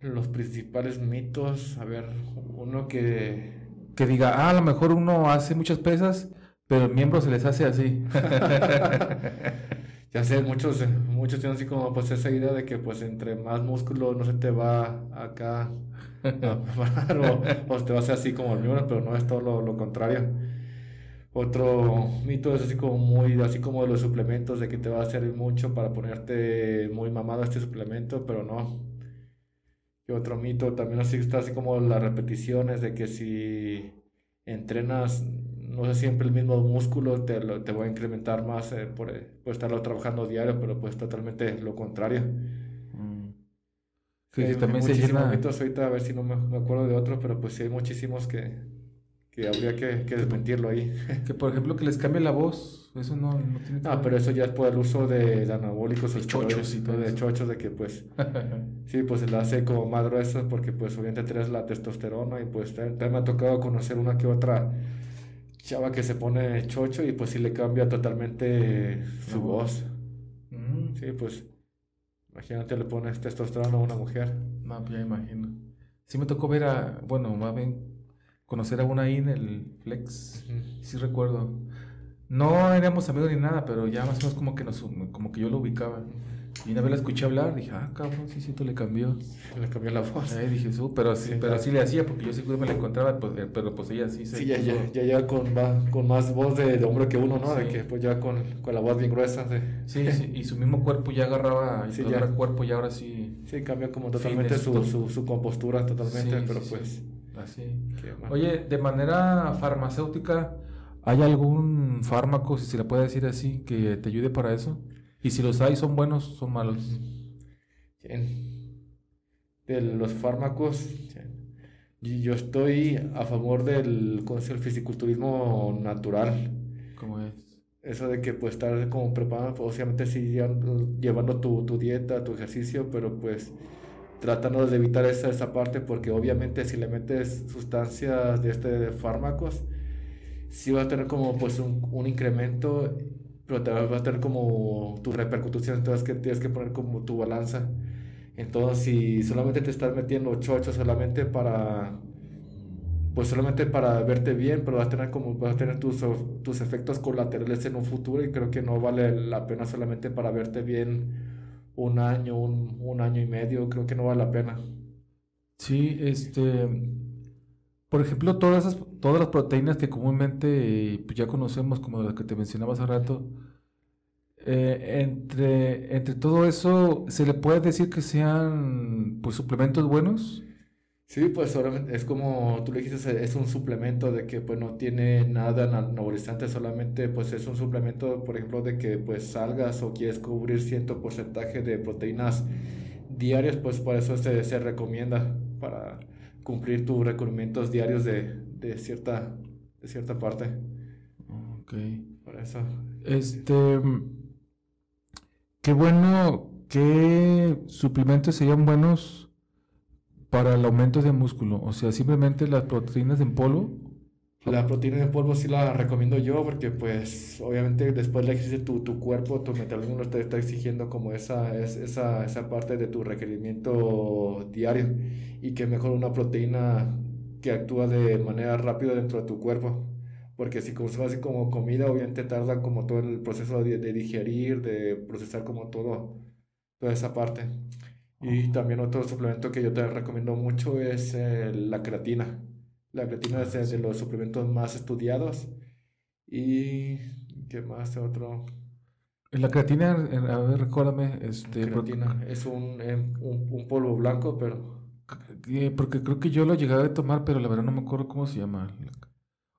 Speaker 2: Los principales mitos, a ver, uno que
Speaker 1: que diga, ah, a lo mejor uno hace muchas pesas, pero el miembro se les hace así. <laughs>
Speaker 2: ya sé, muchos, muchos tienen así como pues esa idea de que pues entre más músculo no se te va acá a <laughs> <laughs> parar o, o, te va a hacer así como el mío, pero no es todo lo, lo, contrario. Otro mito es así como muy, así como de los suplementos, de que te va a servir mucho para ponerte muy mamado este suplemento, pero no. Y otro mito también así está así como las repeticiones de que si entrenas no sé, siempre el mismo músculo te, lo, te voy a incrementar más eh, por, eh, por, estarlo trabajando diario, pero pues totalmente lo contrario. Mm. Sí, también se llena... mitos ahorita, a ver si no me, me, acuerdo de otro, pero pues sí hay muchísimos que, que habría que, que desmentirlo ahí.
Speaker 1: Que por ejemplo que les cambie la voz, eso no, no
Speaker 2: tiene Ah, pero eso ya es por el uso de, de anabólicos, de chochos y todo de chochos, de que pues, <laughs> sí, pues se la hace como más gruesa porque pues obviamente tienes la testosterona y pues también me ha tocado conocer una que otra chava que se pone chocho y pues sí le cambia totalmente su voz. Mm. Sí, pues imagínate le pones testosterona a una mujer.
Speaker 1: No, ya imagino. Sí me tocó ver a, bueno, más bien conocer a una ahí en el Flex. Sí recuerdo. No éramos amigos ni nada, pero ya más o menos como que, nos, como que yo lo ubicaba. Y una vez la escuché hablar, dije, ah, cabrón, sí, sí, le cambió.
Speaker 2: Le cambió la voz.
Speaker 1: Ahí dije, su, pero, sí, pero sí le hacía, porque yo seguro me la encontraba, pues, eh, pero pues ella sí
Speaker 2: se... Sí, ya, ya, ya, ya con, con más voz de, de, hombre que uno, ¿no? De que pues ya con, con la voz bien gruesa. De...
Speaker 1: Sí, sí, y su mismo cuerpo ya agarraba, y sí, ya. cuerpo ya ahora sí...
Speaker 2: Sí, cambia como totalmente su, su, su, compostura, totalmente, pero pues...
Speaker 1: Así. Oye, de manera farmacéutica, ¿hay algún fármaco, si se le puede decir así, que te ayude para eso? Y si los hay, ¿son buenos son malos?
Speaker 2: De los fármacos, yo estoy a favor del, el fisiculturismo natural.
Speaker 1: ¿Cómo es?
Speaker 2: Eso de que pues estar como preparado, obviamente sí llevando tu, tu dieta, tu ejercicio, pero pues tratando de evitar esa, esa parte porque obviamente si le metes sustancias de este de fármacos, sí va a tener como pues un, un incremento pero te va a tener como tu repercusión, entonces que tienes que poner como tu balanza. Entonces, si solamente te estás metiendo chocho solamente para, pues solamente para verte bien, pero vas a tener como, vas a tener tus, tus efectos colaterales en un futuro y creo que no vale la pena solamente para verte bien un año, un, un año y medio, creo que no vale la pena.
Speaker 1: Sí, este, por ejemplo, todas, esas, todas las proteínas que comúnmente pues, ya conocemos, como las que te mencionaba hace rato, eh, entre, entre todo eso, ¿se le puede decir que sean pues, suplementos buenos?
Speaker 2: Sí, pues es como tú le dijiste, es un suplemento de que pues no tiene nada anabolizante, solamente pues es un suplemento, por ejemplo, de que pues salgas o quieres cubrir cierto porcentaje de proteínas diarias, pues por eso se, se recomienda para cumplir tus requerimientos diarios de, de, cierta, de cierta parte.
Speaker 1: Ok.
Speaker 2: Por eso.
Speaker 1: Este. Qué bueno. ¿Qué suplementos serían buenos para el aumento de músculo? O sea, simplemente las proteínas en polvo
Speaker 2: la proteína de polvo sí la recomiendo yo porque pues obviamente después de ejercicio tu, tu cuerpo, tu metabolismo te está exigiendo como esa, es, esa, esa parte de tu requerimiento diario y que mejor una proteína que actúa de manera rápida dentro de tu cuerpo. Porque si consumes así como comida, obviamente tarda como todo el proceso de digerir, de procesar como todo, toda esa parte. Y también otro suplemento que yo te recomiendo mucho es eh, la creatina. La creatina es de los suplementos más estudiados. ¿Y qué más? Otro.
Speaker 1: La creatina, a ver, recuérdame. Este,
Speaker 2: creatina es un, em, un, un, polvo blanco, pero.
Speaker 1: Porque creo que yo lo llegaba a tomar, pero la verdad no me acuerdo cómo se llama.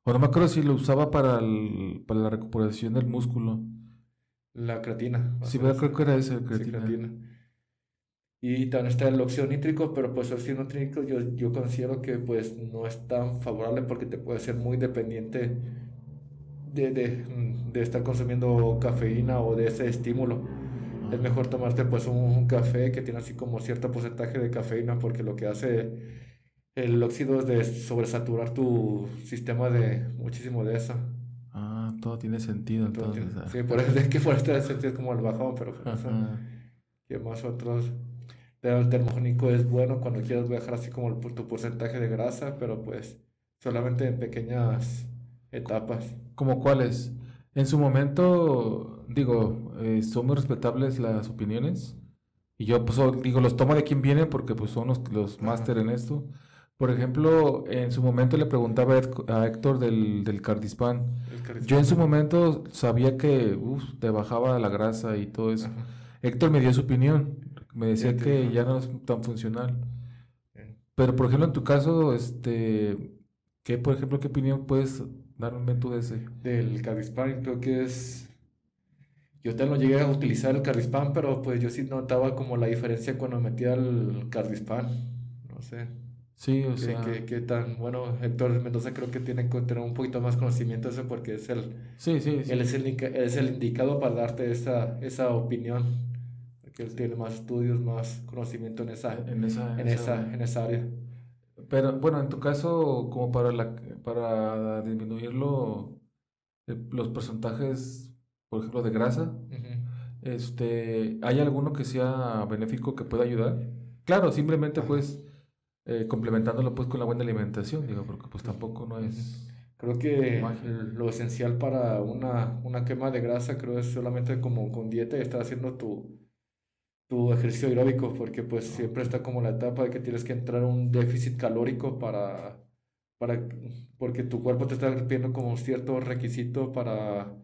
Speaker 1: O no me acuerdo si lo usaba para, el, para la recuperación del músculo.
Speaker 2: La creatina.
Speaker 1: Sí, creo que era esa, creatina. Sí, creatina.
Speaker 2: Y también está el óxido nítrico, pero pues el óxido nítrico yo, yo considero que pues no es tan favorable porque te puede ser muy dependiente de, de, de estar consumiendo cafeína o de ese estímulo. Es mejor tomarte pues un, café que tiene así como cierto porcentaje de cafeína porque lo que hace el óxido es de sobresaturar tu sistema de muchísimo de eso.
Speaker 1: Ah, todo tiene sentido entonces.
Speaker 2: Ah. Sí, por eso es que por sentido es como el bajón, pero por eso, ¿qué más otros? El termogénico es bueno cuando quieres bajar así como el, tu porcentaje de grasa, pero pues solamente en pequeñas etapas.
Speaker 1: ¿Como cuáles? En su momento, digo, eh, son muy respetables las opiniones. Y yo, pues, digo, los tomo de quien viene porque, pues, son los, los máster en esto. Por ejemplo, en su momento le preguntaba a Héctor del, del Cardispan. Yo en su momento sabía que uf, te bajaba la grasa y todo eso. Héctor me dio su opinión. Me decía que ya no es tan funcional. Pero, por ejemplo, en tu caso, este, ¿qué, por ejemplo, qué opinión puedes darme tú de ese?
Speaker 2: Del Cardispan, creo que es... Yo te lo llegué a utilizar el Cardispan, pero pues yo sí notaba como la diferencia cuando metía el Cardispan. No sé.
Speaker 1: Sí, o sea.
Speaker 2: ¿Qué, tan bueno? Héctor Mendoza creo que tiene que tener un poquito más conocimiento de eso porque es el.
Speaker 1: Sí, sí.
Speaker 2: Él es el, es el indicado para darte esa, esa opinión. Porque él tiene más estudios, más conocimiento en esa, en esa, en esa, en esa área.
Speaker 1: Pero bueno, en tu caso, como para, la, para disminuirlo, eh, los porcentajes, por ejemplo, de grasa, este, ¿hay alguno que sea benéfico que pueda ayudar? Claro, simplemente pues eh, complementándolo pues con la buena alimentación, digo, porque pues tampoco no es...
Speaker 2: Creo que lo esencial para una, una quema de grasa creo es solamente como con dieta y estar haciendo tu, tu ejercicio aeróbico, porque pues siempre está como la etapa de que tienes que entrar a un déficit calórico para, para, porque tu cuerpo te está pidiendo como cierto requisito para,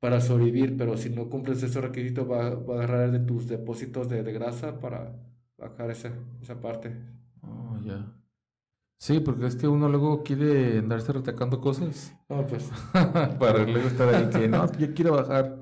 Speaker 2: para sobrevivir, pero si no cumples esos requisitos va, va a agarrar de tus depósitos de, de grasa para bajar esa, esa parte.
Speaker 1: Oh, ya. Sí, porque es que uno luego quiere andarse retacando cosas.
Speaker 2: No, pues. <laughs>
Speaker 1: Para luego estar ahí que no, yo quiero bajar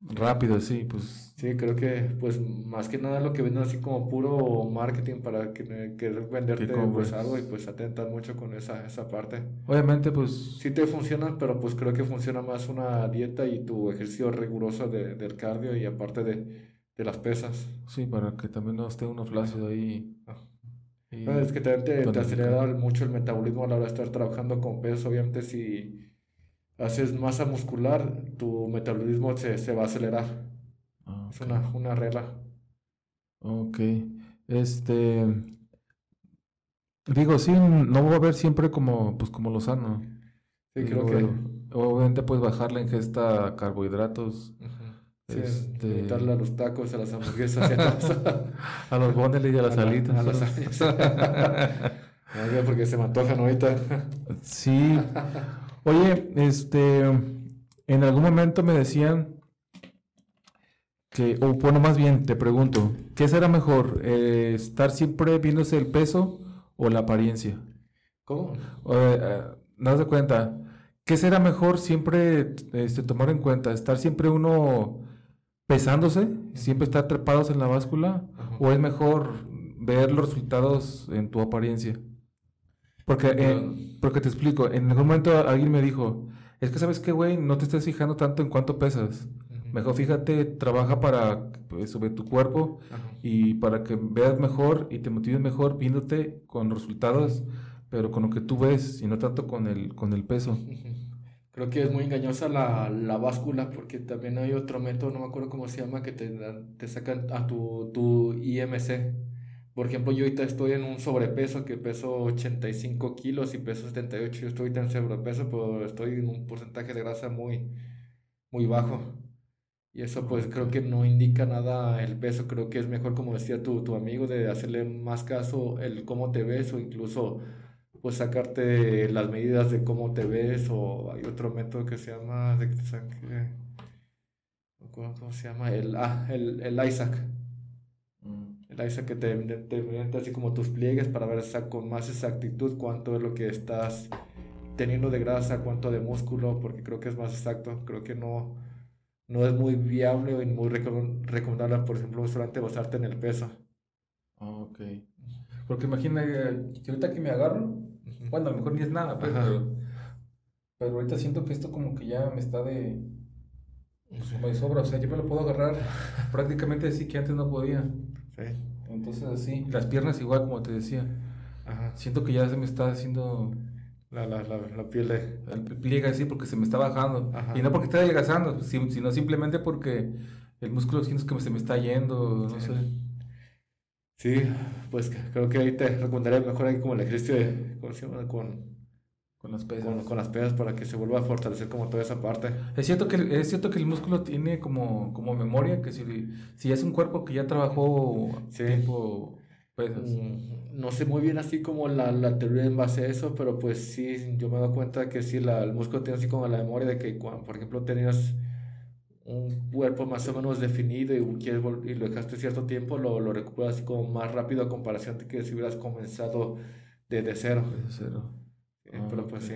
Speaker 1: rápido, sí, pues.
Speaker 2: Sí, creo que, pues, más que nada lo que venden así como puro marketing para que, venderte pues, algo y pues atentar mucho con esa, esa parte.
Speaker 1: Obviamente, pues.
Speaker 2: Sí te funciona, pero pues creo que funciona más una dieta y tu ejercicio riguroso de, del cardio y aparte de, de las pesas.
Speaker 1: Sí, para que también no esté uno flácido ahí. Ah
Speaker 2: es que también te, acelera mucho el metabolismo a la hora de estar trabajando con peso. Obviamente, si haces masa muscular, tu metabolismo se, se va a acelerar. Es una, una regla.
Speaker 1: Ok. Este. Digo, sí, no va a haber siempre como, pues, como lo sano.
Speaker 2: Sí, creo que.
Speaker 1: Obviamente, puedes bajar la ingesta de carbohidratos.
Speaker 2: Sí, este... a los tacos, a las hamburguesas,
Speaker 1: a, los boneles y a las <laughs> <laughs> alitas. A las <laughs>
Speaker 2: porque se me antojan ahorita.
Speaker 1: sí. Oye, este, en algún momento me decían que, o bueno, más bien te pregunto, ¿qué será mejor? Eh, ¿Estar siempre viéndose el peso o la apariencia?
Speaker 2: ¿Cómo?
Speaker 1: Eh, ¿No das cuenta? ¿Qué será mejor siempre este, tomar en cuenta? ¿Estar siempre uno pesándose, siempre estar trepados en la báscula, o es mejor ver los resultados en tu apariencia? Porque, eh, porque te explico, en algún momento alguien me dijo, es que sabes qué, güey, no te estés fijando tanto en cuánto pesas. Mejor fíjate, trabaja para pues, sobre tu cuerpo y para que veas mejor y te motives mejor viéndote con resultados, pero con lo que tú ves y no tanto con el, con el peso.
Speaker 2: Creo que es muy engañosa la, la, báscula porque también hay otro método, no me acuerdo cómo se llama, que te, te sacan a tu, tu IMC. Por ejemplo, yo ahorita estoy en un sobrepeso que peso 85 kilos y peso 78. Yo estoy en sobrepeso, pero estoy en un porcentaje de grasa muy, muy bajo. Y eso pues creo que no indica nada el peso. Creo que es mejor, como decía tu, tu amigo, de hacerle más caso el cómo te ves o incluso pues sacarte las medidas de cómo te ves o hay otro método que se llama de que te saque, ¿cómo se llama? El, ah, el, el Isaac. Mm. El Isaac que te, te, así como tus pliegues para ver con más exactitud cuánto es lo que estás teniendo de grasa, cuánto de músculo, porque creo que es más exacto. Creo que no, no es muy viable y muy recomendable, por ejemplo, solamente basarte en el peso.
Speaker 1: ok. Porque imagina que ahorita que me agarro, bueno, a lo mejor ni es nada, pues, pero, pero ahorita siento que esto como que ya me está de... Pues, como de sobra, o sea, yo me lo puedo agarrar <laughs> prácticamente así que antes no podía. Sí. Entonces así, las piernas igual como te decía. Ajá. Siento que ya se me está haciendo...
Speaker 2: La, la, la, la piel de...
Speaker 1: El pliega así porque se me está bajando. Y no porque esté adelgazando, sino simplemente porque el músculo siento que se me está yendo, no sé.
Speaker 2: Sí, pues creo que ahí te recomendaría mejor ahí como el ejercicio de, ¿cómo se llama? Con,
Speaker 1: Con las pesas.
Speaker 2: Con, con, las pesas para que se vuelva a fortalecer como toda esa parte.
Speaker 1: Es cierto que, es cierto que el músculo tiene como, como memoria, que si, si es un cuerpo que ya trabajó sí. tiempo pesas.
Speaker 2: Mm, no sé muy bien así como la, la, teoría en base a eso, pero pues sí, yo me he dado cuenta que sí, la, el músculo tiene así como la memoria de que, cuando, por ejemplo, tenías un cuerpo más o menos definido y, quieres y lo dejaste cierto tiempo, lo, lo recuperas así como más rápido a comparación de que si hubieras comenzado desde cero.
Speaker 1: Desde cero.
Speaker 2: Eh, pero pues sí.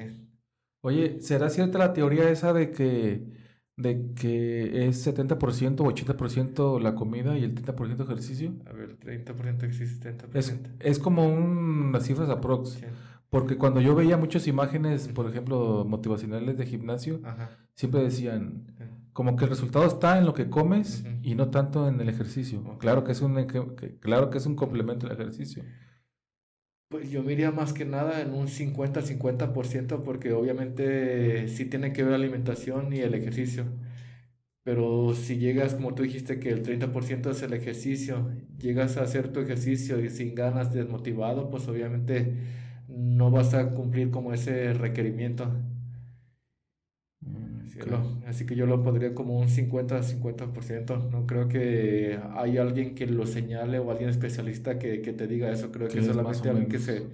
Speaker 1: Oye, ¿será cierta la teoría esa de que, de que es 70% o 80% la comida y el 30% ejercicio?
Speaker 2: A ver, 30% existe, 70%.
Speaker 1: Es, es como un, unas cifras aprox. Porque cuando yo veía muchas imágenes, por ejemplo, motivacionales de gimnasio, siempre decían, como que el resultado está en lo que comes y no tanto en el ejercicio. Claro, que es un, claro que es un complemento del ejercicio.
Speaker 2: Pues yo me iría más que nada en un 50-50% porque obviamente sí tiene que ver la alimentación y el ejercicio. Pero si llegas, como tú dijiste, que el 30% es el ejercicio, llegas a hacer tu ejercicio y sin ganas, desmotivado, pues obviamente no vas a cumplir como ese requerimiento. Mm, así que yo lo pondría como un 50-50%. No creo que hay alguien que lo señale o alguien especialista que, que te diga eso. Creo que es solamente alguien que se,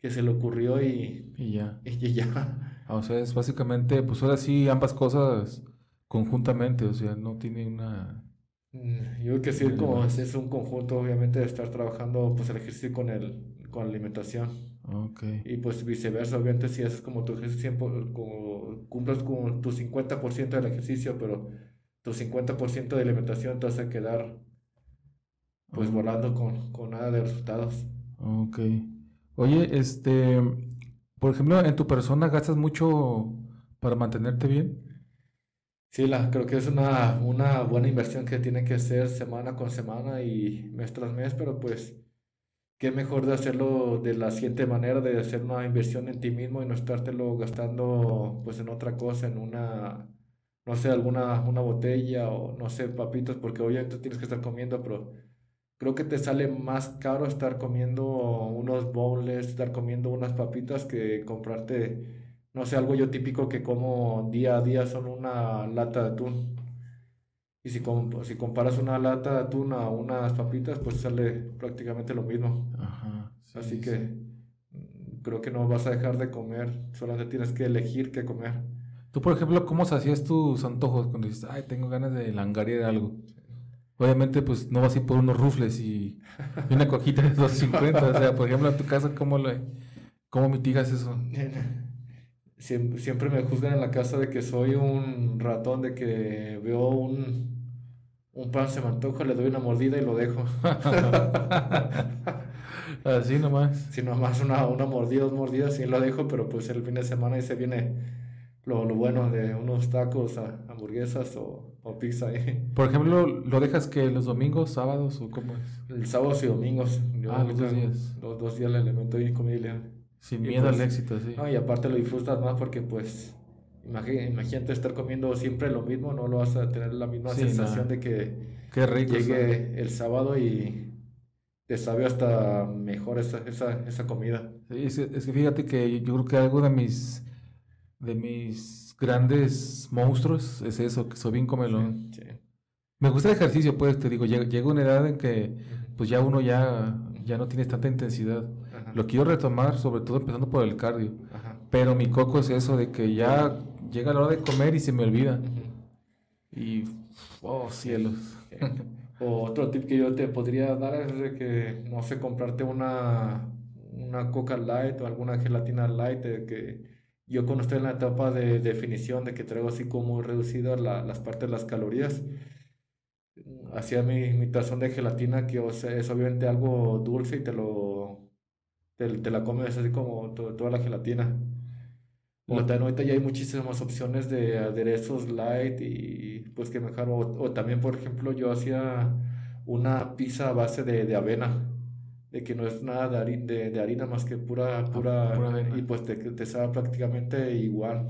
Speaker 2: que se le ocurrió y,
Speaker 1: y ya.
Speaker 2: Y, ya.
Speaker 1: Ah, o sea, es básicamente, pues ahora sí, ambas cosas conjuntamente, o sea, no tiene una...
Speaker 2: Mm, yo creo que sí, como es un conjunto, obviamente, de estar trabajando pues el ejercicio con, el, con la alimentación.
Speaker 1: Okay.
Speaker 2: Y pues viceversa, obviamente si haces como tu ejercicio, como, cumples con tu 50% del ejercicio, pero tu 50% de alimentación te vas a quedar pues volando con, con nada de resultados.
Speaker 1: Ok. Oye, este, por ejemplo, en tu persona gastas mucho para mantenerte bien.
Speaker 2: Sí, la, creo que es una, una buena inversión que tiene que hacer semana con semana y mes tras mes, pero pues qué mejor de hacerlo de la siguiente manera, de hacer una inversión en ti mismo y no estártelo gastando pues en otra cosa, en una, no sé, alguna una botella o no sé, papitos, porque obviamente tienes que estar comiendo, pero creo que te sale más caro estar comiendo unos bowls, estar comiendo unas papitas que comprarte, no sé, algo yo típico que como día a día son una lata de atún. Y si, si comparas una lata de atún a unas papitas, pues sale prácticamente lo mismo.
Speaker 1: Ajá,
Speaker 2: Así que mm, creo que no vas a dejar de comer, solamente tienes que elegir qué comer.
Speaker 1: Tú, por ejemplo, ¿cómo hacías tus antojos cuando dices, ay, tengo ganas de langarear algo? Obviamente, pues no vas a ir por unos rufles y, una cojita de 250. o sea, por ejemplo, en tu casa, ¿cómo, le, cómo mitigas eso? <laughs>
Speaker 2: Siempre, me juzgan en la casa de que soy un ratón, de que veo un, un pan se me antoja, le doy una mordida y lo dejo. <laughs>
Speaker 1: Así nomás.
Speaker 2: Sí, nomás una, una mordida, dos mordidas y lo dejo, pero pues el fin de semana ahí se viene lo, lo bueno de unos tacos, hamburguesas o, o pizza.
Speaker 1: Por ejemplo, ¿lo dejas que los domingos, sábados o cómo es?
Speaker 2: El sábados y domingos.
Speaker 1: ah, los dos días.
Speaker 2: Los dos días le elemento y comida.
Speaker 1: Sin miedo al pues, éxito, sí.
Speaker 2: y aparte lo disfrutas más porque pues Imagínate estar comiendo siempre lo mismo, no lo vas a tener la misma sensación de que
Speaker 1: Qué rico
Speaker 2: llegue el sábado y te sabe hasta mejor esa, esa, esa comida.
Speaker 1: Sí, es, que fíjate que yo creo que algo de mis de mis grandes monstruos es eso, que soy bien comelón. Me gusta el ejercicio, pues te digo, llega, una edad en que pues ya uno ya, ya no tiene tanta intensidad. Lo quiero retomar, sobre todo empezando por el cardio. Pero mi coco es eso de que ya llega la hora de comer y se me olvida. Y, oh cielos. <laughs>
Speaker 2: o otro tip que yo te podría dar es de que, no sé, comprarte una, una Coca Light o alguna gelatina Light, de que yo cuando estoy en la etapa de definición, de que traigo así como reducidas la, las partes de las calorías, hacía mi, mi tazón de gelatina, que o sea, es obviamente algo dulce y te lo te, te la comes así como toda la gelatina. O ahorita ya hay muchísimas opciones de aderezos light y pues que mejor. O, o también, por ejemplo, yo hacía una pizza a base de, de avena, de que no es nada de, harina, de, de harina más que pura, ah, pura, y pues te, te sabe prácticamente igual.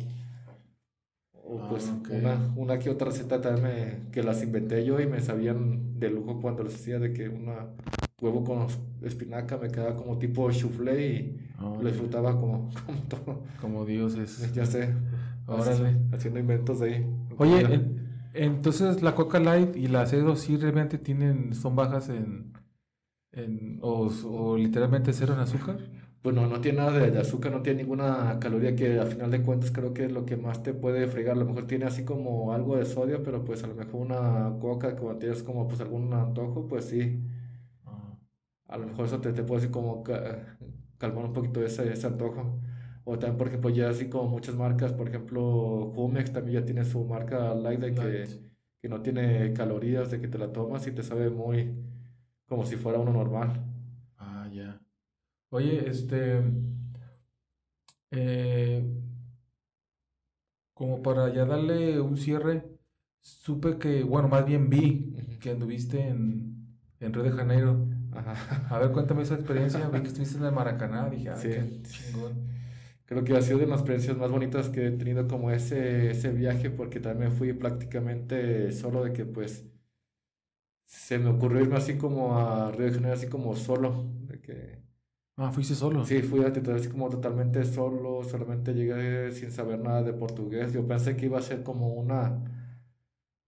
Speaker 2: O ah, pues una, una que otra receta también me, que las inventé yo y me sabían de lujo cuando les hacía de que una, huevo con espinaca, me quedaba como tipo soufflé y lo disfrutaba como, <laughs> como todo.
Speaker 1: Como dioses. <laughs>
Speaker 2: Ya sé. Órale. Haciendo inventos de ahí.
Speaker 1: Oye, entonces la Coca Light y la C2 sí realmente tienen, son bajas en, en o, o literalmente cero en azúcar.
Speaker 2: Bueno, no tiene nada de, azúcar, no tiene ninguna caloría que al final de cuentas creo que es lo que más te puede fregar. A lo mejor tiene así como algo de sodio, pero pues a lo mejor una coca cuando tienes como pues algún antojo, pues sí. A lo mejor eso te, te puede así como calmar un poquito ese, ese antojo. O también, por ejemplo, ya así como muchas marcas, por ejemplo, Jumex también ya tiene su marca Light de que, que no tiene calorías, de que te la tomas y te sabe muy como si fuera uno normal.
Speaker 1: Ah, ya. Oye, este, eh, como para ya darle un cierre, supe que, bueno, más bien vi que anduviste en, en Río de Janeiro. Ajá. <laughs> A ver, cuéntame esa experiencia. Vi que estuviste en el Maracaná. Dije, ah, sí. qué chingón.
Speaker 2: Creo que ha sido de las experiencias más bonitas que he tenido como ese, ese viaje, porque también fui prácticamente solo de que, pues, se me ocurrió irme así como a Río de Janeiro, así como solo, de que
Speaker 1: Ah, fuiste solo.
Speaker 2: Sí, fui a así como totalmente solo, solamente llegué sin saber nada de portugués. Yo pensé que iba a ser como una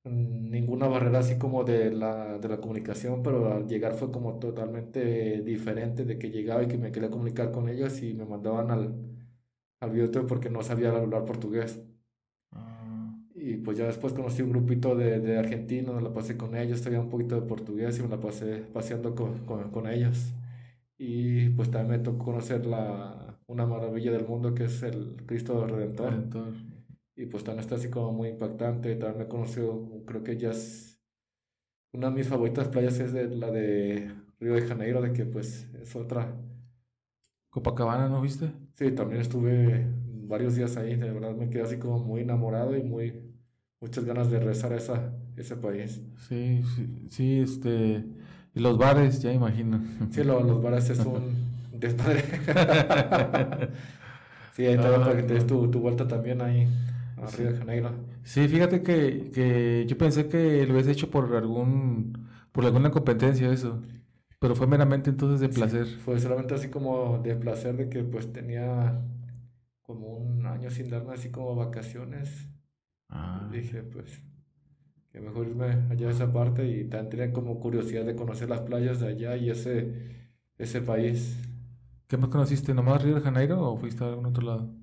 Speaker 2: ninguna barrera así como de la, de la comunicación, pero al llegar fue como totalmente diferente de que llegaba y que me quería comunicar con ellos y me mandaban al, al porque no sabía hablar portugués. Ah. Y pues ya después conocí un grupito de, de argentinos, me la pasé con ellos, sabía un poquito de portugués y me la pasé paseando con, con, con ellos. Y pues también me tocó conocer la, una maravilla del mundo que es el Cristo Redentor. Redentor. Y pues también está así como muy impactante. También me conoció, creo que ya es una de mis favoritas playas es de, la de Río de Janeiro, de que pues es otra.
Speaker 1: Copacabana, ¿no viste?
Speaker 2: Sí, también estuve varios días ahí. De verdad me quedé así como muy enamorado y muy muchas ganas de rezar a esa, ese país.
Speaker 1: Sí, sí, sí, este y los bares, ya imagino.
Speaker 2: Sí, los bares es un <laughs> desmadre. <laughs> sí, ahí también para que te des tu, vuelta también ahí a Río de Janeiro.
Speaker 1: Sí, fíjate que, que yo pensé que lo habías hecho por algún por alguna competencia eso. Pero fue meramente entonces de placer.
Speaker 2: fue solamente así como de placer de que pues tenía como un año sin darme así como vacaciones. Ah. dije, pues que mejor irme allá a esa parte y también tenía como curiosidad de conocer las playas de allá y ese, ese país.
Speaker 1: ¿Qué más conociste? ¿Nomás Río de Janeiro o fuiste a algún otro lado?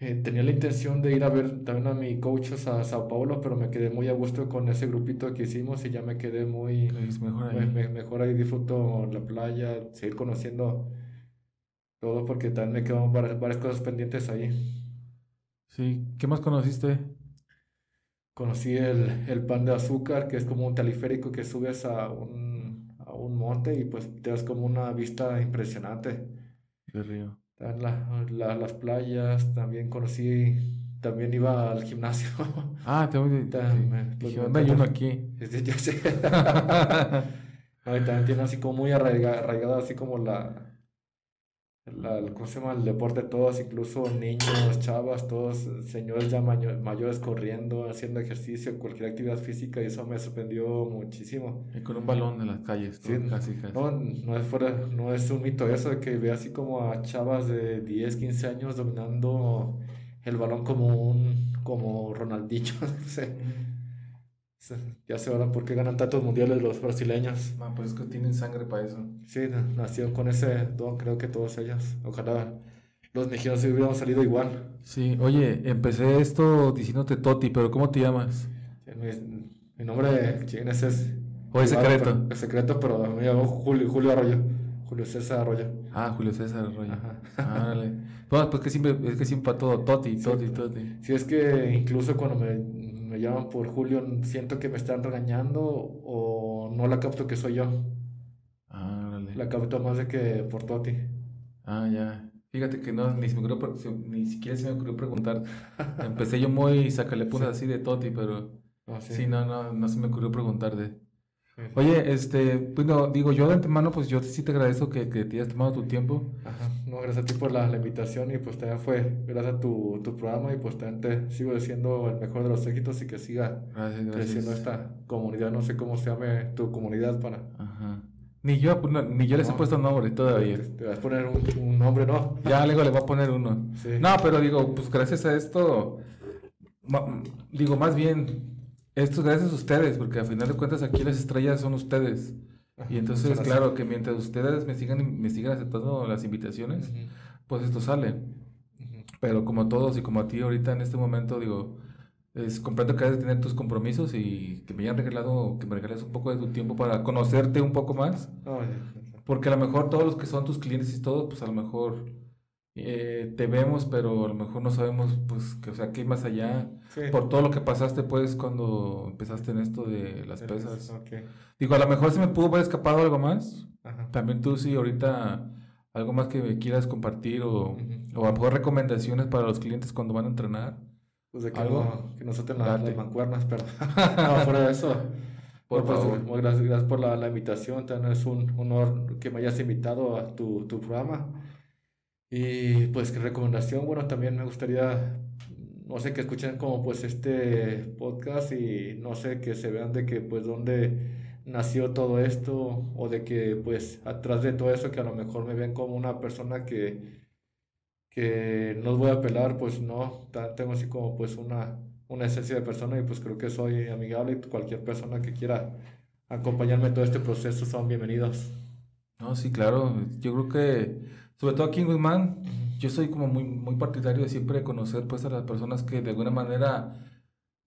Speaker 2: Eh, tenía la intención de ir a ver también a mi coach a Sao Paulo, pero me quedé muy a gusto con ese grupito que hicimos y ya me quedé muy... mejor ahí. mejor ahí disfruto la playa, seguir conociendo todo porque también me quedan varias, varias cosas pendientes ahí.
Speaker 1: Sí, ¿qué más conociste?
Speaker 2: Conocí el, el, pan de azúcar, que es como un teleférico que subes a un, a un monte y pues te das como una vista impresionante.
Speaker 1: De río.
Speaker 2: La, la, las playas, también conocí, también iba al gimnasio. <laughs>
Speaker 1: Ah, te voy a decir. uno aquí. <laughs>
Speaker 2: Ya sé. <laughs> también tiene así como muy arraigada así como la, la, ¿cómo se llama? El deporte, todos, incluso niños, chavas, todos, señores ya mayores corriendo, haciendo ejercicio, cualquier actividad física, y eso me sorprendió muchísimo.
Speaker 1: Y con un balón en las calles, sí, casi, casi.
Speaker 2: No, no es, fuera, no es un mito eso de que ve así como a chavas de 10, 15 años dominando el balón como un, como Ronaldinho, <laughs> no sé. Ya se verán por qué ganan tantos mundiales los brasileños.
Speaker 1: pues es que tienen sangre para eso.
Speaker 2: Sí, nació con ese don, creo que todos ellos. Ojalá los mexicanos hubiéramos salido igual.
Speaker 1: Sí, oye, empecé esto diciéndote Toti, pero ¿cómo te llamas?
Speaker 2: mi, nombre chines es...
Speaker 1: ¿O es secreto?
Speaker 2: es secreto, pero me llamo Julio, Julio Arroyo. Julio César Arroyo.
Speaker 1: Ah, Julio César Arroyo. Ajá. Pues, pues que siempre, es que siempre para todo, Toti, Toti, Toti.
Speaker 2: Sí, es que incluso cuando me me llaman por Julio, siento que me están regañando o no la capto que soy yo.
Speaker 1: Ah,
Speaker 2: La capto más de que por Toti.
Speaker 1: Ah, ya. Fíjate que no, ni, se me ocurrió, ni siquiera se me ocurrió preguntar. Empecé yo muy sacale así de Toti, pero ah, sí. no, no, no se me ocurrió preguntar de... Oye, este, bueno, digo, yo de antemano, pues yo sí te agradezco que, que te hayas tomado tu tiempo.
Speaker 2: Ajá, no, gracias a ti por la, la invitación y pues también fue gracias a tu, tu, programa y pues también te sigo diciendo el mejor de los éxitos y que siga creciendo esta comunidad. No sé cómo se llame tu comunidad para...
Speaker 1: Ajá. Ni yo, ni yo les he puesto nombre todavía.
Speaker 2: Te, vas a poner un, nombre, ¿no?
Speaker 1: Ya luego le voy a poner uno. No, pero digo, pues gracias a esto, digo, más bien, esto es gracias a ustedes, porque al final de cuentas aquí las estrellas son ustedes. y entonces, claro, que mientras ustedes me sigan, me sigan aceptando las invitaciones, pues esto sale. Pero como todos y como a ti ahorita en este momento, digo, es, comprendo que debes tener tus compromisos y que me hayan regalado, que me regales un poco de tu tiempo para conocerte un poco más. Porque a lo mejor todos los que son tus clientes y todo, pues a lo mejor eh, te vemos, pero a lo mejor no sabemos, pues, que, o sea, qué hay más allá. Por todo lo que pasaste, pues, cuando empezaste en esto de las pesas. Digo, a lo mejor se me pudo haber escapado algo más. También tú sí, ahorita algo más que quieras compartir o, o a lo mejor recomendaciones para los clientes cuando van a entrenar.
Speaker 2: Pues de que, ¿Algo? que no suelten las, mancuernas, pero <laughs> no, fuera de eso. Por pues, favor. gracias, gracias, por la, la, invitación. También es un honor que me hayas invitado a tu, tu programa. Y pues, qué recomendación. Bueno, también me gustaría, no sé, que escuchen como pues este podcast y no sé, que se vean de que pues dónde nació todo esto o de que pues atrás de todo eso que a lo mejor me ven como una persona que que no voy a apelar, pues no, tengo así como pues una, una esencia de persona y pues creo que soy amigable y cualquier persona que quiera acompañarme en todo este proceso son bienvenidos.
Speaker 1: No, sí, claro, yo creo que, sobre todo aquí en Guzmán, yo soy como muy, muy partidario de siempre conocer pues a las personas que de alguna manera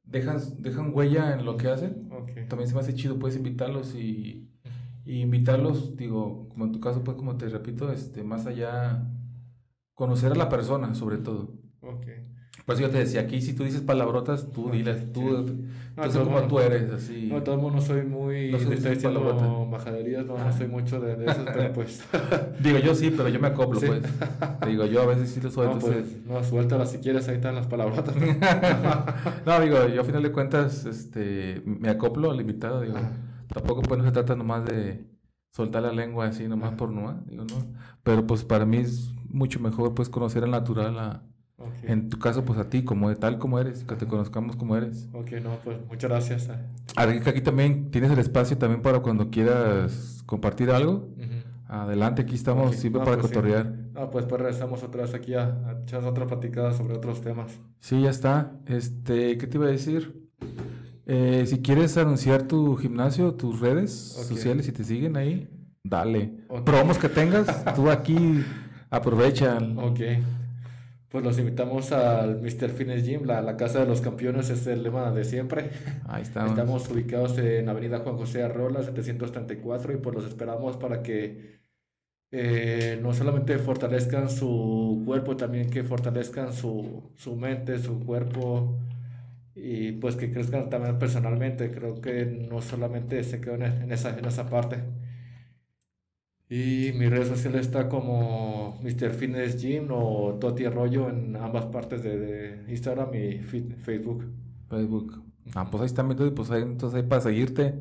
Speaker 1: dejan, dejan huella en lo que hacen. También se me hace chido pues invitarlos y, y invitarlos, digo, como en tu caso pues como te repito, este, más allá conocer a la persona, sobre todo. Ok. Pues yo te decía, aquí si tú dices palabrotas, tú diles, tú, no, sé cómo tú eres, así.
Speaker 2: No, todos modos no soy muy, no soy estoy diciendo majaderías, no, no soy mucho de, de eso, pero pues. <laughs>
Speaker 1: Digo, yo sí, pero yo me acoplo, pues. Digo, yo a veces sí lo soy,
Speaker 2: no,
Speaker 1: entonces.
Speaker 2: Pues, no, suéltala si quieres, ahí están las palabrotas. <laughs>
Speaker 1: no, digo, yo a final de cuentas, este, me acoplo al invitado, digo. Tampoco pues no se trata nomás de soltar la lengua así, nomás por nomás, digo, no. Pero pues para mí es mucho mejor pues conocer al natural a, en tu caso pues a ti como tal como eres que te conozcamos como eres.
Speaker 2: Ok no pues muchas gracias
Speaker 1: que aquí también tienes el espacio también para cuando quieras compartir algo. Adelante aquí estamos siempre para pues, cotorrear.
Speaker 2: Ah pues pues regresamos otra vez aquí a, a, echar otra platicada sobre otros temas.
Speaker 1: Sí ya está. Este qué te iba a decir eh, si quieres anunciar tu gimnasio tus redes sociales si te siguen ahí dale. Probamos que tengas tú aquí <laughs> Aprovechan.
Speaker 2: Ok. Pues los invitamos al Mr. Fitness Gym, la, la, casa de los campeones, es el lema de siempre.
Speaker 1: Ahí <laughs> estamos.
Speaker 2: Estamos ubicados en Avenida Juan José Arrola, 734, y pues los esperamos para que eh, no solamente fortalezcan su cuerpo, también que fortalezcan su, su mente, su cuerpo, y pues que crezcan también personalmente. Creo que no solamente se quedan en esa, en esa parte. Y mi red social está como Mr. Fitness Gym o Toti Arroyo en ambas partes de, Instagram y Facebook.
Speaker 1: Facebook. Ah, pues ahí está, pues ahí, entonces ahí para seguirte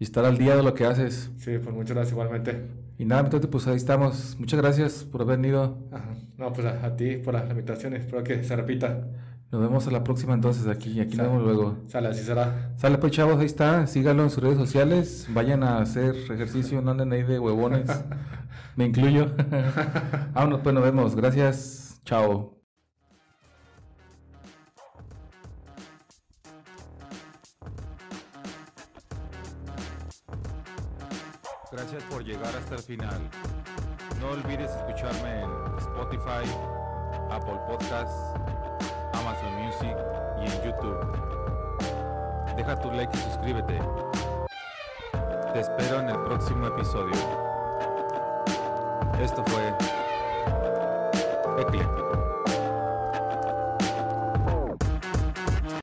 Speaker 1: y estar al día de lo que haces.
Speaker 2: Sí, pues muchas gracias igualmente.
Speaker 1: Y nada, entonces pues ahí estamos. Muchas gracias por haber venido.
Speaker 2: Ajá. No, pues a, a ti por las invitaciones. Espero que se repita.
Speaker 1: Nos vemos a la próxima entonces aquí. Aquí nos vemos luego.
Speaker 2: Sale, así será.
Speaker 1: Sale pues chavos, ahí está. Síganlo en sus redes sociales. Vayan a hacer ejercicio, no anden ahí de huevones. <laughs> Me incluyo. <laughs> Vámonos, pues nos vemos. Gracias. Chao. Gracias por llegar hasta el final. No olvides escucharme en Spotify, Apple Podcasts Amazon Music y en YouTube. Deja tu like y suscríbete. Te espero en el próximo episodio. Esto fue Ecle.